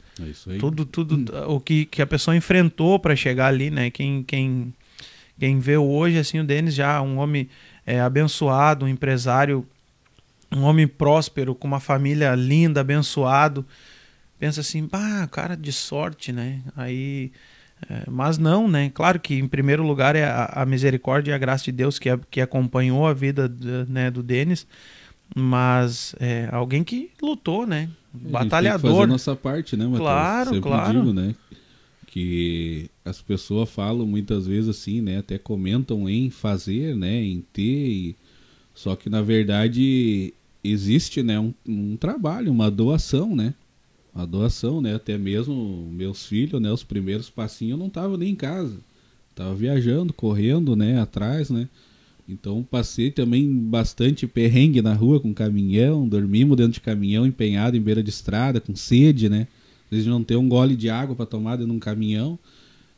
É tudo tudo o que, que a pessoa enfrentou para chegar ali né? Quem quem quem vê hoje assim o Denis já um homem é, abençoado um empresário um homem próspero com uma família linda abençoado. Pensa assim ah cara de sorte né? Aí é, mas não né? Claro que em primeiro lugar é a, a misericórdia e a graça de Deus que, que acompanhou a vida do, né, do Denis mas é, alguém que lutou né A que batalhador fazer a nossa parte, né, Matheus? Claro, Sempre claro. digo, né? Que as pessoas falam muitas vezes assim, né? Até comentam em fazer, né? Em ter. e- Só que na verdade existe, né? Um, um trabalho, uma doação, né? Uma doação, né? Até mesmo meus filhos, né? Os primeiros passinhos eu não tava nem em casa. Tava viajando, correndo, né? Atrás, né? Então passei também bastante perrengue na rua com caminhão, dormimos dentro de caminhão empenhado em beira de estrada, com sede, né? Às vezes não ter um gole de água para tomar dentro de um caminhão.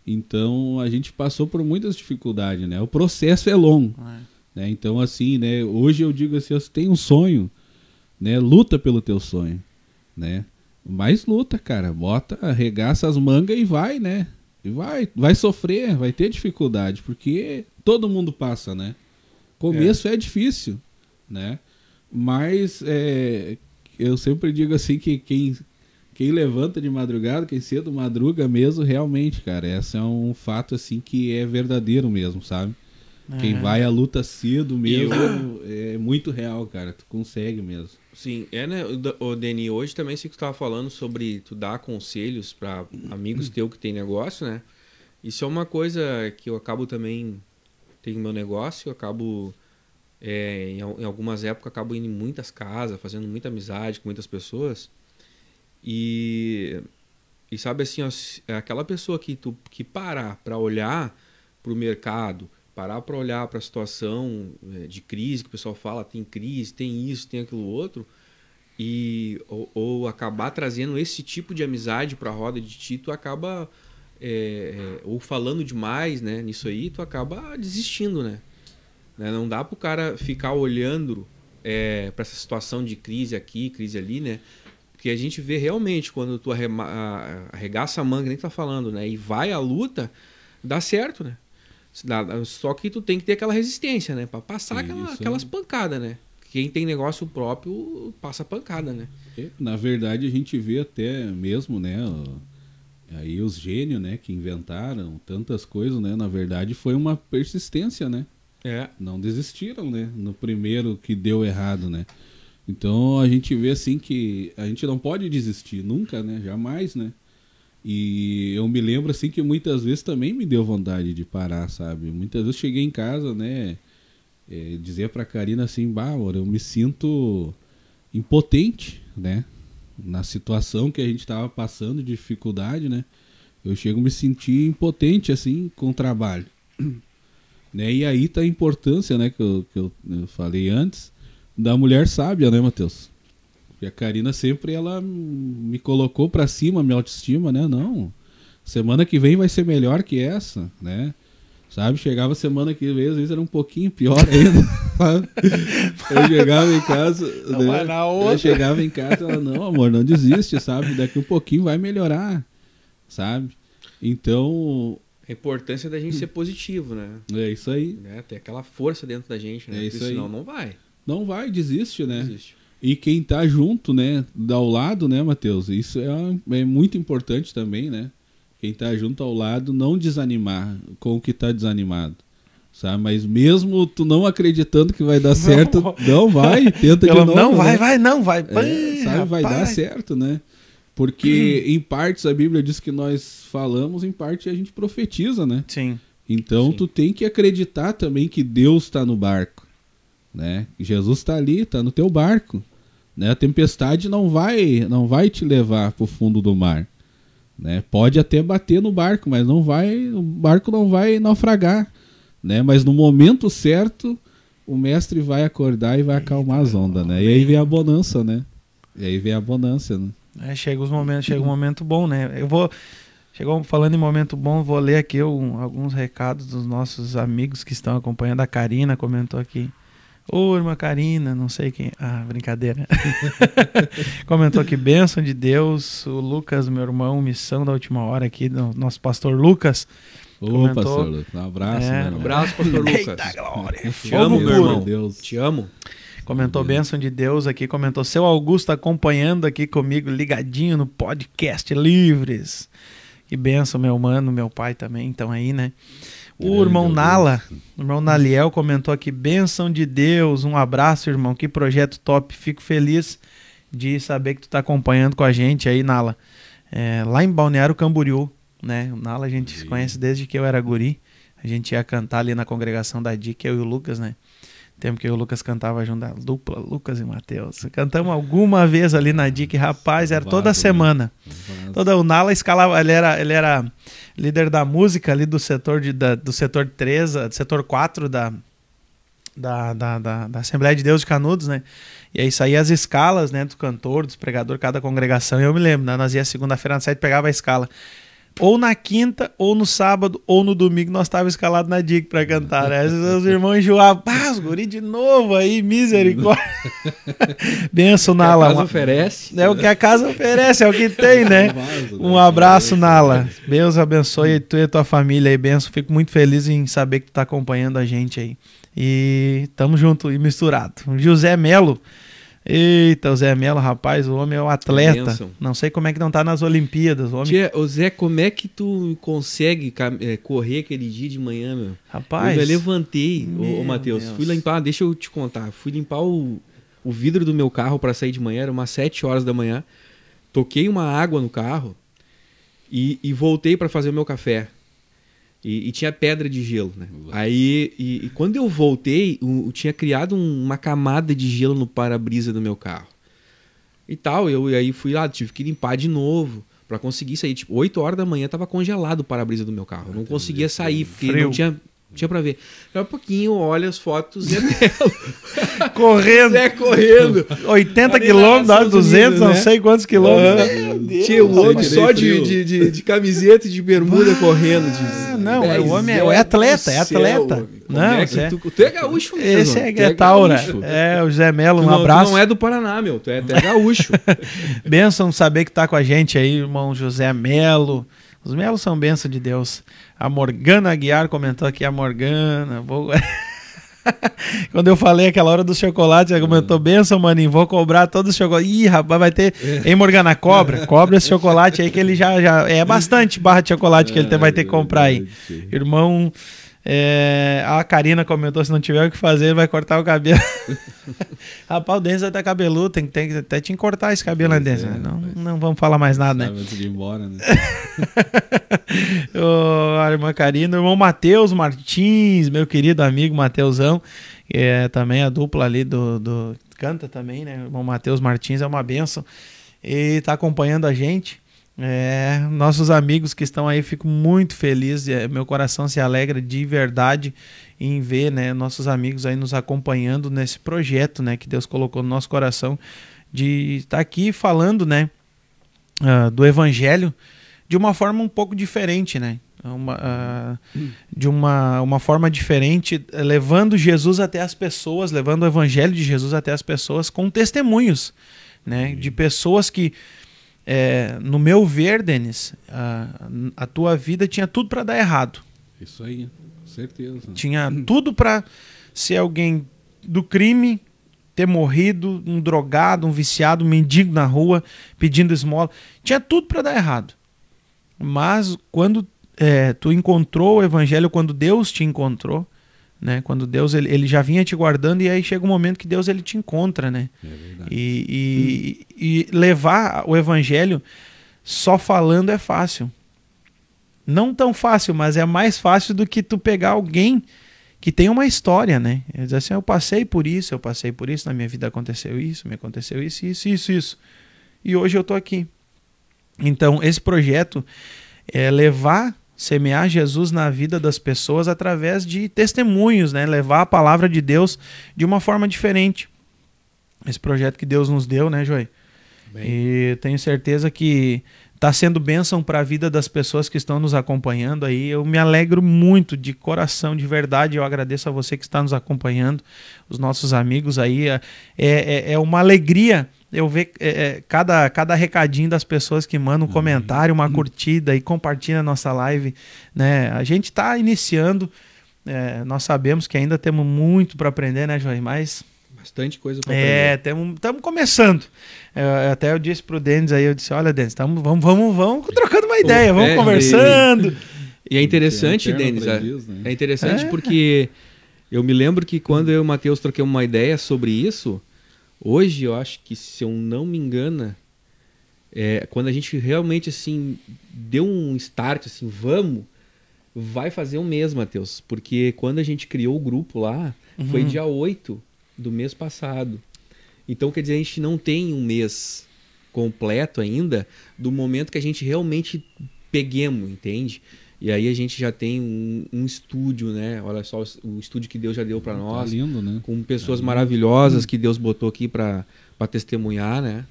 Então a gente passou por muitas dificuldades, né? O processo é longo, É. né? Então assim, né? Hoje eu digo assim, você tem um sonho, né? Luta pelo teu sonho, né? Mas luta, cara. Bota, arregaça as mangas e vai, né? E vai, vai sofrer, vai ter dificuldade, porque todo mundo passa, né? Começo é, difícil, né? Mas é, eu sempre digo assim que quem, quem levanta de madrugada, quem cedo madruga mesmo, realmente, cara, esse é um fato assim que é verdadeiro mesmo, sabe? Quem É. vai à luta cedo mesmo é muito real, cara. Tu consegue mesmo. Sim, é, né, o Deni, hoje também sei que tu tava falando sobre tu dar conselhos para amigos teus que tem negócio, né? Isso é uma coisa que eu acabo também tenho meu negócio, eu acabo é, em, em algumas épocas acabo indo em muitas casas, fazendo muita amizade com muitas pessoas. E e sabe assim, é aquela pessoa que tu que parar para olhar para o mercado, parar para olhar para a situação eh, de crise que o pessoal fala, tem crise, tem isso, tem aquilo outro, e ou, ou acabar trazendo esse tipo de amizade para a roda de ti, tu acaba eh, eh, ou falando demais, né, nisso aí, tu acaba desistindo, né? Né, Não dá pro cara ficar olhando para essa situação de crise aqui, crise ali, né? Porque a gente vê realmente quando tu arregaça a manga, nem tá falando, né? E vai à luta, dá certo, né? Só que tu tem que ter aquela resistência, né? Pra passar aquela- Isso. aquelas pancadas, né? Quem tem negócio próprio passa pancada, né? Na verdade, a gente vê até mesmo, né? Aí os gênios, né, que inventaram tantas coisas, né? Na verdade, foi uma persistência, né? É. não desistiram, né? No primeiro que deu errado, né? Então a gente vê assim que a gente não pode desistir nunca, né? Jamais, né? E eu me lembro assim que muitas vezes também me deu vontade de parar, sabe? Muitas vezes cheguei em casa, né? É, dizer pra Karina assim, amor, eu me sinto impotente, né? Na situação que a gente tava passando de dificuldade, né? Eu chego a me sentir impotente assim com o trabalho. Né? E aí tá a importância, né, que eu, que eu, falei antes, da mulher sábia, né, Matheus? Porque a Karina sempre ela me colocou pra cima, minha autoestima, né? Não. Semana que vem vai ser melhor que essa, né? Sabe? Chegava semana que vem, às vezes era um pouquinho pior ainda. sabe? eu chegava em casa. Não né? na outra. Eu chegava em casa ela, não, amor, não desiste, sabe? Daqui um pouquinho vai melhorar, sabe? Então, A importância da gente ser positivo, né? é isso aí. né? Ter aquela força dentro da gente, né? É isso Porque aí. senão não vai. Não vai, desiste, né? Existe. E quem tá junto, né, ao lado, né, Matheus? Isso é, é muito importante também, né? Quem tá junto ao lado não desanimar com o que tá desanimado. Sabe? Mas mesmo tu não acreditando que vai dar certo, não vai, tenta de Pelo- novo. não, vai, né? vai, não, vai. É, sabe, vai dar certo, né? Porque em partes a Bíblia diz que nós falamos, em parte a gente profetiza, né? Sim. Então Sim. tu tem que acreditar também que Deus está no barco, né? Jesus está ali, está no teu barco, né? A tempestade não vai, não vai te levar para o fundo do mar, né? Pode até bater no barco, mas não vai, o barco não vai naufragar, né? Mas no momento certo o mestre vai acordar e vai acalmar as ondas, né? E aí vem a bonança, né? E aí vem a bonança, né? É, chega os momentos, chega um momento bom, né? Eu vou chegou falando em momento bom, vou ler aqui um- alguns recados dos nossos amigos que estão acompanhando. A Karina comentou aqui. Ô, irmã Karina, não sei quem. Ah, brincadeira. comentou aqui, bênção de Deus. O Lucas, meu irmão, missão da última hora aqui, do nosso pastor Lucas. Ô, Comentou. pastor, Lucas, um abraço, É, né? um irmão? Abraço, pastor Lucas. Eita glória! Te amo, meu irmão. Deus. Te amo. Comentou bênção de Deus aqui, comentou seu Augusto acompanhando aqui comigo, ligadinho no podcast Livres. Que benção, meu mano, meu pai também, então aí, né? O irmão. Nala, o irmão Naliel comentou aqui, benção de Deus, um abraço, irmão, que projeto top, fico feliz de saber que tu tá acompanhando com a gente aí, Nala. É, lá em Balneário Camboriú, né? O Nala a gente se Sim. conhece desde que eu era guri, a gente ia cantar ali na congregação da DIC, eu e o Lucas, né? Tempo que eu e o Lucas cantava junto, a dupla Lucas e Matheus. Cantamos alguma vez ali na DIC, rapaz, era toda né? semana. Toda o Nala escalava, ele era, ele era líder da música ali do setor de, da- do setor 3, do setor 4 da, da, da, da, Assembleia de Deus de Canudos, né? E aí saía as escalas, né, do cantor, dos pregador, cada congregação. E eu me lembro, né, nós ia segunda-feira na sete, pegava a escala. Ou na quinta, ou no sábado, ou no domingo, nós tava escalado na DIC pra cantar, né? Os irmãos enjoavam, pá, os guri de novo aí, misericórdia. Benção, Que a Nala. casa oferece. É o que a casa oferece, é o que tem, né? Um abraço, Nala. Deus abençoe tu e a tua família aí, benção. Fico muito feliz em saber que tu tá acompanhando a gente aí. E tamo junto e misturado. José Melo Eita, o Zé Melo, rapaz, o homem é um atleta. Não sei como é que não tá nas Olimpíadas. O homem, Tia, ô Zé, como é que tu consegue é, correr aquele dia de manhã, meu? rapaz. eu levantei, ô, Meu ô Matheus, fui limpar, deixa eu te contar, fui limpar o, o vidro do meu carro pra sair de manhã, era umas 7 horas da manhã. Toquei uma água no carro e, e voltei pra fazer o meu café. E, e tinha pedra de gelo, né? Aí, e, e quando eu voltei, o- eu tinha criado um- uma camada de gelo no para-brisa do meu carro. E tal, eu e aí fui lá, tive que limpar de novo pra conseguir sair. Tipo, 8 horas da manhã tava congelado o para-brisa do meu carro. Eu não conseguia sair, porque Frio. não tinha, tinha pra ver. Daqui a pouquinho, olha as fotos Zé Melo. Correndo. Zé correndo. 80 Ali quilômetros, nas dá Estados 200, Unidos, não né? sei quantos quilômetros. Tinha o homem só de, de, de, de camiseta e de bermuda correndo. De, Ah, não, é, o homem é, é atleta, é atleta. céu, Não, é tu, tu é gaúcho mesmo. Esse é tu é Guetaura. gaúcho. É, o Zé Melo, um não, tu abraço. não é do Paraná, meu. Tu é, tu é gaúcho. Benção saber que tá com a gente aí, irmão José Melo. Os Melos são bênção de Deus. A Morgana Aguiar comentou aqui, a Morgana. Vou... Quando eu falei aquela hora do chocolate, ela comentou, benção, maninho, vou cobrar todos os chocolates. Ih, rapaz, vai ter... Hein, Morgana, cobra. Cobra esse chocolate aí que ele já... já... É bastante barra de chocolate que ele vai ter que comprar aí. Irmão, é, a Karina comentou: se não tiver o que fazer, vai cortar o cabelo. rapaz, o Denis vai estar cabeludo, tem, que- tem que até te cortar esse cabelo, né, Denis? é, não, não vamos falar mais nada, né? Antes de ir embora, né? Ô, a irmã Karina, o irmão Matheus Martins, meu querido amigo Mateusão, que é também a dupla ali do, do- Canta também, né? O irmão Matheus Martins é uma benção. E tá acompanhando a gente. É, nossos amigos que estão aí, fico muito feliz. é, meu coração se alegra de verdade em ver né, nossos amigos aí nos acompanhando nesse projeto né, que Deus colocou no nosso coração de estar aqui falando né, ah, do Evangelho de uma forma um pouco diferente, né? Uma, ah, de uma, uma forma diferente, levando Jesus até as pessoas, levando o evangelho de Jesus até as pessoas com testemunhos, né? De pessoas que, eh, no meu ver, Denis, a, a tua vida tinha tudo para dar errado. Isso aí, certeza. Tinha tudo para ser alguém do crime, ter morrido, um drogado, um viciado, um mendigo na rua, pedindo esmola. Tinha tudo para dar errado. Mas quando é, tu encontrou o evangelho, quando Deus te encontrou, né? Quando Deus ele, ele já vinha te guardando e aí chega um momento que Deus ele te encontra, né? É E, e, e levar o evangelho só falando é fácil. Não tão fácil, mas é mais fácil do que tu pegar alguém que tem uma história, né? Ele diz assim, eu passei por isso, eu passei por isso, na minha vida aconteceu isso, me aconteceu isso, isso, isso, isso. E hoje eu tô aqui. Então, esse projeto é levar, semear Jesus na vida das pessoas através de testemunhos, né? Levar a palavra de Deus de uma forma diferente. Esse projeto que Deus nos deu, né, Joy? E tenho certeza que está sendo bênção para a vida das pessoas que estão nos acompanhando aí. Eu me alegro muito de coração, de verdade. Eu agradeço a você que está nos acompanhando, os nossos amigos aí. É, é, é uma alegria eu ver é, é, cada, cada recadinho das pessoas que mandam um comentário, uma curtida e compartilha a nossa live. Né? A gente está iniciando. é, nós sabemos que ainda temos muito para aprender, né, Joy? Mas Bastante coisa pra é, aprender. estamos começando. É, até eu disse pro Denis aí, eu disse, olha, Denis, tamo, vamos, vamos, vamos trocando uma ideia, vamos é, conversando. E é interessante, Denis, é, né? é interessante É. porque eu me lembro que quando eu e o Matheus troquemos uma ideia sobre isso, hoje eu acho que, se eu não me engano, é, quando a gente realmente assim deu um start, assim, vamos, vai fazer um mês, Matheus. Porque quando a gente criou o grupo lá, foi Uhum. dia 8 do mês passado. Então, quer dizer, a gente não tem um mês completo ainda do momento que a gente realmente peguemos, entende? E aí a gente já tem um, um estúdio, né? Olha só o estúdio que Deus já deu para Tá nós, lindo, né? com pessoas Tá lindo. maravilhosas que Deus botou aqui para testemunhar, né?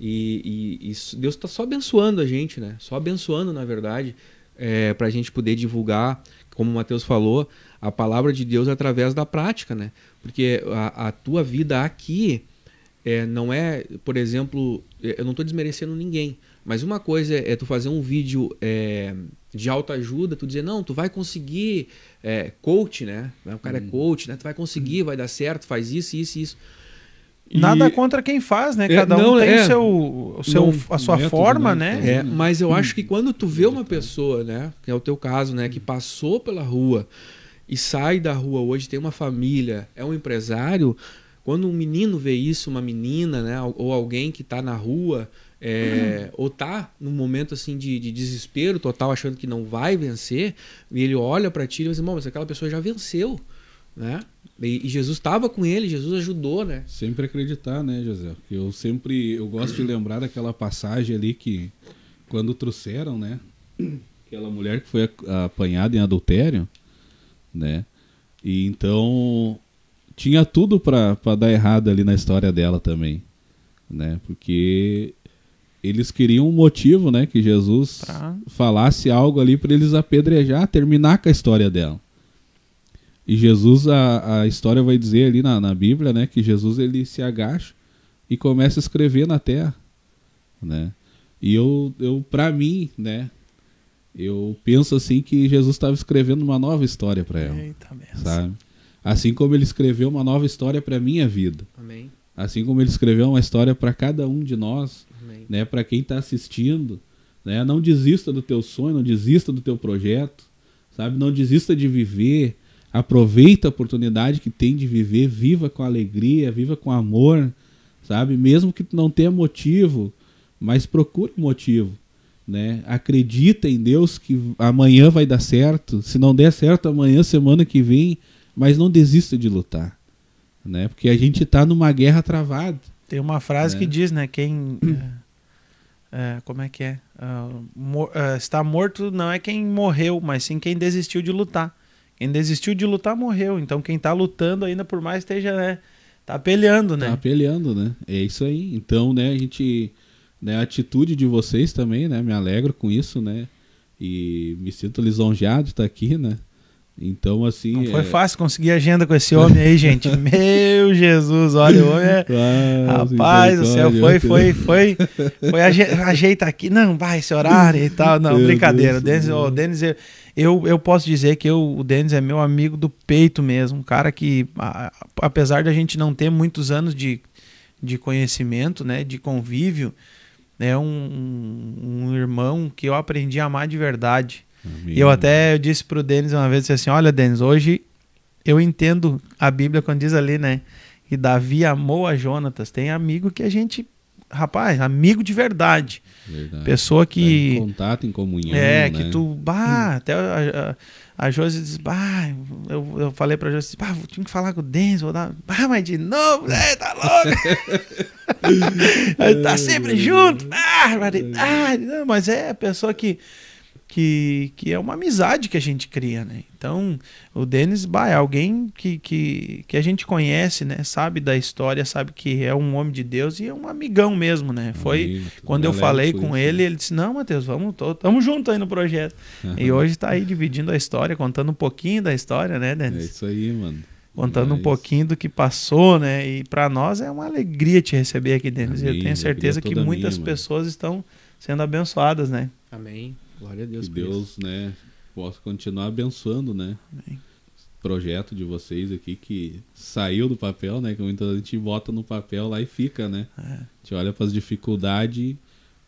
E, e- e Deus está só abençoando a gente, né? Só abençoando, na verdade, é, para a gente poder divulgar, como o Mateus falou, a palavra de Deus através da prática, né? Porque a, a tua vida aqui é, não é, por exemplo, é, eu não estou desmerecendo ninguém, mas uma coisa é, é tu fazer um vídeo é, de autoajuda, tu dizer, não, tu vai conseguir, é, coach, né? O cara é coach, né? Tu vai conseguir, vai dar certo, faz isso, isso, isso. Nada E- contra quem faz, né? É, Cada um não, tem é. o seu, o seu, Não, a sua método, forma, né, né? É, mas eu acho que quando tu vê uma pessoa, né, que é o teu caso, né, que passou pela rua e sai da rua hoje, tem uma família, é um empresário, quando um menino vê isso, uma menina, né, ou alguém que tá na rua, é, ou tá num momento assim de, de desespero total, achando que não vai vencer, e ele olha para ti e diz, "Bom, mas aquela pessoa já venceu, né? E, e Jesus estava com ele, Jesus ajudou, né? Sempre acreditar, né, José? Porque Eu sempre eu gosto de lembrar daquela passagem ali que quando trouxeram, né, aquela mulher que foi apanhada em adultério, né? E então tinha tudo pra dar errado ali na história dela também, né? Porque eles queriam um motivo, né, que Jesus Pra- falasse algo ali para eles apedrejar, terminar com a história dela. E Jesus, a, a história vai dizer ali na, na Bíblia, né, que Jesus ele se agacha e começa a escrever na terra, né? E eu, eu para mim, né, eu penso assim que Jesus estava escrevendo uma nova história para ela, Eita, sabe? Assim como ele escreveu uma nova história para minha vida, Amém. assim como ele escreveu uma história para cada um de nós, Amém. né, para quem está assistindo, né, não desista do teu sonho, não desista do teu projeto, sabe? Não desista de viver, aproveita a oportunidade que tem de viver, viva com alegria, viva com amor, sabe? Mesmo que tu não tenha motivo, mas procure um motivo, né? Acredita em Deus que amanhã vai dar certo, se não der certo amanhã, semana que vem, mas não desista de lutar, né? Porque a gente está numa guerra travada. Tem uma frase Né? que diz, né? Quem. é, é, como é que é? Ah, mo- ah, está morto não é quem morreu, mas sim quem desistiu de lutar. Quem desistiu de lutar morreu. Então quem tá lutando ainda por mais esteja, né? Tá peleando, né? Tá peleando, né? É isso aí. Então, né, a gente. Né, a atitude de vocês também, né? Me alegro com isso, né? E me sinto lisonjeado de estar aqui, né? Então, assim. Não foi é- fácil conseguir agenda com esse homem aí, gente. Meu Jesus, olha, o homem é. Ah, Rapaz do céu, foi, foi, foi, foi aje- ajeita aqui, não, vai esse horário e tal, não, Meu brincadeira. Deus Denis, do o céu. Denis, eu, eu, eu posso dizer que eu, o Denis é meu amigo do peito mesmo, um cara que, a- apesar de a gente não ter muitos anos de, de conhecimento, né, de convívio, é um, um irmão que eu aprendi a amar de verdade. Amém. E eu até eu disse pro Denis uma vez assim: Olha, Denis, hoje eu entendo a Bíblia quando diz ali, né? Que Davi amou a Jonatas. Tem amigo que a gente. Rapaz, amigo de verdade. Verdade. Pessoa Tá em que. contato, em comunhão. É, né? que tu. Bah, até a, a, a Josi diz, bah, eu, eu falei pra Josi, bah, eu tinha que falar com o Denis, vou dar. Bah, mas de novo, né? Tá louco? tá sempre junto. Ah, barbaridade. Não, mas é a pessoa que, que, que é uma amizade que a gente cria, né? Então, o Denis, bah, é alguém que, que, que a gente conhece, né? Sabe da história, sabe que é um homem de Deus e é um amigão mesmo, né? Foi. Amém. Quando eu falei com isso. ele, ele disse: Não, Matheus, vamos, tô, tamo junto aí no projeto. E hoje tá aí dividindo a história, contando um pouquinho da história, né, É Denis? isso aí, mano. contando um Mas- pouquinho do que passou, né? E para nós é uma alegria te receber aqui, Denis. Amém, eu tenho certeza que muitas minha, mano. pessoas estão sendo abençoadas, né? Amém. Glória a Deus. Que por isso. Deus, né, possa continuar abençoando, né? Amém. esse Projeto de vocês aqui que saiu do papel, né? Que muita gente bota no papel lá e fica, né? É. A gente olha para as dificuldades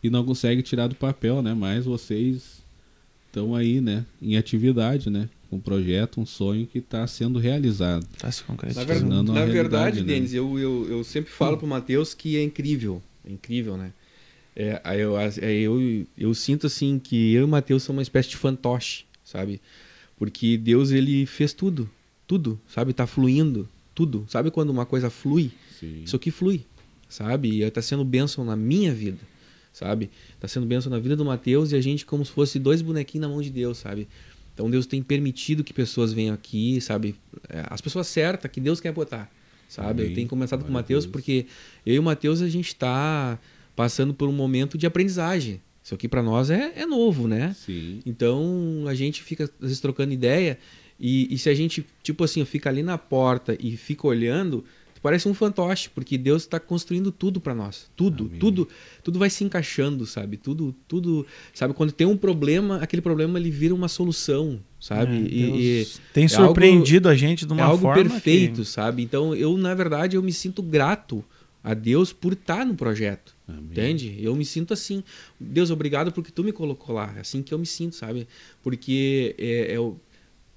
e não consegue tirar do papel, né? Mas vocês estão aí, né? Em atividade, né? Com um projeto, um sonho que está sendo realizado. Tá se Na, concretizando. ver- na realidade, verdade, né? Denis, eu, eu, eu sempre falo pro Matheus que é incrível. É incrível, né? É, aí eu, é, eu, eu sinto assim que eu e o Matheus somos uma espécie de fantoche, sabe? Porque Deus, ele fez tudo. Tudo, sabe? Tá fluindo. Tudo. Sabe quando uma coisa flui? Sim. Isso aqui flui, sabe? E tá sendo bênção na minha vida, sabe? Tá sendo bênção na vida do Mateus e a gente como se fosse dois bonequinhos na mão de Deus, sabe? Então Deus tem permitido que pessoas venham aqui, sabe? É, As pessoas certas que Deus quer botar, sabe? Amém. Eu tenho começado com o Mateus porque eu e o Mateus a gente tá passando por um momento de aprendizagem. Isso aqui para nós é, é novo, né? Sim. Então a gente fica às vezes trocando ideia e, e se a gente, tipo assim, fica ali na porta e fica olhando, parece um fantoche, porque Deus está construindo tudo para nós. Tudo, Amém. tudo, tudo vai se encaixando, sabe? Tudo, tudo, sabe? Quando tem um problema, aquele problema ele vira uma solução, sabe? É, E- e, Deus tem é surpreendido a gente de é uma algo forma perfeito, que- sabe? Então eu, na verdade, eu me sinto grato a Deus por estar no projeto. Amém. Entende? Eu me sinto assim. Deus, obrigado porque tu me colocou lá. É assim que eu me sinto, sabe? Porque é, é o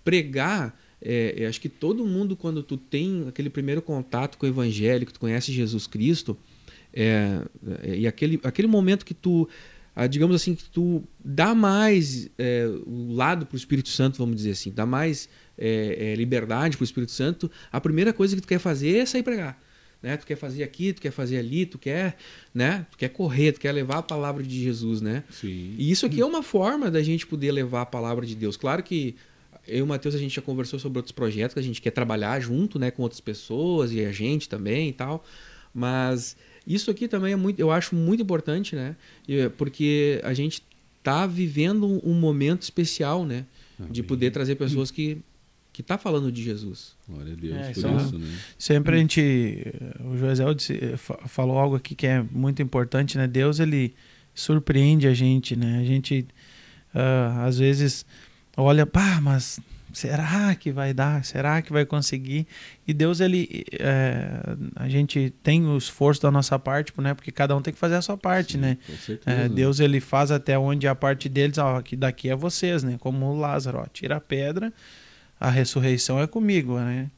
pregar. É, é, acho que todo mundo, quando tu tem aquele primeiro contato com o evangelho, que tu conhece Jesus Cristo, é, é, e aquele, aquele momento que tu, ah, digamos assim, que tu dá mais é, o lado para o Espírito Santo, vamos dizer assim, dá mais é, liberdade para o Espírito Santo, a primeira coisa que tu quer fazer é sair pregar. Né? Tu quer fazer aqui, tu quer fazer ali, tu quer, né? Tu quer correr, tu quer levar a palavra de Jesus, né? Sim. E isso aqui é uma forma da gente poder levar a palavra de Deus. Claro que eu e o Matheus a gente já conversou sobre outros projetos que a gente quer trabalhar junto, né, com outras pessoas e a gente também e tal. Mas isso aqui também é muito, eu acho muito importante, né? Porque a gente tá vivendo um, momento especial, né? De poder trazer pessoas que que tá falando de Jesus. Glória a Deus É, por são- isso, né? Sempre a gente. O Joel disse- fa- falou algo aqui que é muito importante, né? Deus, ele surpreende a gente, né? A gente, ah, às vezes, olha, pá, mas será que vai dar? Será que vai conseguir? E Deus, ele. é, a gente tem o esforço da nossa parte, né? Porque cada um tem que fazer a sua parte, Sim, né? Com certeza. É, Deus ele faz até onde a parte deles, ó, que daqui é vocês, né? Como o Lázaro, ó, tira a pedra, a ressurreição é comigo, né?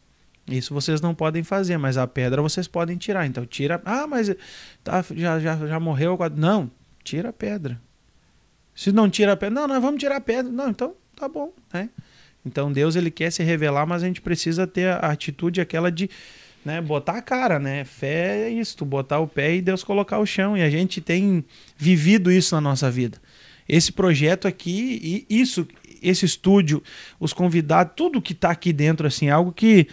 Isso vocês não podem fazer, mas a pedra vocês podem tirar. Então tira. Ah, mas tá, já, já, já morreu. Não, tira a pedra. Se não tira a pedra, não, nós vamos tirar a pedra. Não, então tá bom, né? Então Deus ele quer se revelar, mas a gente precisa ter a atitude aquela de né, botar a cara, né? Fé é isso, botar o pé e Deus colocar o chão. E a gente tem vivido isso na nossa vida. Esse projeto aqui, e isso, esse estúdio, os convidados, tudo que tá aqui dentro, assim, é algo que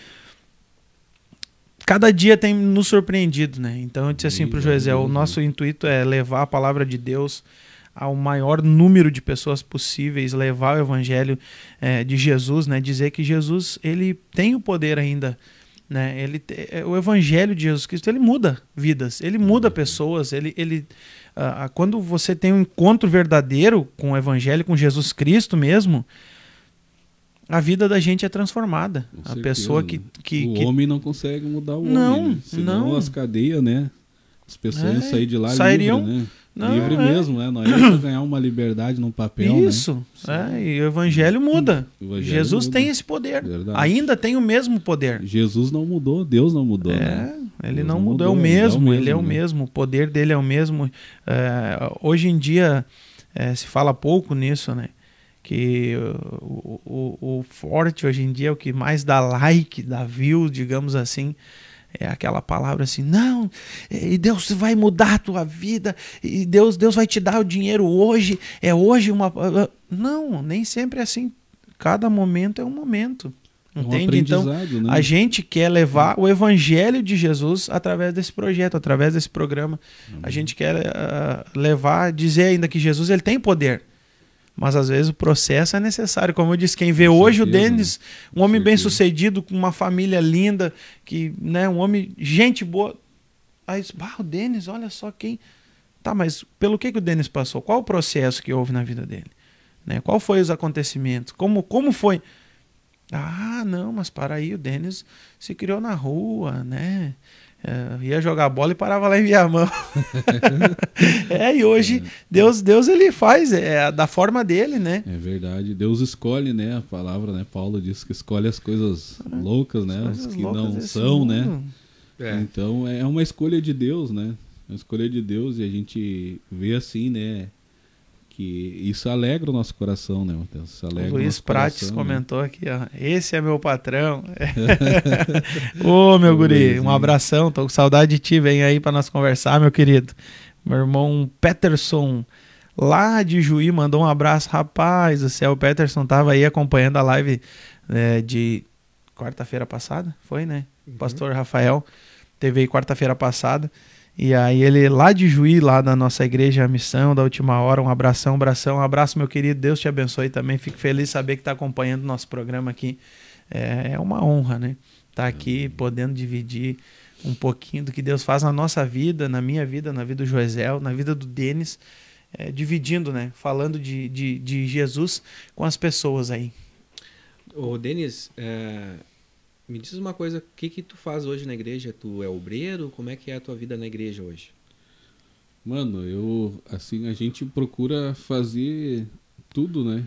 cada dia tem nos surpreendido, né? Então eu disse assim Amém, pro glória a Joesel, o Deus, né? nosso intuito é levar a palavra de Deus ao maior número de pessoas possíveis, levar o evangelho eh, de Jesus, né? Dizer que Jesus ele tem o poder ainda, né? Ele é, o evangelho de Jesus Cristo ele muda vidas, ele muda pessoas, ele ele ah, quando você tem um encontro verdadeiro com o evangelho, com Jesus Cristo mesmo, a vida da gente é transformada. Com a certeza, pessoa que, né? que, o que homem não consegue mudar o Não, homem. Né? Senão não. as cadeias, né? As pessoas É, iam sair de lá sairiam- livre, né? Não, livre é. mesmo, né? Nós íamos ganhar uma liberdade num papel, né? Isso, é, e o evangelho muda. O evangelho Jesus muda. tem esse poder. Verdade. Ainda tem o mesmo poder. Jesus não mudou, Deus não mudou, É, né? ele Deus não mudou, é o mudou, ele é o mesmo, ele é o mesmo, né? mesmo, o poder dele é o mesmo. É, hoje em dia é, se fala pouco nisso, né? Que o, o, o forte hoje em dia, o que mais dá like, dá view, digamos assim, é aquela palavra assim, não, e Deus vai mudar a tua vida, e Deus, Deus vai te dar o dinheiro hoje, é hoje uma. Não, nem sempre é assim. Cada momento é um momento. É um Entende? Então, aprendizado, né? a gente quer levar o evangelho de Jesus através desse projeto, através desse programa. A gente quer ah, levar, dizer ainda que Jesus ele tem poder. Mas às vezes o processo é necessário. Como eu disse, quem vê Com hoje o certeza, Denis, um homem bem certeza. sucedido, com uma família linda, que, né, um homem, gente boa. Aí, bah, o Denis, olha só quem. Tá, mas pelo que, que o Denis passou? Qual o processo que houve na vida dele? Né? Qual foi os acontecimentos? Como, como foi? Ah, não, mas para aí, o Denis se criou na rua, né? É, ia jogar bola e parava lá em Viamão. é, e hoje Deus, Deus ele faz é, da forma dele, né? É verdade. Deus escolhe, né? A palavra, né? Paulo diz que escolhe as coisas loucas, né? As As que não são, né? mundo. É. Então é uma escolha de Deus, né? É uma escolha de Deus e a gente vê assim, né? Que isso alegra o nosso coração, né, Matheus? Isso alegra O o Luiz Prates coração, né? comentou aqui, ó. Esse é meu patrão. Ô, meu guri, um abração. Tô com saudade de ti. Vem aí para nós conversar, meu querido. Meu irmão Peterson, lá de Juí, mandou um abraço. Rapaz do céu, o Peterson tava aí acompanhando a live é, de quarta-feira passada, foi, né? Uhum. Pastor Rafael teve aí quarta-feira passada. E aí ele lá de Juí, lá da nossa igreja Missão, da última hora, um abração, abração, um abraço, meu querido. Deus te abençoe também. Fico feliz de saber que está acompanhando o nosso programa aqui. É, é uma honra, né? Estar aqui podendo dividir um pouquinho do que Deus faz na nossa vida, na minha vida, na vida do Joesel, na vida do Denis, é, dividindo, né? Falando de, de, de Jesus com as pessoas aí. Ô, Denis, é, Me diz uma coisa, o que que tu faz hoje na igreja? Tu é obreiro? Como é que é a tua vida na igreja hoje? Mano, eu assim a gente procura fazer tudo, né?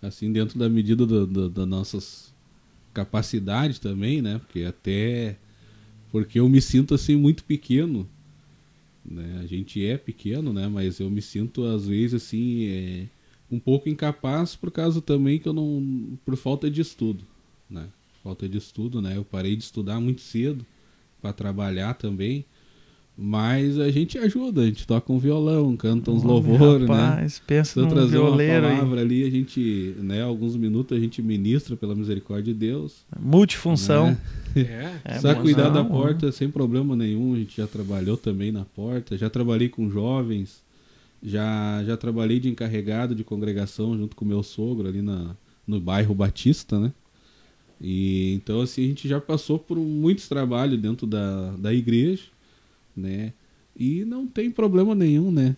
Assim dentro da medida da, da, das nossas capacidades também, né? Porque até porque eu me sinto assim muito pequeno, né? A gente é pequeno, né? Mas eu me sinto às vezes assim é, um pouco incapaz por causa também que eu não por falta de estudo, né? Falta de estudo, né? Eu parei de estudar muito cedo para trabalhar também. Mas a gente ajuda, a gente toca um violão, canta uns louvores, né? Rapaz, pensa Se eu trazer uma aí. palavra ali, a gente, né, alguns minutos a gente ministra pela misericórdia de Deus. Multifunção. né? É. É Só bom, cuidar da não, porta sem problema nenhum, a gente já trabalhou também na porta, já trabalhei com jovens, já, já trabalhei de encarregado de congregação junto com meu sogro ali na, no bairro Batista, né? E então assim a gente já passou por muitos trabalhos dentro da, da igreja, né? E não tem problema nenhum, né?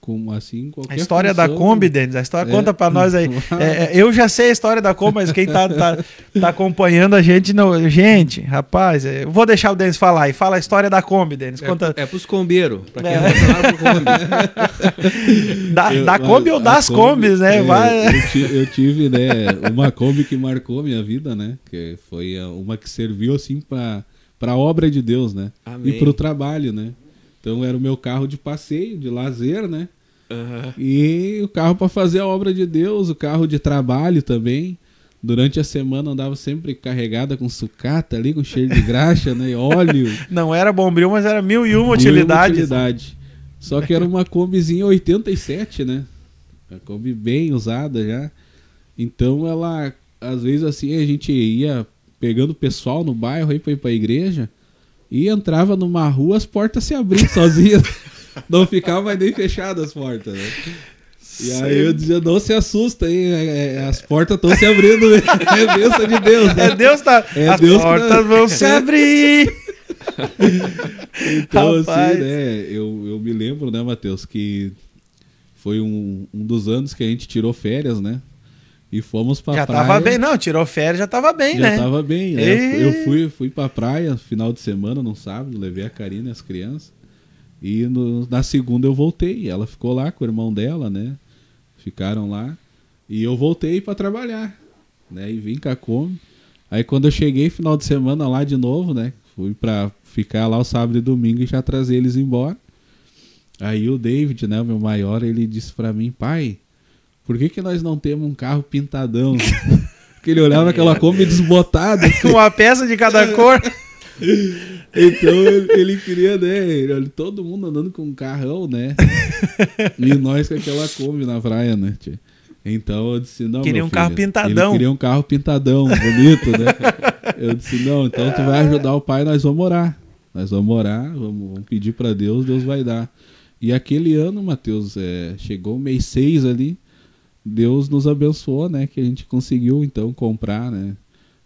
Com assim qualquer A história da função, Kombi, Denis, a história É. conta pra nós aí. É, é, eu já sei a história da Kombi, mas quem tá, tá, tá acompanhando a gente não. Gente, rapaz, é, eu vou deixar o Denis falar aí. Fala a história da Kombi, Denis. Conta É, é pros combeiros. Pra quem É. não pro combi. da, Eu- da Kombi a- ou a das Kombi, Kombis, né? é, Vai- eu, eu tive, né, uma Kombi que marcou minha vida, né? Que foi a- uma que serviu assim para para obra de Deus, né? Amém. E para o trabalho, né? Então era o meu carro de passeio, de lazer, né? Aham. E o carro para fazer a obra de Deus, o carro de trabalho também. Durante a semana andava sempre carregada com sucata ali, com cheiro de graxa, né? Óleo. Não era bombril, mas era mil e uma Mil utilidades. utilidade. Só que era uma Kombizinha 87, né? Uma Kombi bem usada já. Então ela, às vezes assim, a gente ia pegando o pessoal no bairro aí pra ir pra igreja e entrava numa rua, as portas se abriam sozinhas. Não ficava mais nem fechadas as portas, né? E aí eu dizia, não se assusta aí, é- é- as portas estão se abrindo, é bênção de Deus, né? É Deus tá. É As Deus portas tá- vão se abrir. Então, Rapaz. assim, né, eu, eu me lembro, né, Matheus, que foi um, um dos anos que a gente tirou férias, né? E fomos pra Já praia. tava bem, não, tirou férias, já tava bem, Já né? tava bem, né? E- Eu fui, fui pra praia final de semana, num sábado, levei a Karina e as crianças. E no- na segunda eu voltei. Ela ficou lá com o irmão dela, né? Ficaram lá. E eu voltei pra trabalhar, né? E vim com a Kombi. Aí quando eu cheguei final de semana lá de novo, né? Fui pra ficar lá o sábado e domingo e já trazer eles embora. Aí o David, né, o meu maior, ele disse pra mim, pai, por que que nós não temos um carro pintadão? Porque ele olhava aquela Kombi desbotada. assim. Uma peça de cada cor. Então ele, ele queria, né? ele- todo mundo andando com um carrão, né? E nós com aquela Kombi na praia, né? tia? Então eu disse, não. Queria um carro filho, pintadão. Ele queria um carro pintadão, bonito, né? Eu disse, não, então tu vai ajudar o pai, nós vamos orar. Nós vamos orar, vamos, vamos pedir pra Deus, Deus vai dar. E aquele ano, Matheus, é, chegou o mês 6 ali, Deus nos abençoou, né? Que a gente conseguiu então comprar, né?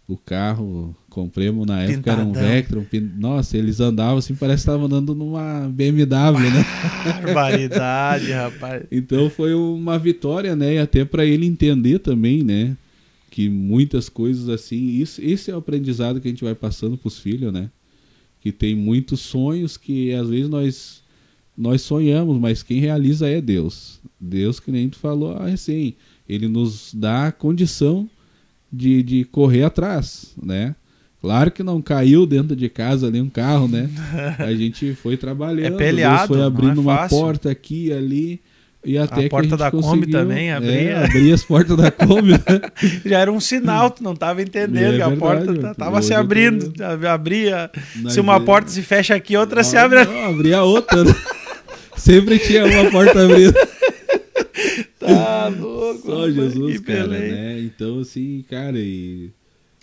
O carro, compramos na época, era um Pintadão. Vectra. um pin- Nossa, eles andavam assim, parece que estavam andando numa BMW, né? Barbaridade, rapaz. Então foi uma vitória, né? E até para ele entender também, né? Que muitas coisas assim, isso, esse é o aprendizado que a gente vai passando pros filhos, né? Que tem muitos sonhos que às vezes nós nós sonhamos, mas quem realiza é Deus. Deus, que nem tu falou recém, ele nos dá a condição de, de correr atrás, né? Claro que não caiu dentro de casa ali um carro, né? A gente foi trabalhando, É peleado, Deus foi não é abrindo uma fácil. porta aqui e ali. E até que porta a da Kombi também é, abria. abria as portas da Kombi. né? Já era um sinal, tu não tava entendendo É que a verdade, porta mano. tá- se abrindo. Abria. Nós Se uma é- porta se fecha aqui, outra se Ah, abre. Não, abria outra. né? Sempre tinha uma porta abrindo. Tá louco. Só Jesus, cara, né? Então, assim, cara, e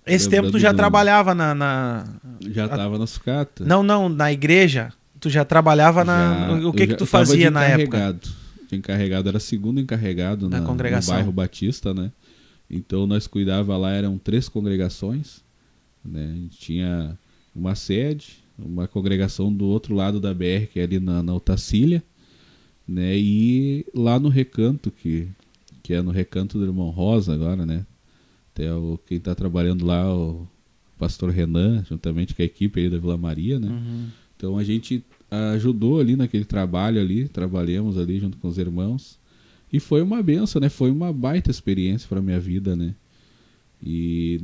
Esse tempo tu já do- trabalhava na, na- já tava na sucata. Não, não, na igreja. Tu já trabalhava na. Já- o que eu que já- tu fazia na época? encarregado. De encarregado, era segundo encarregado Da na, congregação. no bairro Batista, né? Então nós cuidava lá, eram três congregações, né? A gente tinha uma sede, uma congregação do outro lado da BR, que é ali na, na Otacília, né? E lá no recanto, que, que é no recanto do irmão Rosa agora, né? Até o, quem tá trabalhando lá, o pastor Renan, juntamente com a equipe aí da Vila Maria, né? Uhum. Então a gente ajudou ali naquele trabalho ali, trabalhamos ali junto com os irmãos. E foi uma benção, né? Foi uma baita experiência para minha vida, né? E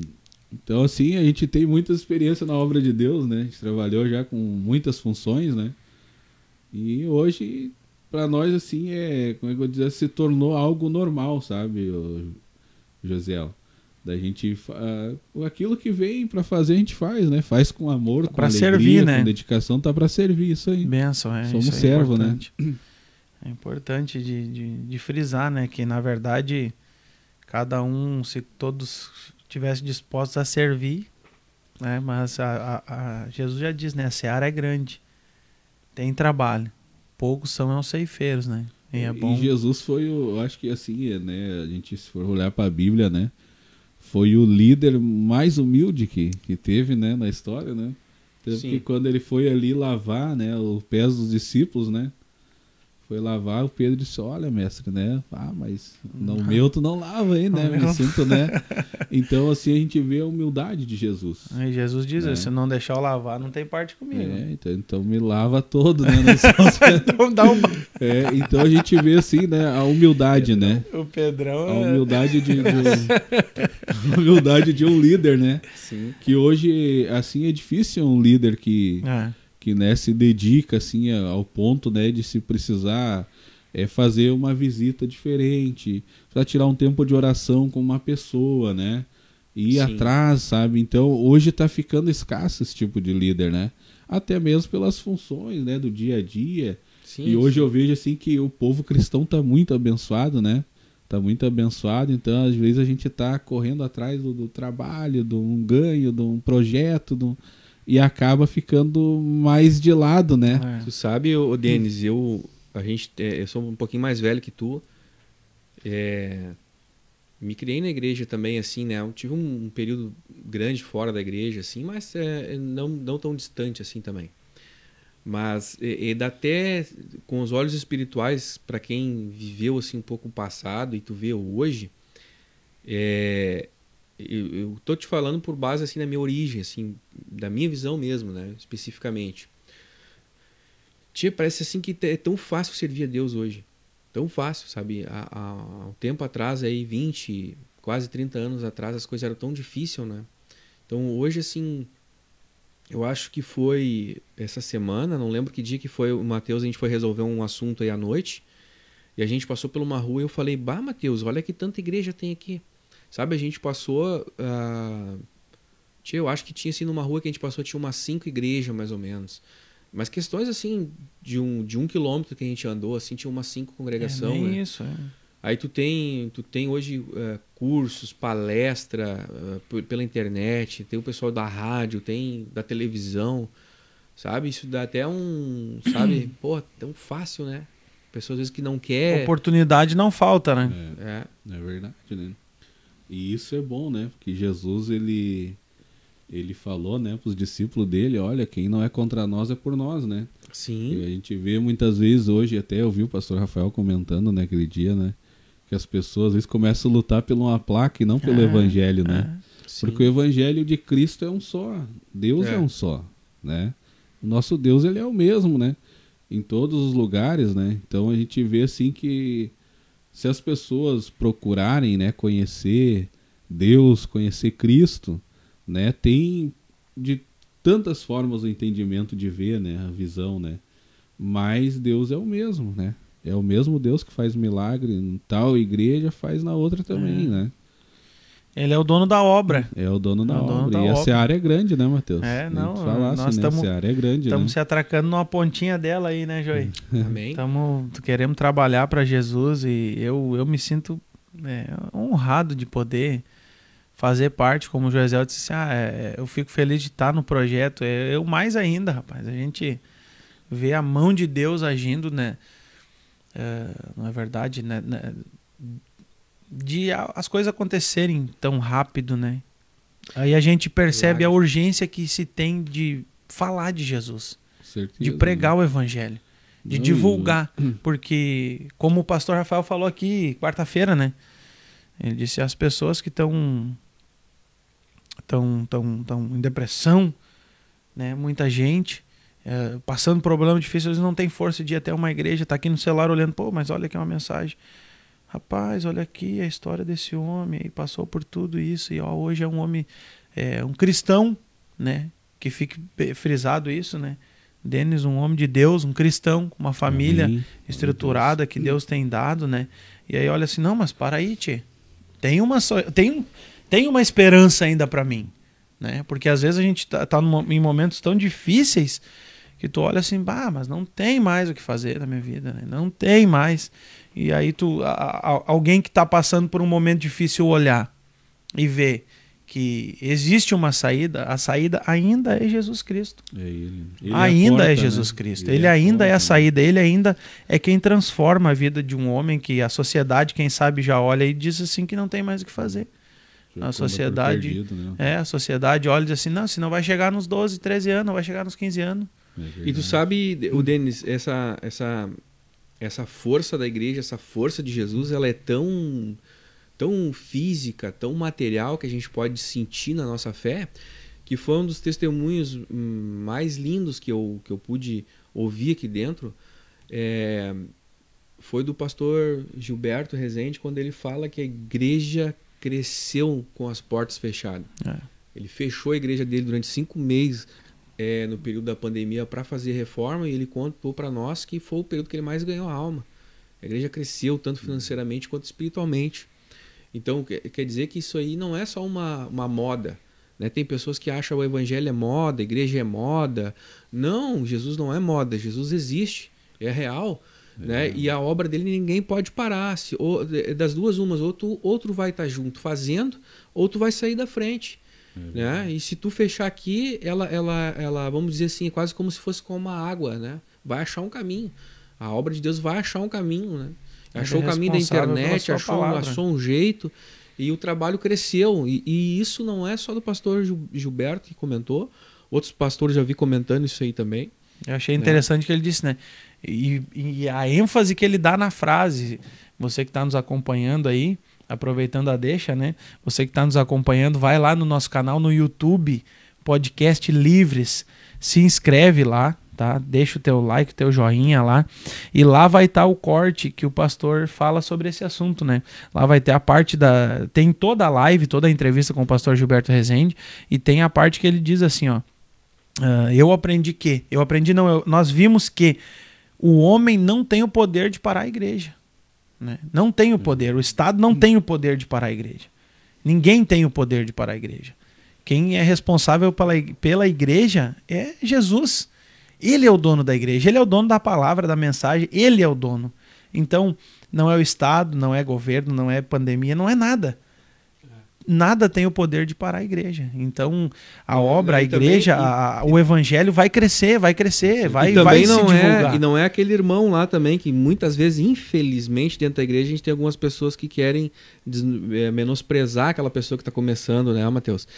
então assim, a gente tem muita experiência na obra de Deus, né? A gente trabalhou já com muitas funções, né? E hoje para nós assim é, como é que eu dizer, se tornou algo normal, sabe, Josiel? Da gente uh, aquilo que vem para fazer a gente faz, né? Faz com amor, tá com alegria, servir, né? com dedicação, tá para servir isso aí. Benção, é. Somos é servo, né? É importante de, de, de, frisar, né? Que na verdade cada um, se todos tivessem dispostos a servir, né? Mas a, a, a Jesus já diz, né? A seara é grande, tem trabalho, poucos são os ceifeiros, né? E, é bom... e Jesus foi o, eu acho que assim, né? A gente se for olhar para a Bíblia, né? Foi o líder mais humilde que, que teve, né? Na história, né? Tanto que quando ele foi ali lavar, né? Os pés dos discípulos, né? Foi lavar, o Pedro disse, olha, mestre, né? Ah, mas no uhum. meu tu não lava aí, né? Me sinto, né? Então, assim, a gente vê a humildade de Jesus. E Jesus diz, né? se não deixar eu lavar, não tem parte comigo. É, então, então me lava todo, né? então dá um... É, então a gente vê, assim, né? A humildade, né? O Pedrão... A é- humildade de, de a humildade de um líder, né? Sim. Que hoje, assim, é difícil um líder que... É que né, se dedica assim ao ponto né, de se precisar é, fazer uma visita diferente, para tirar um tempo de oração com uma pessoa, né? Ir Sim. atrás, sabe? Então hoje está ficando escasso esse tipo de líder, né? Até mesmo pelas funções, né, do dia a dia. Sim, e hoje sim. eu vejo assim que o povo cristão está muito abençoado, né? Está muito abençoado, então às vezes a gente está correndo atrás do, do, trabalho, de um ganho, de um projeto, de um, e acaba ficando mais de lado, né? É. Tu sabe, o Denis, eu a gente é, eu sou um pouquinho mais velho que tu. É, me criei na igreja também assim, né? Eu tive um, um período grande fora da igreja assim, mas é, não não tão distante assim também. Mas e, e dá até com os olhos espirituais para quem viveu assim um pouco o passado e tu vê hoje, é, eu, tô te falando por base assim da minha origem, assim, da minha visão mesmo, né, especificamente. Tia, parece assim que é tão fácil servir a Deus hoje. Tão fácil, sabe? Há, há um tempo atrás, aí 20, quase 30 anos atrás, as coisas eram tão difíceis, né? Então hoje, assim, eu acho que foi essa semana, não lembro que dia que foi, o Matheus, a gente foi resolver um assunto aí à noite, e a gente passou por uma rua e eu falei, bah, Matheus, olha que tanta igreja tem aqui. Sabe, a gente passou. Uh, tinha, eu acho que tinha assim numa rua que a gente passou, tinha umas cinco igrejas mais ou menos. Mas questões assim, de um, de um quilômetro que a gente andou, assim, tinha umas cinco congregações. É né? isso, é. Aí tu tem, tu tem hoje uh, cursos, palestra uh, pela internet, tem o pessoal da rádio, tem da televisão, sabe? Isso dá até um, sabe? Pô, tão fácil, né? Pessoas às vezes que não quer. Oportunidade não falta, né? É, é. é verdade, né? E isso é bom, né? Porque Jesus, ele, ele falou, né, para os discípulos dele, olha, quem não é contra nós é por nós, né? Sim. E a gente vê muitas vezes hoje, até eu vi o pastor Rafael comentando naquele né, dia, né? Que as pessoas às vezes começam a lutar por uma placa e não pelo ah, evangelho, né? Ah, Porque o evangelho de Cristo é um só. Deus é. é um só, né? O nosso Deus, ele é o mesmo, né? Em todos os lugares, né? Então a gente vê assim que se as pessoas procurarem né, conhecer Deus, conhecer Cristo, né, tem de tantas formas o entendimento de ver, né, a visão, né, mas Deus é o mesmo, né, é o mesmo Deus que faz milagre em tal igreja, faz na outra também, é. né. Ele é o dono da obra. É o dono da é o dono obra. Da e obra. a seara é grande, né, Matheus? É, não. Nós né? a seara é grande, Estamos né? se atracando numa pontinha dela aí, né, Joey? Amém. Tamo, queremos trabalhar para Jesus e eu, eu me sinto é, honrado de poder fazer parte, como o Joel disse, ah, é, eu fico feliz de estar no projeto. É, eu mais ainda, rapaz. A gente vê a mão de Deus agindo, né? É, não é verdade, né? De as coisas acontecerem tão rápido, né? Aí a gente percebe a urgência que se tem de falar de Jesus, Certeza, de pregar né? o evangelho, de Não, divulgar, porque como o pastor Rafael falou aqui quarta-feira, né? Ele disse as pessoas que estão estão tão, tão em depressão, né? Muita gente é, passando problema difícil, eles não têm força de ir até uma igreja, tá aqui no celular olhando, pô, mas olha aqui uma mensagem. Rapaz, olha aqui a história desse homem, e passou por tudo isso, e ó, hoje é um homem, é, um cristão, né? Que fique frisado isso, né? Denis, um homem de Deus, um cristão, uma família Amém. estruturada que Deus tem dado, né? E aí olha assim, não, mas para aí, tchê. Tem uma, tem, tem uma esperança ainda para mim, né? Porque às vezes a gente tá, tá em momentos tão difíceis que tu olha assim, bah, mas não tem mais o que fazer na minha vida, né? Não tem mais. E aí tu, a, a, alguém que está passando por um momento difícil olhar e ver que existe uma saída, a saída ainda é Jesus Cristo. É ele. ele ainda é, porta, é Jesus né? Cristo. Ele, ele é ainda porta, é a saída, ele ainda é quem transforma a vida de um homem que a sociedade, quem sabe, já olha e diz assim que não tem mais o que fazer. Já a sociedade, perdido, né? é, a sociedade olha e diz assim, não, se não vai chegar nos 12, 13 anos, vai chegar nos 15 anos. É e tu sabe, o Denis, essa essa essa força da igreja, essa força de Jesus, ela é tão tão física, tão material que a gente pode sentir na nossa fé, que foi um dos testemunhos hum, mais lindos que eu, que eu pude ouvir aqui dentro. É, foi do pastor Gilberto Rezende, quando ele fala que a igreja cresceu com as portas fechadas. É. Ele fechou a igreja dele durante cinco meses é, no período da pandemia para fazer reforma e ele contou para nós que foi o período que ele mais ganhou a alma. A igreja cresceu tanto financeiramente quanto espiritualmente. Então, quer dizer que isso aí não é só uma, uma moda. Né? Tem pessoas que acham o evangelho é moda, a igreja é moda. Não, Jesus não é moda, Jesus existe, é real. É. Né? E a obra dele ninguém pode parar. Se, ou, das duas, umas, outro, outro vai estar junto fazendo, outro vai sair da frente. É né? E se tu fechar aqui, ela, ela, ela, vamos dizer assim, é quase como se fosse com uma água, né? Vai achar um caminho. A obra de Deus vai achar um caminho, né? Achou o caminho da internet, achou, achou um jeito e o trabalho cresceu. E, e, isso não é só do pastor Gilberto que comentou, outros pastores já vi comentando isso aí também. Eu achei interessante é. que ele disse, né? E, e, a ênfase que ele dá na frase, você que está nos acompanhando aí, aproveitando a deixa, né? Você que está nos acompanhando, vai lá no nosso canal no YouTube, Podcast Livres, se inscreve lá, tá? Deixa o teu like, o teu joinha lá. E lá vai estar tá o corte que o pastor fala sobre esse assunto, né? Lá vai ter a parte da. Tem toda a live, toda a entrevista com o pastor Gilberto Rezende. E tem a parte que ele diz assim, ó. Uh, eu aprendi que. Eu aprendi, não, eu, nós vimos que o homem não tem o poder de parar a igreja. Né? Não tem o poder. O Estado não tem o poder de parar a igreja. Ninguém tem o poder de parar a igreja. Quem é responsável pela, pela igreja é Jesus. Ele é o dono da igreja, ele é o dono da palavra, da mensagem, ele é o dono. Então, não é o Estado, não é governo, não é pandemia, não é nada. Nada tem o poder de parar a igreja. Então, a obra, a igreja, também, a, o evangelho vai crescer, vai crescer, vai, vai não se é, divulgar. É, e não é aquele irmão lá também que muitas vezes, infelizmente, dentro da igreja, a gente tem algumas pessoas que querem é, menosprezar aquela pessoa que está começando, né, Mateus?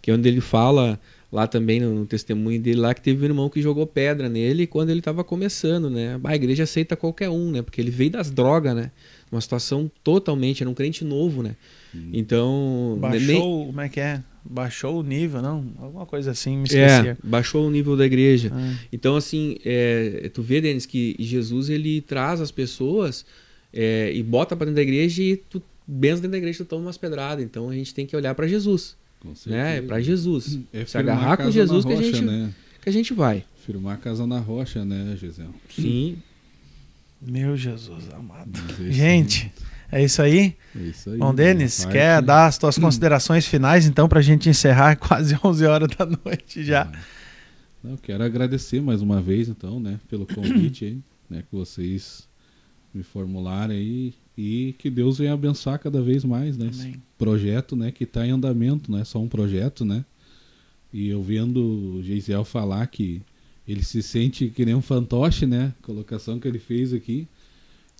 Que é onde ele fala lá também no, no, testemunho dele lá que teve um irmão que jogou pedra nele quando ele estava começando, né? A igreja aceita qualquer um, né? Porque ele veio das drogas, né? Uma situação totalmente, era um crente novo, né? Então. Baixou, nem... como é que é? Baixou o nível, não? Alguma coisa assim, me esqueci. É, baixou o nível da igreja. Ah. Então, assim, é, tu vê, Denis, que Jesus ele traz as pessoas é, e bota para dentro da igreja e tu, benção dentro da igreja, tu toma umas pedradas. Então a gente tem que olhar para Jesus né? É para Jesus. É Se agarrar com Jesus rocha, que, a gente, né? que a gente vai. Firmar a casa na rocha, né, Gisele? Sim. Meu Jesus amado. Gente, é isso aí? É isso aí. Bom, Denis, quer dar as tuas considerações finais, então, para a gente encerrar quase 11 horas da noite já. Não, quero agradecer mais uma vez, então, né, pelo convite aí, né, que vocês me formularam aí e que Deus venha abençoar cada vez mais, né? Esse projeto, né, que está em andamento, não é só um projeto, né? E eu vendo o Geisiel falar que ele se sente que nem um fantoche, né? Colocação que ele fez aqui.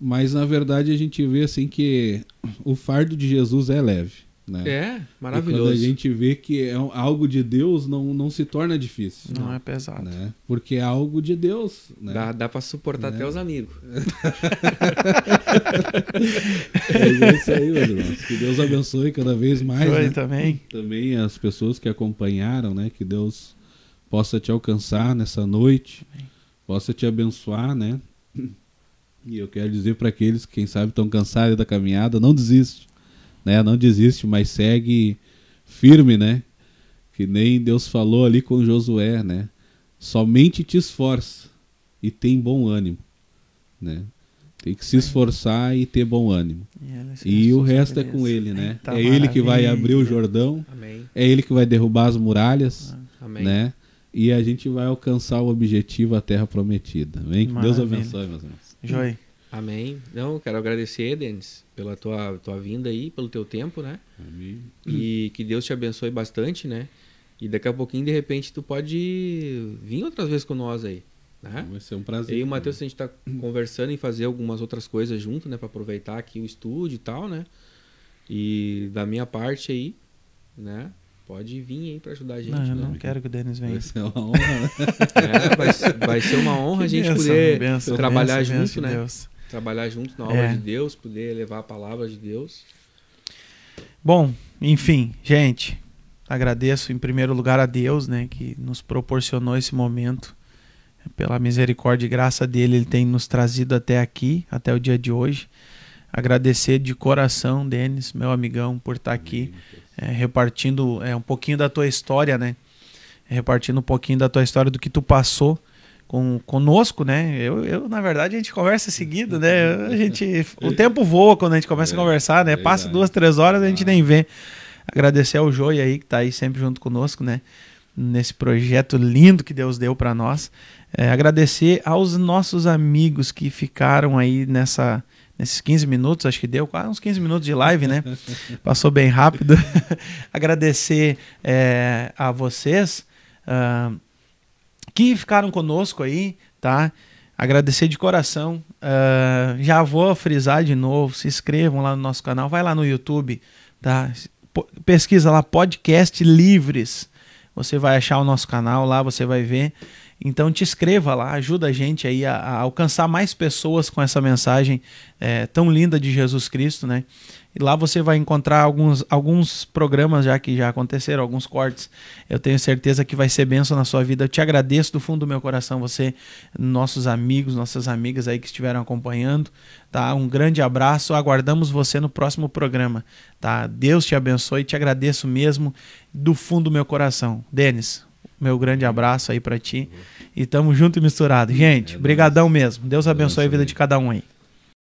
Mas na verdade a gente vê assim que o fardo de Jesus é leve, Né? É, E maravilhoso. quando a gente vê que é algo de Deus, não, não se torna difícil. Não é pesado. Né? Porque é algo de Deus. Né? Dá, dá pra suportar Né? até os amigos. Mas é isso aí, meus irmãos. Que Deus abençoe cada vez mais. Né? também. Também as pessoas que acompanharam, né? Que Deus possa te alcançar nessa noite, possa te abençoar, né? E eu quero dizer para aqueles que, quem sabe, estão cansados da caminhada, não desiste, né? Não desiste, mas segue firme, né? Que nem Deus falou ali com Josué, né? Somente te esforça e tem bom ânimo, né? Tem que se esforçar e ter bom ânimo. se E o resto é com ele, né? Eita é ele que vai abrir o maravilha. Jordão, Amém. é ele que vai derrubar as muralhas, Amém. né? E a gente vai alcançar o objetivo, a terra prometida. Amém? Que Deus Maravilha. abençoe, meus irmãos. Joy. Amém. Não, eu quero agradecer, Denis, pela tua, tua vinda aí, pelo teu tempo, né? Amém. E que Deus te abençoe bastante, né? E daqui a pouquinho, de repente, tu pode vir outras vezes com nós aí, né? Vai ser um prazer. Eu e o Matheus, a gente tá conversando em fazer algumas outras coisas junto, né? Pra aproveitar aqui o estúdio e tal, né? E da minha parte aí, né? Pode vir aí pra ajudar a gente, Não, eu né? não quero que o Denis venha. Vai ser uma honra. né? É, vai, ser- vai ser uma honra a gente Benção, poder benção, trabalhar benção, junto, né? Deus. Trabalhar junto na obra É. de Deus, poder levar a palavra de Deus. Bom, enfim, gente, agradeço em primeiro lugar a Deus, né, que nos proporcionou esse momento. Pela misericórdia e graça dele, ele tem nos trazido até aqui, até o dia de hoje. Agradecer de coração, Denis, meu amigão, por estar aqui, é, repartindo é, um pouquinho da tua história, né? Repartindo um pouquinho da tua história, do que tu passou com, conosco, né? Eu, eu, na verdade, a gente conversa seguido, né? A gente, o tempo voa quando a gente começa a É, conversar, né? Passa duas, três horas, a gente nem vê. Agradecer ao Joey aí, que tá aí sempre junto conosco, né? Nesse projeto lindo que Deus deu para nós. É, agradecer aos nossos amigos que ficaram aí nessa, nesses 15 minutos, acho que deu quase uns 15 minutos de live, né? Passou bem rápido. agradecer é, a vocês ah, que ficaram conosco aí, tá? Agradecer de coração. Ah, já vou frisar de novo. Se inscrevam lá no nosso canal. Vai lá no YouTube, tá? Pesquisa lá podcast livres. Você vai achar o nosso canal lá, você vai ver. Então te inscreva lá, ajuda a gente aí a, a alcançar mais pessoas com essa mensagem é, tão linda de Jesus Cristo, né? E lá você vai encontrar alguns, alguns programas já que já aconteceram, alguns cortes. Eu tenho certeza que vai ser bênção na sua vida. Eu te agradeço do fundo do meu coração, você, nossos amigos, nossas amigas aí que estiveram acompanhando. Tá? Um grande abraço. Aguardamos você no próximo programa. Tá? Deus te abençoe. Te agradeço mesmo do fundo do meu coração. Denis, meu grande abraço aí para ti. E tamo junto e misturado. Gente, É brigadão mesmo. Deus abençoe a vida de cada um aí.